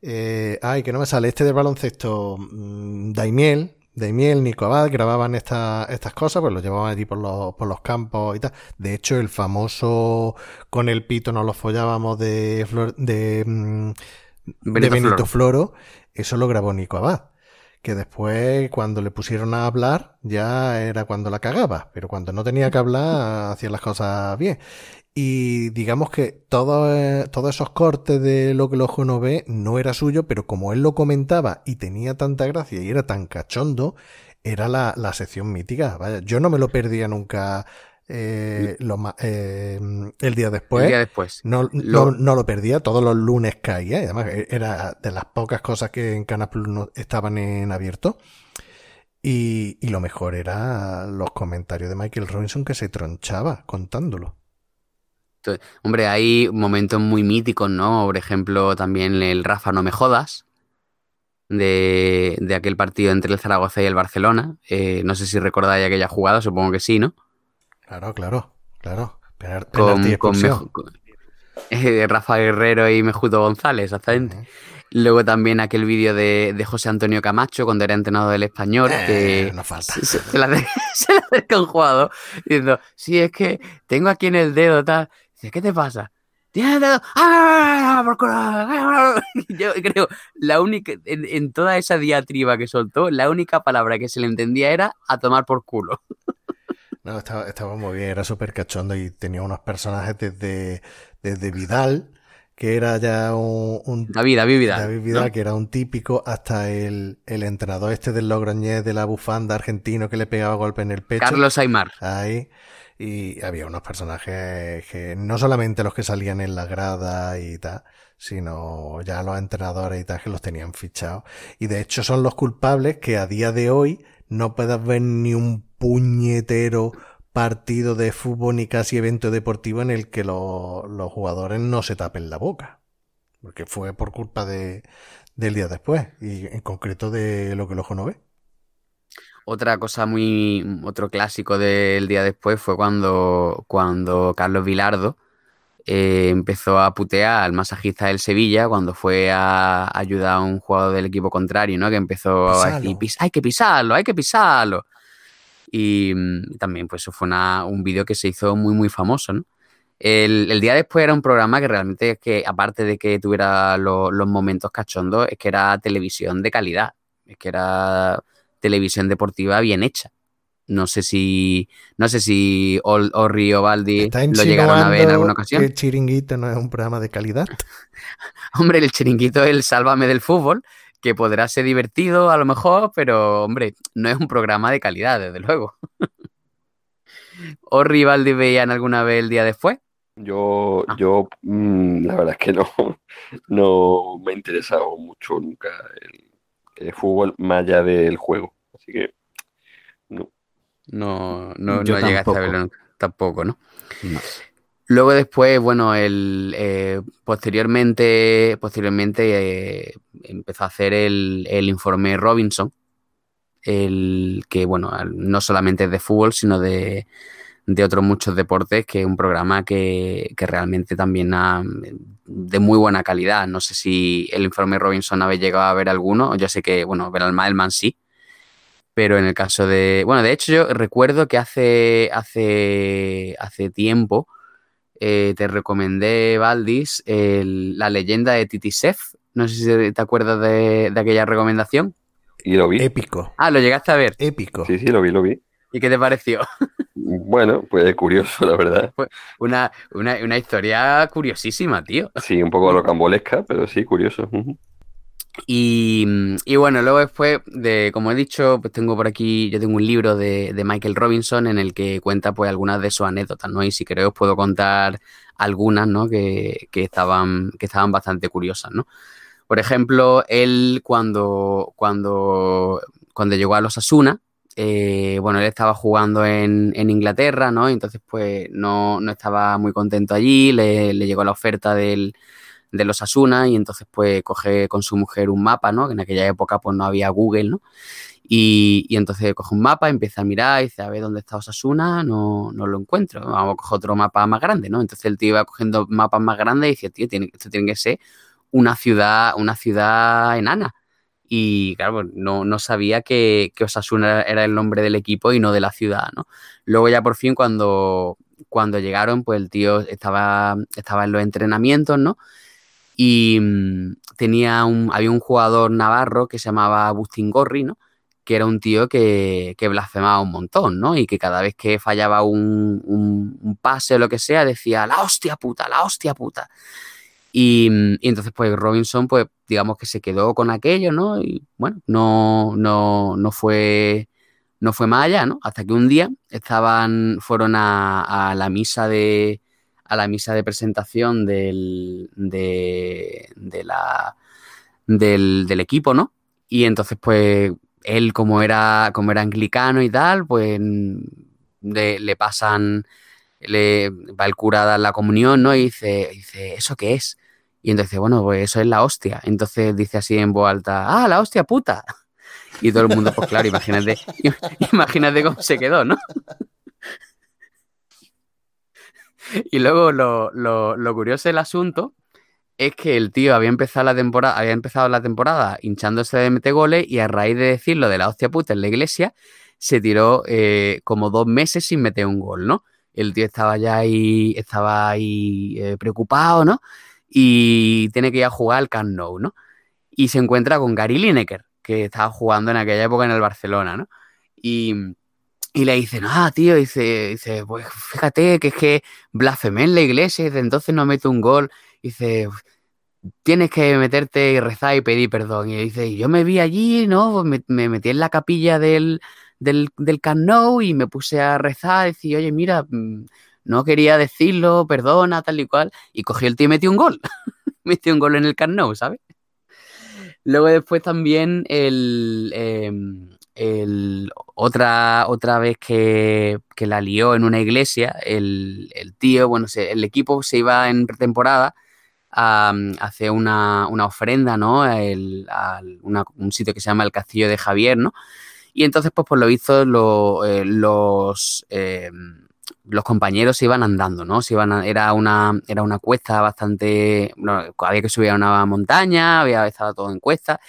Speaker 1: eh, ay, que no me sale, este de baloncesto, mm, Daimiel, Daimiel, Nico Abad grababan estas cosas, pues los llevaban allí por los, por los campos y tal. De hecho, el famoso con el pito nos lo follábamos de, de, mm, Benito, Floro. eso lo grabó Nico Abad. Que después, cuando le pusieron a hablar, ya era cuando la cagaba. Pero cuando no tenía que hablar, hacía las cosas bien. Y digamos que todo, todos esos cortes de lo que el ojo no ve no era suyo, pero como él lo comentaba y tenía tanta gracia y era tan cachondo, era la, sección mítica. Vaya, yo no me lo perdía nunca eh, eh, el día después.
Speaker 4: El día después.
Speaker 1: No lo... No, lo perdía, todos los lunes caía. además, e, era de las pocas cosas que en Canal Plus no estaban en abierto. Y, y, lo mejor era los comentarios de Michael Robinson que se tronchaba contándolo.
Speaker 4: Hombre, hay momentos muy míticos, ¿no? Por ejemplo, también el Rafa No Me Jodas. de, de aquel partido entre el Zaragoza y el Barcelona. Eh, no sé si recordáis aquella jugada, supongo que sí, ¿no?
Speaker 1: Claro, claro, claro. Penal-
Speaker 4: Con, con [laughs] eh, Rafa Guerrero y Mejuto González, exactamente. Luego también aquel vídeo de, de José Antonio Camacho cuando era entrenador del español,
Speaker 1: Eh,
Speaker 4: que
Speaker 1: no falta.
Speaker 4: se, se le acerca, [laughs] un jugador diciendo, sí, es que tengo aquí en el dedo tal. Dice, ¿qué te pasa? Tienes el dedo. ¡Ah, por culo! [laughs] Yo creo, la única, en, en toda esa diatriba que soltó, la única palabra que se le entendía era a tomar por culo. [laughs]
Speaker 1: No, estaba, estaba muy bien, era súper cachondo y tenía unos personajes desde, desde Vidal, que era ya un, un
Speaker 4: David, David Vidal.
Speaker 1: David
Speaker 4: ¿no?
Speaker 1: Vidal, que era un típico, hasta el, el entrenador este del Logroñés de la bufanda argentino que le pegaba golpe en el pecho.
Speaker 4: Carlos Aymar.
Speaker 1: Ahí. Y había unos personajes que no solamente los que salían en la grada y tal, sino ya los entrenadores y tal que los tenían fichados. Y de hecho son los culpables que a día de hoy no puedas ver ni un puñetero partido de fútbol ni casi evento deportivo en el que lo- los jugadores no se tapen la boca. Porque fue por culpa de, del día después y en concreto de lo que el ojo no ve.
Speaker 4: Otra cosa muy, otro clásico del día después fue cuando, cuando Carlos Vilardo eh, empezó a putear al masajista del Sevilla cuando fue a ayudar a un jugador del equipo contrario, ¿no? Que empezó a decir, "Pis- hay que pisarlo, hay que pisarlo. Y mm, también, pues eso fue una- un vídeo que se hizo muy, muy famoso, ¿no? El, el día después era un programa que realmente es que, aparte de que tuviera lo- los momentos cachondos, es que era televisión de calidad. Es que era televisión deportiva bien hecha. No sé si, no sé si Ol- Orri o Baldi
Speaker 1: ¿Está
Speaker 4: lo llegaron a ver en alguna ocasión.
Speaker 1: que Chiringuito no es un programa de calidad? [laughs]
Speaker 4: Hombre, el chiringuito es el sálvame del fútbol, que podrá ser divertido a lo mejor, pero hombre, no es un programa de calidad, desde luego. [laughs] ¿Orri y Baldi veían alguna vez el día después?
Speaker 5: Yo,
Speaker 4: Ah.
Speaker 5: yo mm, la verdad es que no, [laughs] no me ha interesado mucho nunca el, el fútbol más allá del juego. Así que no.
Speaker 4: No, no,
Speaker 3: Yo
Speaker 4: no llegaste a
Speaker 3: tampoco.
Speaker 4: verlo nunca. Tampoco, ¿no?
Speaker 3: No.
Speaker 4: Luego después, bueno, el, eh, posteriormente, posteriormente eh, empezó a hacer el, el informe Robinson, el que, bueno, no solamente es de fútbol, sino de, de otros muchos deportes, que es un programa que, que realmente también ha, de muy buena calidad. No sé si el informe Robinson habéis llegado a ver alguno, yo sé que, bueno, Veralma Elman sí, pero en el caso de, bueno, de hecho yo recuerdo que hace, hace, hace tiempo eh, te recomendé, Valdis, el- la leyenda de Titisef. No sé si te acuerdas de, de aquella recomendación.
Speaker 5: Y lo vi.
Speaker 1: Épico,
Speaker 4: Ah, lo llegaste a ver.
Speaker 1: épico.
Speaker 5: Sí, sí, lo vi, lo vi.
Speaker 4: ¿Y qué te pareció? [laughs]
Speaker 5: Bueno, pues curioso, [laughs] la verdad.
Speaker 4: Una, una, una historia curiosísima, tío.
Speaker 5: Sí, un poco locambolesca, pero sí, curioso.
Speaker 4: Y, y bueno, luego después de, como he dicho, pues tengo por aquí, yo tengo un libro de, de Michael Robinson en el que cuenta pues algunas de sus anécdotas, ¿no? Y si queréis os puedo contar algunas, ¿no? Que, que estaban, que estaban bastante curiosas, ¿no? Por ejemplo, él cuando, cuando, cuando llegó a los Asuna, eh, bueno, él estaba jugando en, Inglaterra, ¿no? Y entonces, pues, no, no estaba muy contento allí, le, le llegó la oferta del, de los Asuna y entonces, pues, coge con su mujer un mapa, ¿no? Que en aquella época, pues, no había Google, ¿no? Y, y entonces coge un mapa, empieza a mirar y dice, a ver, ¿dónde está Osasuna? No, no lo encuentro. Vamos a coger otro mapa más grande, ¿no? Entonces el tío iba cogiendo mapas más grandes y dice, tío, tiene, esto tiene que ser una ciudad, una ciudad enana. Y claro, no, no sabía que, que Osasuna era el nombre del equipo y no de la ciudad, ¿no? Luego ya por fin cuando, cuando llegaron, pues el tío estaba, estaba en los entrenamientos, ¿no? Y mm, tenía un, había un jugador navarro que se llamaba Agustín Gorri, ¿no? Que era un tío que, que blasfemaba un montón, ¿no? Y que cada vez que fallaba un, un- un pase o lo que sea, decía, la hostia puta, la hostia puta. Y, mm, y entonces, pues Robinson, pues digamos que se quedó con aquello, ¿no? Y bueno, no, no, no fue, no fue más allá, ¿no? Hasta que un día estaban, fueron a, la misa de, a la misa de presentación del, de, la, del, equipo, ¿no? Y entonces, pues, él como era, como era anglicano y tal, pues le pasan, le va el cura a dar la comunión, ¿no? Y dice, dice, ¿eso qué es? Y entonces, bueno, pues eso es la hostia. Entonces dice así en voz alta, ah, la hostia puta. Y todo el mundo, pues claro, imagínate, [laughs] imagínate cómo se quedó, ¿no? Y luego lo, lo, lo curioso del asunto es que el tío había empezado la temporada, había empezado la temporada hinchándose de meter goles y a raíz de decirlo de la hostia puta en la iglesia, se tiró eh, como dos meses sin meter un gol, ¿no? El tío estaba ya ahí, estaba ahí eh, preocupado, ¿no? Y tiene que ir a jugar al Camp ¿no? Y se encuentra con Gary Lineker, que estaba jugando en aquella época en el Barcelona, ¿no? Y, y le dice, ah, tío, dice, dice, pues fíjate que es que blasfemé en la iglesia y desde entonces no meto un gol. Dice, tienes que meterte y rezar y pedir perdón. Y dice, yo me vi allí, ¿no? Me, me metí en la capilla del, del, del Camp y me puse a rezar, y decir, oye, mira, mm, no quería decirlo, perdona, tal y cual. Y cogió el tío y metió un gol. [laughs] metió un gol en el Camp Nou, ¿sabes? Luego después también el, em, el, otra, otra vez que, que, la lió en una iglesia, el, el tío, bueno, el equipo se iba en pretemporada a, a hacer una, una, ofrenda, ¿no? El, a un sitio que se llama el Castillo de Javier, ¿no? Y entonces, pues por lo lo, eh, los, eh, los compañeros se iban andando, ¿no? Se iban era, una, era una cuesta bastante... No, había que subir a una montaña, había estado todo en cuesta.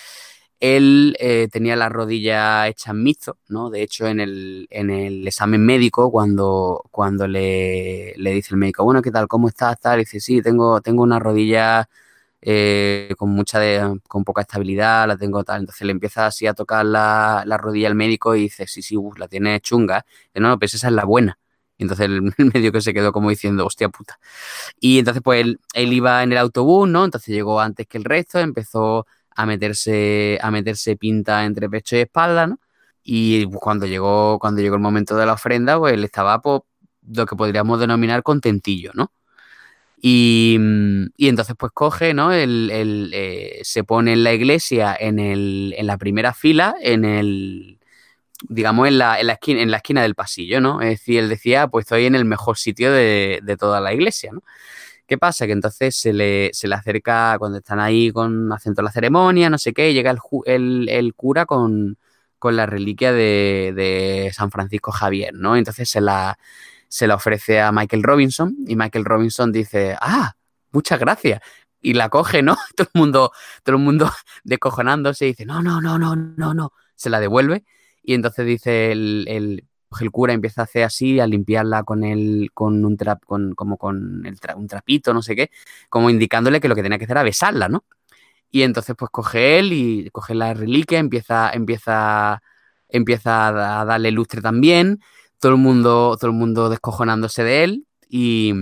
Speaker 4: Él eh, tenía la rodilla hecha en mixto, ¿no? De hecho, en el, en el examen médico, cuando, cuando le, le, dice el médico, bueno, ¿qué tal? ¿Cómo estás? Tal, dice, sí, tengo, tengo una rodilla eh, con mucha de, con poca estabilidad, la tengo tal. Entonces le empieza así a tocar la, la rodilla al médico y dice, sí, sí, uf, la tiene chunga. Dice, no, no, pues esa es la buena. Entonces el, [laughs] el, medio se quedó como diciendo, hostia puta. Y entonces pues él, él, iba en el autobús, ¿no? Entonces llegó antes que el resto, empezó a meterse, a meterse pinta entre pecho y espalda, ¿no? Y cuando llegó, cuando llegó el momento de la ofrenda, pues él estaba, pues, lo que podríamos denominar contentillo, ¿no? Y, y, entonces pues coge, ¿no? El, el eh, se pone en la iglesia en, el, en la primera fila, en el, digamos, en la, en la, esquina, en la esquina del pasillo, ¿no? Es decir, él decía, pues estoy en el mejor sitio de, de toda la iglesia, ¿no? ¿Qué pasa? Que entonces se le, se le acerca, cuando están ahí con haciendo la ceremonia, no sé qué, llega el, el, el cura con, con, la reliquia de, de San Francisco Javier, ¿no? Entonces se la se la ofrece a Michael Robinson y Michael Robinson dice, ah, muchas gracias. Y la coge, ¿no? [laughs] Todo el mundo, todo el mundo descojonándose y dice, no, no, no, no, no, no. Se la devuelve y entonces dice el, el, el cura empieza a hacer así, a limpiarla con el, con un trap, con, como con el tra, un trapito, no sé qué, como indicándole que lo que tenía que hacer era besarla, ¿no? Y entonces pues coge él y coge la reliquia, empieza, empieza, empieza a darle lustre también todo el mundo, todo el mundo descojonándose de él y,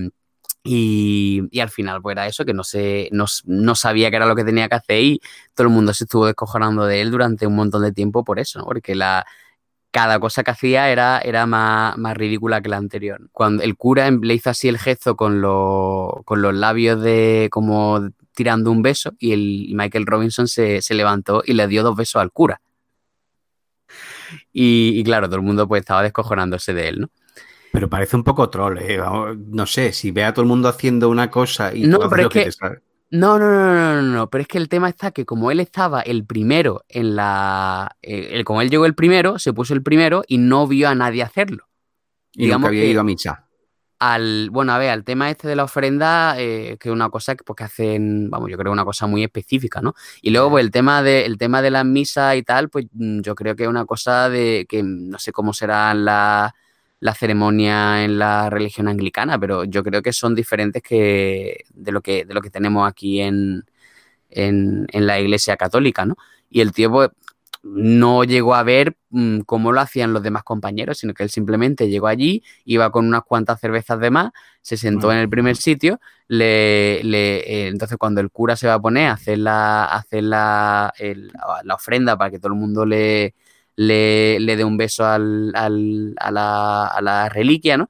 Speaker 4: y, al final pues era eso, que no, sé, no, no, sabía qué era lo que tenía que hacer y todo el mundo se estuvo descojonando de él durante un montón de tiempo por eso, ¿no? porque la, cada cosa que hacía era, era más, más, ridícula que la anterior. Cuando el cura le hizo así el gesto con, lo, con los labios de como tirando un beso y el Michael Robinson se, se levantó y le dio dos besos al cura. Y, y, claro, todo el mundo pues estaba descojonándose de él, ¿no?
Speaker 3: Pero parece un poco troll, ¿eh? No sé, si ve a todo el mundo haciendo una cosa y
Speaker 4: no, pero es que, que no, no, no, no, no, no, pero es que el tema está que como él estaba el primero en la... Eh, como él llegó el primero, se puso el primero y no vio a nadie hacerlo.
Speaker 3: Y Digamos nunca había que, ido a misa
Speaker 4: al, bueno, a ver, al tema este de la ofrenda, eh, que es una cosa que, pues, que hacen, vamos, yo creo una cosa muy específica, ¿no? Y luego, pues, el tema de, el tema de las misas y tal, pues mm, yo creo que es una cosa de que no sé cómo será la, la ceremonia en la religión anglicana, pero yo creo que son diferentes que de lo que, de lo que tenemos aquí en, en, en la iglesia católica, ¿no? Y el tío, pues, no llegó a ver mmm, cómo lo hacían los demás compañeros, sino que él simplemente llegó allí, iba con unas cuantas cervezas de más, se sentó bueno. en el primer sitio, le, le eh, entonces cuando el cura se va a poner a hacer la, a hacer la, el, la ofrenda para que todo el mundo le, le, le dé un beso al, al, a, la, a la reliquia, ¿no?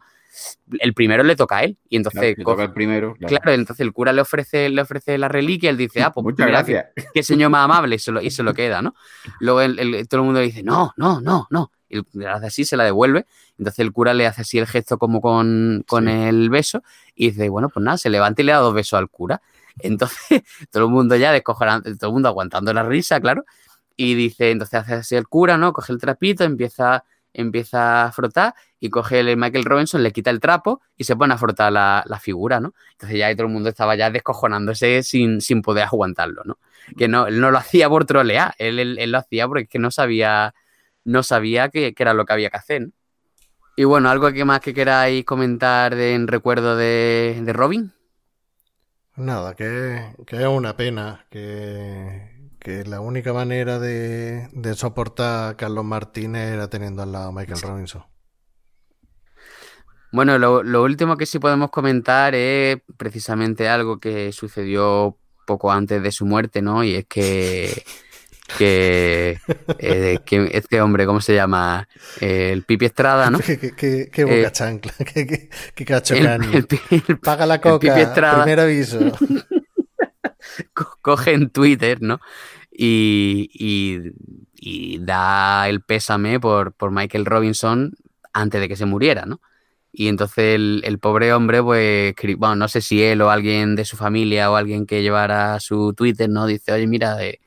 Speaker 4: el primero le toca a él. Y entonces.
Speaker 3: Claro, toca el primero.
Speaker 4: Claro. claro. entonces el cura le ofrece, le ofrece la reliquia, él dice, ah, pues
Speaker 3: muchas mira, gracias.
Speaker 4: Qué, qué, señor más amable, y se lo, y se lo queda, ¿no? Luego el, el, todo el mundo le dice, no, no, no, no. Y le hace así, se la devuelve. Entonces el cura le hace así el gesto como con, con sí. el beso. Y dice, bueno, pues nada, se levanta y le da dos besos al cura. Entonces, [laughs] todo el mundo ya descojonando, todo el mundo aguantando la risa, claro. Y dice, entonces hace así el cura, ¿no? Coge el trapito, empieza, empieza a frotar y coge el Michael Robinson, le quita el trapo y se pone a frotar la, la figura, ¿no? Entonces ya todo el mundo estaba ya descojonándose sin, sin poder aguantarlo, ¿no? Que no, él no lo hacía por trolear, él, él, lo hacía porque es que no sabía, no sabía qué era lo que había que hacer, ¿no? Y bueno, ¿algo que más que queráis comentar de, en recuerdo de, de Robin?
Speaker 1: Nada, que, que, es una pena que, que la única manera de, de, soportar a Carlos Martínez era teniendo al lado a Michael Robinson.
Speaker 4: Bueno, lo, lo, último que sí podemos comentar es precisamente algo que sucedió poco antes de su muerte, ¿no? Y es que [laughs] que, eh, que, este hombre, ¿cómo se llama? Eh, el Pipi Estrada, ¿no?
Speaker 1: qué, qué, qué boca eh, chancla, qué, qué, qué cacho el, el, el, Paga la coca, primer aviso. [laughs] [laughs]
Speaker 4: Coge en Twitter, ¿no? Y, y, y, da el pésame por, por Michael Robinson antes de que se muriera, ¿no? Y entonces el, el, pobre hombre, pues, bueno, no sé si él o alguien de su familia o alguien que llevara su Twitter, ¿no? Dice, oye, mira, eh,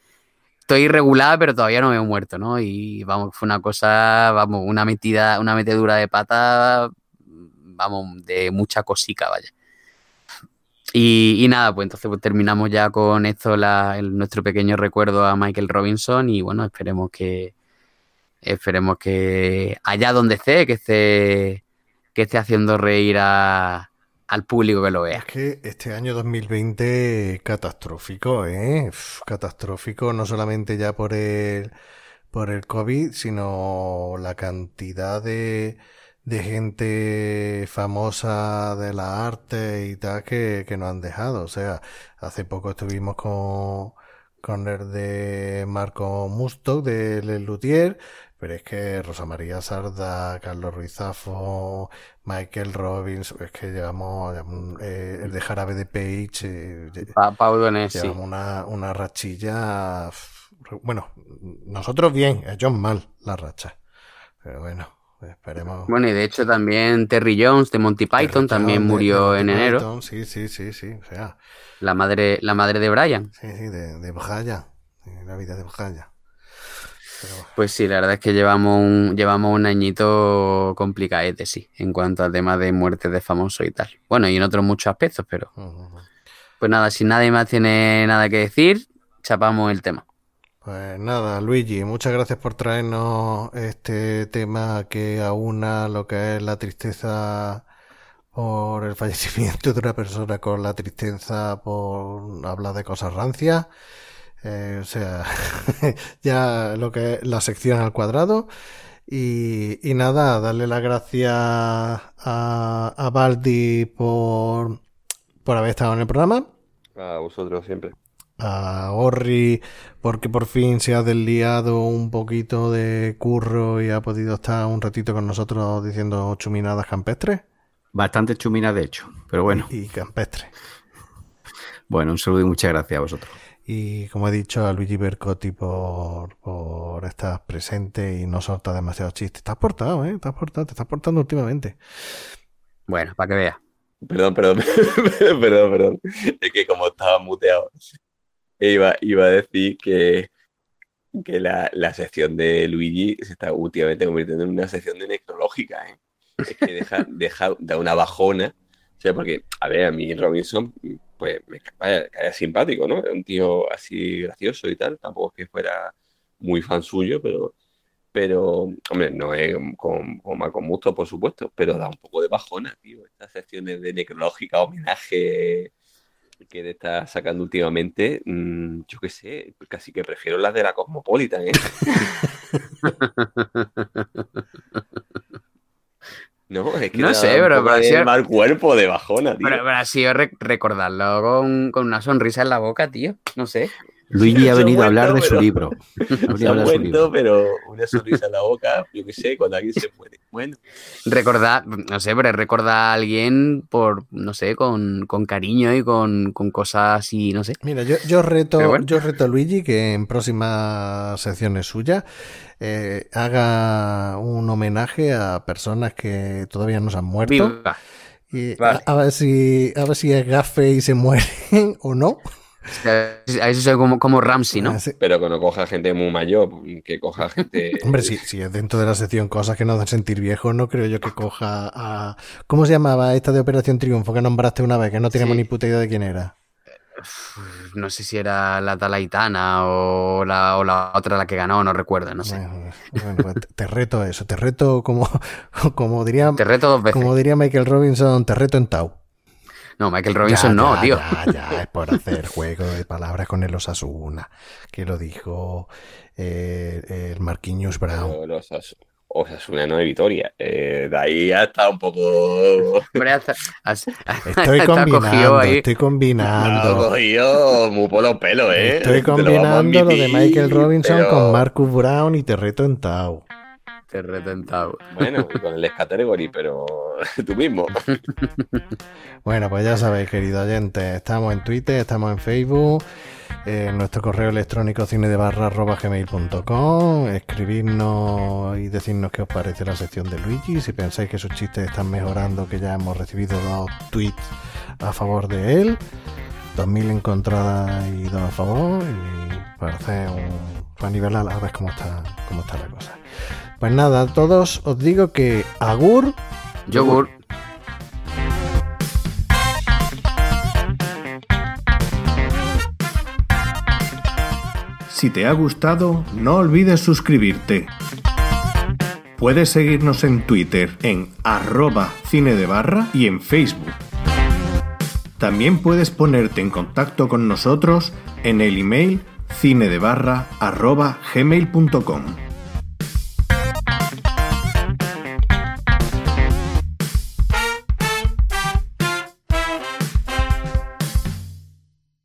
Speaker 4: estoy irregular, pero todavía no me he muerto, ¿no? Y vamos, fue una cosa, vamos, una metida, una metedura de pata, vamos, de mucha cosica, vaya. Y, y nada, pues entonces pues terminamos ya con esto, la, el, nuestro pequeño recuerdo a Michael Robinson y bueno, esperemos que esperemos que allá donde esté, que esté, que esté haciendo reír a, al público que lo vea.
Speaker 1: Es que este año 2020 catastrófico, ¿eh? Catastrófico, no solamente ya por el, por el COVID, sino la cantidad de, de gente famosa de la arte y tal que, que nos han dejado. O sea, hace poco estuvimos con, con el de Marco Musto de Les Luthier, pero es que Rosa María Sarda, Carlos Ruizafo, Michael Robbins, es que llevamos eh, el de Jarabe de Page, eh,
Speaker 4: pa Donés,
Speaker 1: llevamos una, una rachilla. Bueno, nosotros bien, ellos mal la racha. Pero bueno, esperemos.
Speaker 4: Bueno, y de hecho también Terry Jones de Monty Python Terry también Jones murió en Python, enero.
Speaker 1: Sí, sí, sí, sí. O sea,
Speaker 4: la madre, la madre de Brian.
Speaker 1: Sí, sí, de, de la vida de Braya.
Speaker 4: Pues sí, la verdad es que llevamos un, llevamos un añito complicadete, sí, en cuanto al tema de muertes de famosos y tal. Bueno, y en otros muchos aspectos, pero. Uh -huh. Pues nada, si nadie más tiene nada que decir, chapamos el tema.
Speaker 1: Pues nada, Luigi, muchas gracias por traernos este tema que aúna lo que es la tristeza por el [laughs] fallecimiento de una persona con la tristeza por hablar de cosas rancias. Eh, o sea, [laughs] ya lo que es la sección al cuadrado. Y, y nada, darle las gracias a, a Baldi por, por haber estado en el programa.
Speaker 5: A vosotros siempre.
Speaker 1: A Orri porque por fin se ha desliado un poquito de curro y ha podido estar un ratito con nosotros diciendo chuminadas campestres.
Speaker 3: Bastante chuminas de hecho, pero bueno.
Speaker 1: Y, y campestres.
Speaker 3: Bueno, un saludo y muchas gracias a vosotros.
Speaker 1: Y como he dicho, a Luigi Bercotti por, por estar presente y no soltar demasiados chistes. Te has portado, ¿eh? Te has portado, te estás portando últimamente.
Speaker 4: Bueno, para que veas.
Speaker 5: Perdón, perdón, [laughs] perdón, perdón. Es que como estaba muteado, iba, iba a decir que, que la, la sección de Luigi se está últimamente convirtiendo en una sección de necrológica, ¿eh? Es que deja, [laughs] deja da una bajona. O sea, porque, a ver, a mí Robinson pues me caía, simpático, ¿no? Un tío así gracioso y tal. Tampoco es que fuera muy fan suyo, pero, pero hombre, no es con, con Malcolm Musto, por supuesto, pero da un poco de bajona, tío. Estas secciones de necrológica, homenaje que está sacando últimamente, mmm, yo qué sé, casi que prefiero las de la Cosmopolitan, ¿eh? [laughs] No, es que
Speaker 4: no sé, pero,
Speaker 5: sido... mal cuerpo de bajona, tío.
Speaker 4: Pero, pero ha sido re recordarlo con, con, una sonrisa en la boca, tío. No sé.
Speaker 3: Luigi ha venido a hablar de su libro. [laughs]
Speaker 5: Se ha muerto, pero una sonrisa en la boca, yo qué sé, cuando alguien se muere. Bueno.
Speaker 4: Recordar, no sé, pero recordar a alguien por, no sé, con, con cariño y con, con, cosas así, no sé.
Speaker 1: Mira, yo, yo reto, bueno. yo reto a Luigi que en próximas secciones suyas eh, haga un homenaje a personas que todavía no se han muerto.
Speaker 4: Viva.
Speaker 1: Y a, ver si, a ver si es gafe y se mueren [laughs] o no.
Speaker 4: A eso soy como, como Ramsey, ¿no?
Speaker 1: Ah.
Speaker 5: Pero que no coja gente muy mayor, que coja gente. [laughs]
Speaker 1: Hombre, si, si es dentro de la sección cosas que nos hacen sentir viejos, no creo yo que coja a. ¿Cómo se llamaba esta de Operación Triunfo que nombraste una vez? Que no teníamos
Speaker 4: Sí.
Speaker 1: ni puta idea de quién era.
Speaker 4: No sé si era la Talaitana o la, o la otra la que ganó, no recuerdo, no sé.
Speaker 1: Bueno, bueno, pues te- te reto a eso, te reto como, [laughs] como diría,
Speaker 4: Te reto dos veces.
Speaker 1: como diría Michael Robinson, te reto en Tau.
Speaker 4: No, Michael Robinson
Speaker 1: Ya,
Speaker 4: no,
Speaker 1: ya,
Speaker 4: tío.
Speaker 1: Ya, ya, es por hacer juego de palabras con el Osasuna, que lo dijo eh, el Marquinhos Brown.
Speaker 5: Los Osasuna no de Vitoria. Eh, de ahí ya está un poco.
Speaker 4: Hasta-
Speaker 1: Estoy [laughs] combinando,
Speaker 4: ahí.
Speaker 1: estoy combinando.
Speaker 5: cogido muy por los pelos, ¿eh?
Speaker 1: Estoy
Speaker 5: lo
Speaker 1: combinando lo de Michael Robinson
Speaker 5: pero-
Speaker 1: con Marcus Brown y te reto en Tau.
Speaker 4: Te he retentado.
Speaker 5: Bueno, con el Scategory, pero [laughs] tú mismo. [laughs]
Speaker 1: Bueno, pues ya sabéis, querido oyente, estamos en Twitter, estamos en Facebook, eh, en nuestro correo electrónico cine de barra arroba gmail.com, escribirnos y decirnos qué os parece la sección de Luigi, si pensáis que sus chistes están mejorando, que ya hemos recibido dos tweets a favor de él, 2000 encontradas y dos a favor, y para hacer un para nivelar a ver cómo está, cómo está la cosa. Pues nada, a todos os digo que Agur
Speaker 4: Yogur.
Speaker 1: Si te ha gustado, no olvides suscribirte. Puedes seguirnos en Twitter en arroba cine de barra y en Facebook. También puedes ponerte en contacto con nosotros en el email cinedebarra arroba gmail.com.